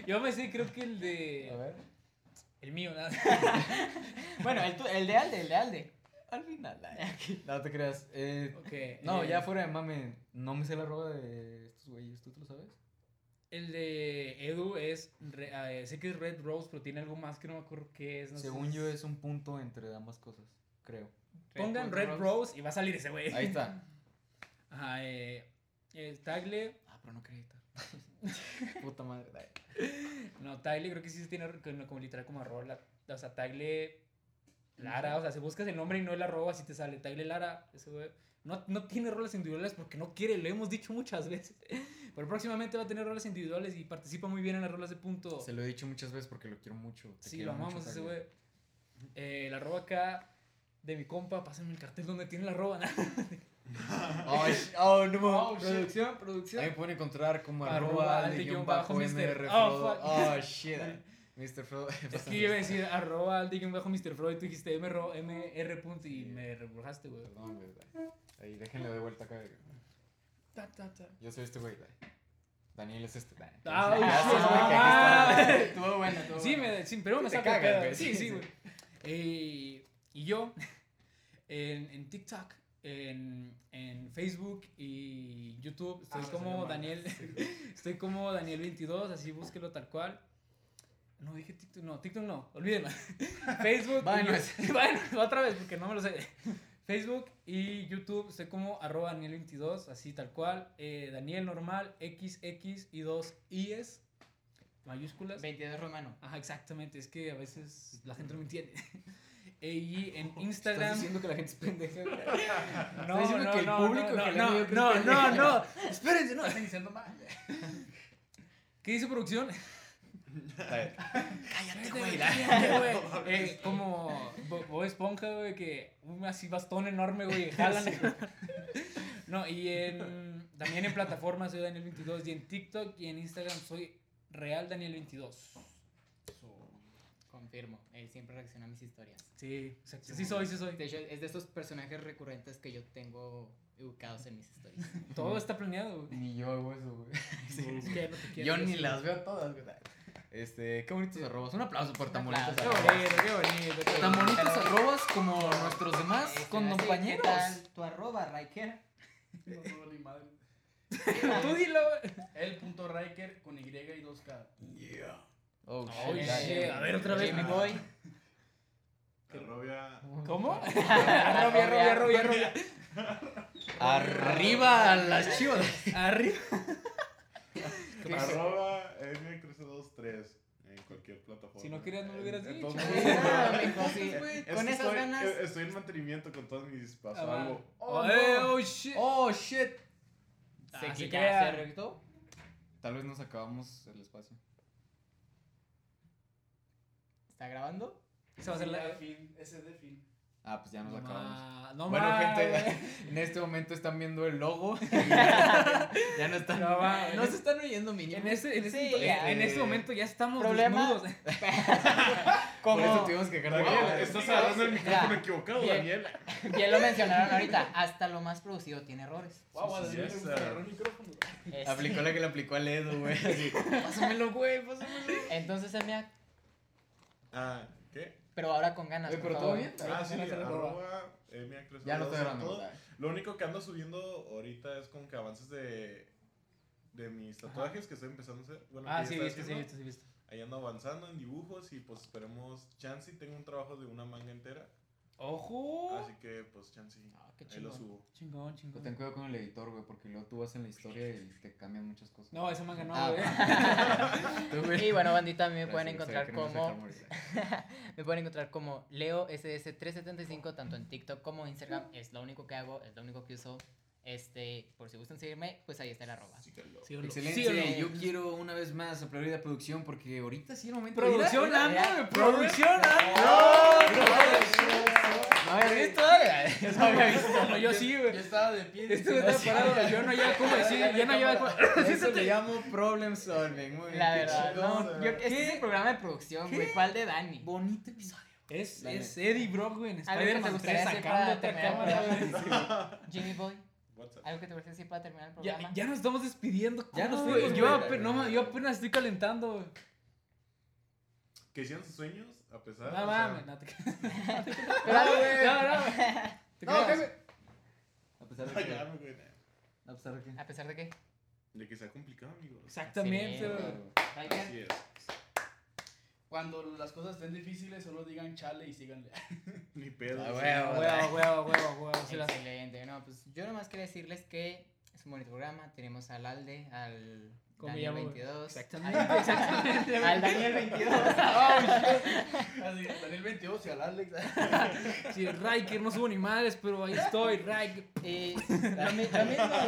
Yo me sé, creo que el de. A ver. El mío, nada. Bueno, el, el de Alde, el de Alde. Al final. No te creas. Eh, no, eh, ya fuera de mame. No me sé la arroba de estos güeyes. ¿Tú te lo sabes? El de Edu es. re- eh, sé que es Red Rose, pero tiene algo más que no me acuerdo qué es. no Según yo es un punto entre ambas cosas. Creo. Pongan Red Rose y va a salir ese güey. Ahí está. Ajá, eh. eh, Tagle. Ah, pero no quería editar. Puta madre. No, Tagle creo que sí se tiene como, literal como arroba. o sea, Tagle Lara. O sea, si buscas el nombre y no el arroba, si te sale Tagle Lara. Ese güey. No, no tiene rolas individuales porque no quiere, lo hemos dicho muchas veces. Pero próximamente va a tener rolas individuales y participa muy bien en las rolas de punto. Se lo he dicho muchas veces porque lo quiero mucho. Te Sí, quiero lo mucho, amamos ese güey. Eh, la arroba acá de mi compa, pásenme el cartel donde tiene la arroba. Oh, oh, no. Oh, producción, Ahí producción. me pueden encontrar como Arroba arroba guion guion bajo bajo MR oh. Oh, shit. Mr. Frodo. Es que yo iba a decir arroba al bajo Mr. Freud, tú dijiste MR, MR punto y me rebrujaste, güey. Perdón, güey. Ahí, déjenle de vuelta acá. Ta, ta, ta. Yo soy este güey. Daniel es este. Ah, sí, que ah. está. Estuvo bueno, estuvo Sí, bueno. me, sí, pero me Sí saca cagas, güey. Sí, Sí, sí, sí. güey. Eh, y yo, en, en TikTok, en, en Facebook y YouTube, estoy Ah, como. Daniel, estoy como Daniel22, así búsquelo tal cual. No dije TikTok, no, TikTok no, olvídenlo. Facebook. y Bueno, otra vez, porque no me lo sé. Facebook y YouTube estoy como arroba Daniel22, así tal cual. Eh, Daniel normal, XX y dos I's, mayúsculas. 22 romano. Ajá, exactamente. Es que a veces la gente no me entiende. Y en ¿Estás Instagram. diciendo que la gente es pendeja? güey? No, diciendo no, que el no, público no, que no, no, no, pendeja. no. Espérense, no. Están diciendo mal. ¿Qué dice producción? Cállate, güey. Cállate, güey. Eh, como Bo- Bob Esponja, güey, que un así bastón enorme, güey, jalan. No, y en, también en plataformas soy Daniel22 y en TikTok y en Instagram soy Real Daniel22. Confirmo, él siempre reacciona a mis historias. Sí, exacto. Sí soy, sí soy. De hecho, es de esos personajes recurrentes que yo tengo educados en mis historias. Todo está planeado, güey. Ni yo hago eso, güey. Es que no te quiero Yo ni las veo todas, güey. Este, qué bonitos arrobas. Un aplauso por tan bonitos. Qué arrobas. bonito, qué bonito. Tan bonito. bonitos Pero- arrobas como nuestros demás Este, compañeros. ¿Qué tal tu arroba, Riker? No, no, ni madre. Tú dilo, güey. El punto Riker con Y y 2K. Oh, Oh, shit. shit. A ver, otra vez. Jimmy Ah. Boy. Arrobia. ¿Cómo? Arrobia, arrobia, arrobia, arrobia. Arriba a las chivas. Arriba. Arroba M1323 en cualquier plataforma. Si no querías, no lo hubieras dicho. Ah, Con esas estoy, ganas. Estoy en mantenimiento con todos mis pasos. Ah, algo. Oh, no. eh, oh, shit. Oh, shit. Ah, Se quita, se. Tal vez nos acabamos el espacio. ¿Está grabando? Esa va a ser la. fin, ese de fin. Ah, pues ya nos No acabamos. ma- no bueno, ma- gente, en este momento están viendo el logo. ya, ya no están. No No, se están oyendo mínimo. En este, en, este, Sí, en- este momento ya estamos Problema. desnudos. Por eso Como tuvimos que dejar de Daniel, grabar. estás agarrando el micrófono Ya. equivocado, Bien. Daniel. bien lo mencionaron ahorita, hasta lo más producido tiene errores. Wow, a sí, sí, esa. agarrar el micrófono. Es- Aplicó la que le aplicó a Ledo, güey. Así, pásamelo, güey, pásamelo. Entonces, Emiak, Ah, ¿qué? pero ahora con ganas. Pero todo favor. bien. Ah, sí, arroba M1323 Ya no estoy grabando. todo. Lo único que ando subiendo ahorita es como que avances de, de mis tatuajes que estoy empezando a hacer. Bueno, Ah, sí, viste, sí, viste, sí, viste. Ahí ando avanzando en dibujos y pues esperemos chance y tengo un trabajo de una manga entera. ¡Ojo! Así que pues chance Ah, qué ahí lo chingón. subo. Chingón, Pero chingón. ten cuidado con el editor, güey, porque luego tú vas en la historia y te cambian muchas cosas. No, esa manga no, Ah, güey. Y bueno, bandita, a mí me pueden encontrar como me pueden encontrar como Leo SS375 tanto en TikTok como en Instagram. Es lo único que hago, es lo único que uso. Este, por si gustan seguirme, pues ahí está el arroba. Síganlo. Sí, o no. Excelente. No. Yo quiero una vez más aplaudir a producción porque ahorita sí el momento. Producción, güey, producción, No había visto. No había visto. amo. Yo sí, güey. Yo estaba de pie. Este así. estaba parado, yo no llevo cómo decir, yo no llevo cómo... Eso le llamo problem solving. Muy bien, La verdad, no, yo, este es el programa de producción, güey. ¿Cuál de Dani? Bonito episodio. Es, es. Eddie Brock, güey, en te Spider-Man 3 gustaría hacer sacando otra cámara. Jimmy Boy, Algo que te gustaría decir para terminar el programa. ya nos estamos despidiendo. Ya nos ¿cómo, fuimos? Yo, no, apenas estoy calentando. Que hicieron sus sueños a pesar No o mames, sea, no te No, no, ¿Te No, creas? A pesar de que. A pesar de que. A pesar de que. De que sea complicado, amigos. Exactamente, Así es. Cuando las cosas estén difíciles, solo digan chale y síganle. Ni pedo. Ah, sí. huevo. Huevo, huevo, huevo, huevo. Excelente. No, pues yo nomás quería decirles que es un bonito programa. Tenemos al Alde, al ¿Cómo me Daniel llamo, güey? 22. Exactamente, al- exactamente. Al Daniel 22. Así, Daniel 22 y al Alex. Sí, Riker, no subo ni madres, pero ahí estoy, Riker. Y lo, lo mismo,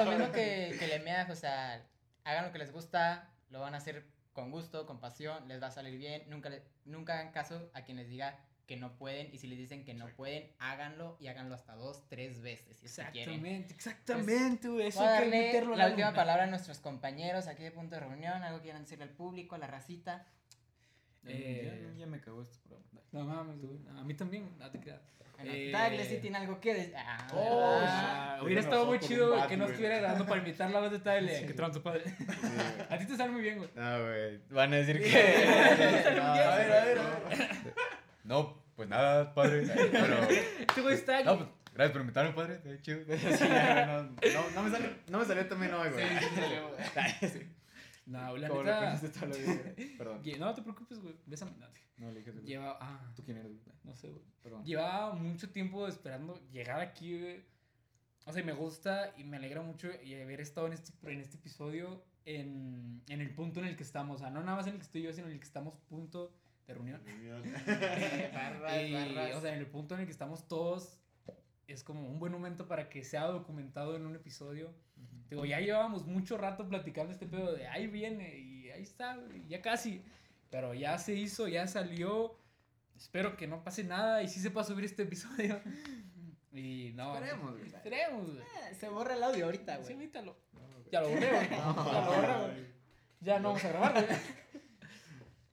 lo mismo que, que le meas, o sea, hagan lo que les gusta, lo van a hacer con gusto, con pasión, les va a salir bien. Nunca, le- nunca hagan caso a quien les diga que no pueden. Y si les dicen que no pueden, háganlo y háganlo hasta dos, tres veces. Si. Exactamente, exactamente, güey. Eso hay que darle meterlo la al última palabra a nuestros compañeros aquí de punto de reunión. Algo que quieran decirle al público, a la racita. Eh, Ya, ya me cagó este programa. No mames, güey. A mí también, no te creas. Bueno, Eh, sí tiene algo que decir. Ah, Oh, shit. hubiera estado muy chido güey, que no estuviera güey. grabando para imitar la voz de Tyler. Sí. Que tu padre. A ti te sale muy bien, güey. No, güey. Van a decir Sí. que. No, A ver, a ver, No, pues nada, padre. Pero. Este güey está No, pues gracias por invitarme, padre. Está chido. Sí, no, no, no me salió, no me salió también hoy, güey. Sí, No, la Como lo neta. Perdón. No te preocupes, güey. Bésame. No, No, le dije. Lleva. Ah, ¿Tú quién eres? güey? no sé, güey. Perdón. Llevaba mucho tiempo esperando llegar aquí, güey. O sea, me gusta y me alegra mucho y haber estado en este, en este episodio en, en el punto en el que estamos. O sea, no nada más en el que estoy yo, sino en el que estamos punto de reunión. Barras, Y, barras. o sea, en el punto en el que estamos todos es como un buen momento para que sea documentado en un episodio. Digo, ya llevábamos mucho rato platicando este pedo de ahí viene y ahí está, güey, ya casi. Pero ya se hizo, ya salió. Espero que no pase nada y sí se pueda subir este episodio. Y no. Esperemos, güey. Esperemos, güey. Ah, Se borra el audio ahorita, Sí, güey. invítalo. Ya lo borré, güey. Ya lo borré, güey. Ya no vamos a grabar, güey.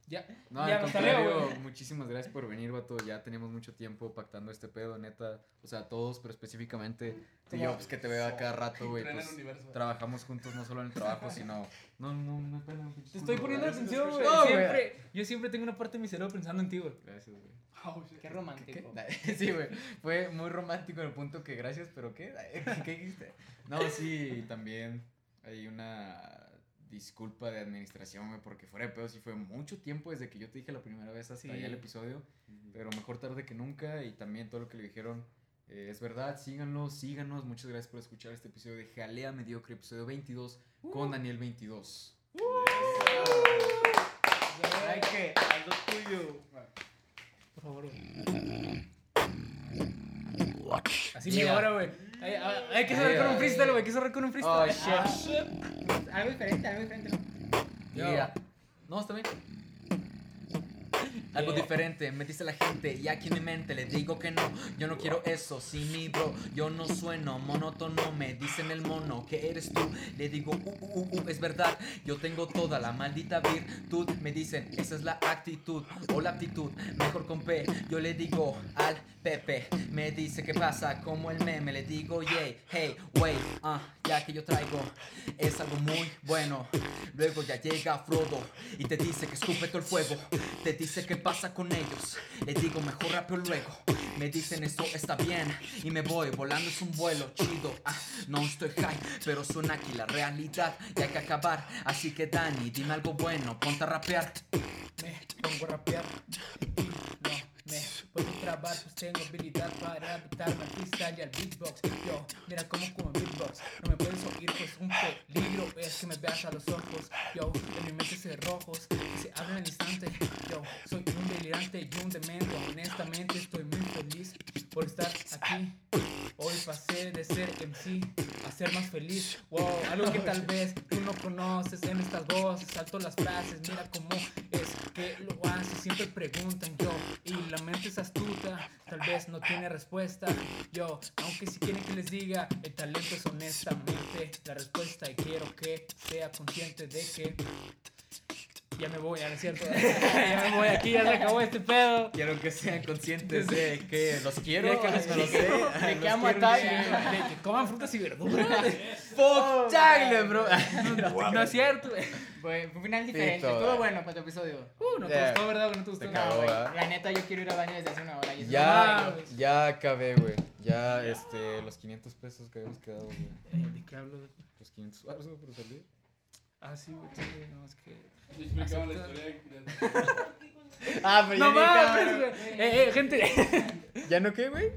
Ya. No, Ya, al contrario, güey. muchísimas gracias por venir, vato. Ya teníamos mucho tiempo pactando este pedo, neta. O sea, todos, pero específicamente tú y yo, pues que te veo a cada rato, güey. Pues, universo. trabajamos juntos no solo en el trabajo, sino... No, no, no, pena, Te estoy poniendo atención, güey. No. Siempre, yo siempre tengo una parte de mi cerebro pensando en ti, güey. Gracias, güey. Oh. Qué romántico. ¿Qué? Sí, güey. Fue muy romántico en el punto que gracias, pero ¿qué? ¿Qué dijiste? No, sí, también hay una disculpa de administración, güey, porque fuera de pedo sí fue mucho tiempo desde que yo te dije la primera vez hasta Sí. ya el episodio, pero mejor tarde que nunca y también todo lo que le dijeron eh, es verdad, síganlo, síganos, muchas gracias por escuchar este episodio de Jalea Mediocre, episodio 22 con Daniel 22. Hay que, lo tuyo. Por favor. Así Yeah. media hora, güey. Hay, hay- que cerrar con un freestyle, güey. Hay que cerrar con un Oh, freestyle. shit. Algo diferente, algo diferente. Yeah. No, está bien. Algo diferente, me dice la gente y aquí en mi mente le digo que no, yo no quiero eso, sí mi bro, yo no sueno monótono, me dicen el mono, que eres tú? Le digo, uh, uh, uh, uh, es verdad, yo tengo toda la maldita virtud, me dicen, esa es la actitud o la aptitud, mejor con P, yo le digo al Pepe, me dice que pasa como el meme, le digo, yay, hey, wait, ah, ya que yo traigo, es algo muy bueno, luego ya llega Frodo y te dice que escupe todo el fuego, te dice qué pasa con ellos, le digo mejor rápido luego, me dicen esto está bien y me voy. Volando es un vuelo chido, ah, no estoy high, pero suena aquí la realidad. Y hay que acabar, así que Dani, dime algo bueno, ponte a rapear. Me pongo a rapear. No, me puedo trabar, pues tengo habilidad para adaptarme al freestyle y al beatbox. Yo, mira cómo como beatbox. No me puedes oír, pues un peligro es que me veas a los ojos. Yo, en mi mente se rojos y se abren al instante. Yo, soy un delirante y un demente. Honestamente, estoy muy feliz por estar aquí. Hoy pasé de ser MC a ser más feliz. Wow, algo que tal vez tú no conoces en estas voces. Salto las frases, mira cómo es que lo hace. Siempre preguntan yo y la mente es astuta. Tal vez no tiene respuesta. Yo, aunque si quieren que les diga, el talento es honestamente la respuesta. Y quiero que sea consciente de que. Ya me voy, ya no es cierto. ya me voy, aquí ya se acabó este pedo. Quiero que sean conscientes de que los quiero, De que los sé, los de que amo a tal-. De que coman frutas y verduras. Fuck Chagle, bro. No es cierto, güey. Fue un final diferente. todo. Estuvo bueno para tu episodio. Uh, no te gustó, ¿verdad? No te gustó. ¿verdad? La neta, yo quiero ir al baño desde hace una hora. Y eso Ya, ya acabé, güey. Ya, este, los 500 pesos que habíamos quedado, güey. Eh, ¿De qué hablo? Los 500 baros, güey, por salir. Ah, sí, güey. Sí, no, es que. Yo explicaba la historia de- Ah, pero No mames, güey. Eh, eh, gente. ¿Ya no qué, güey?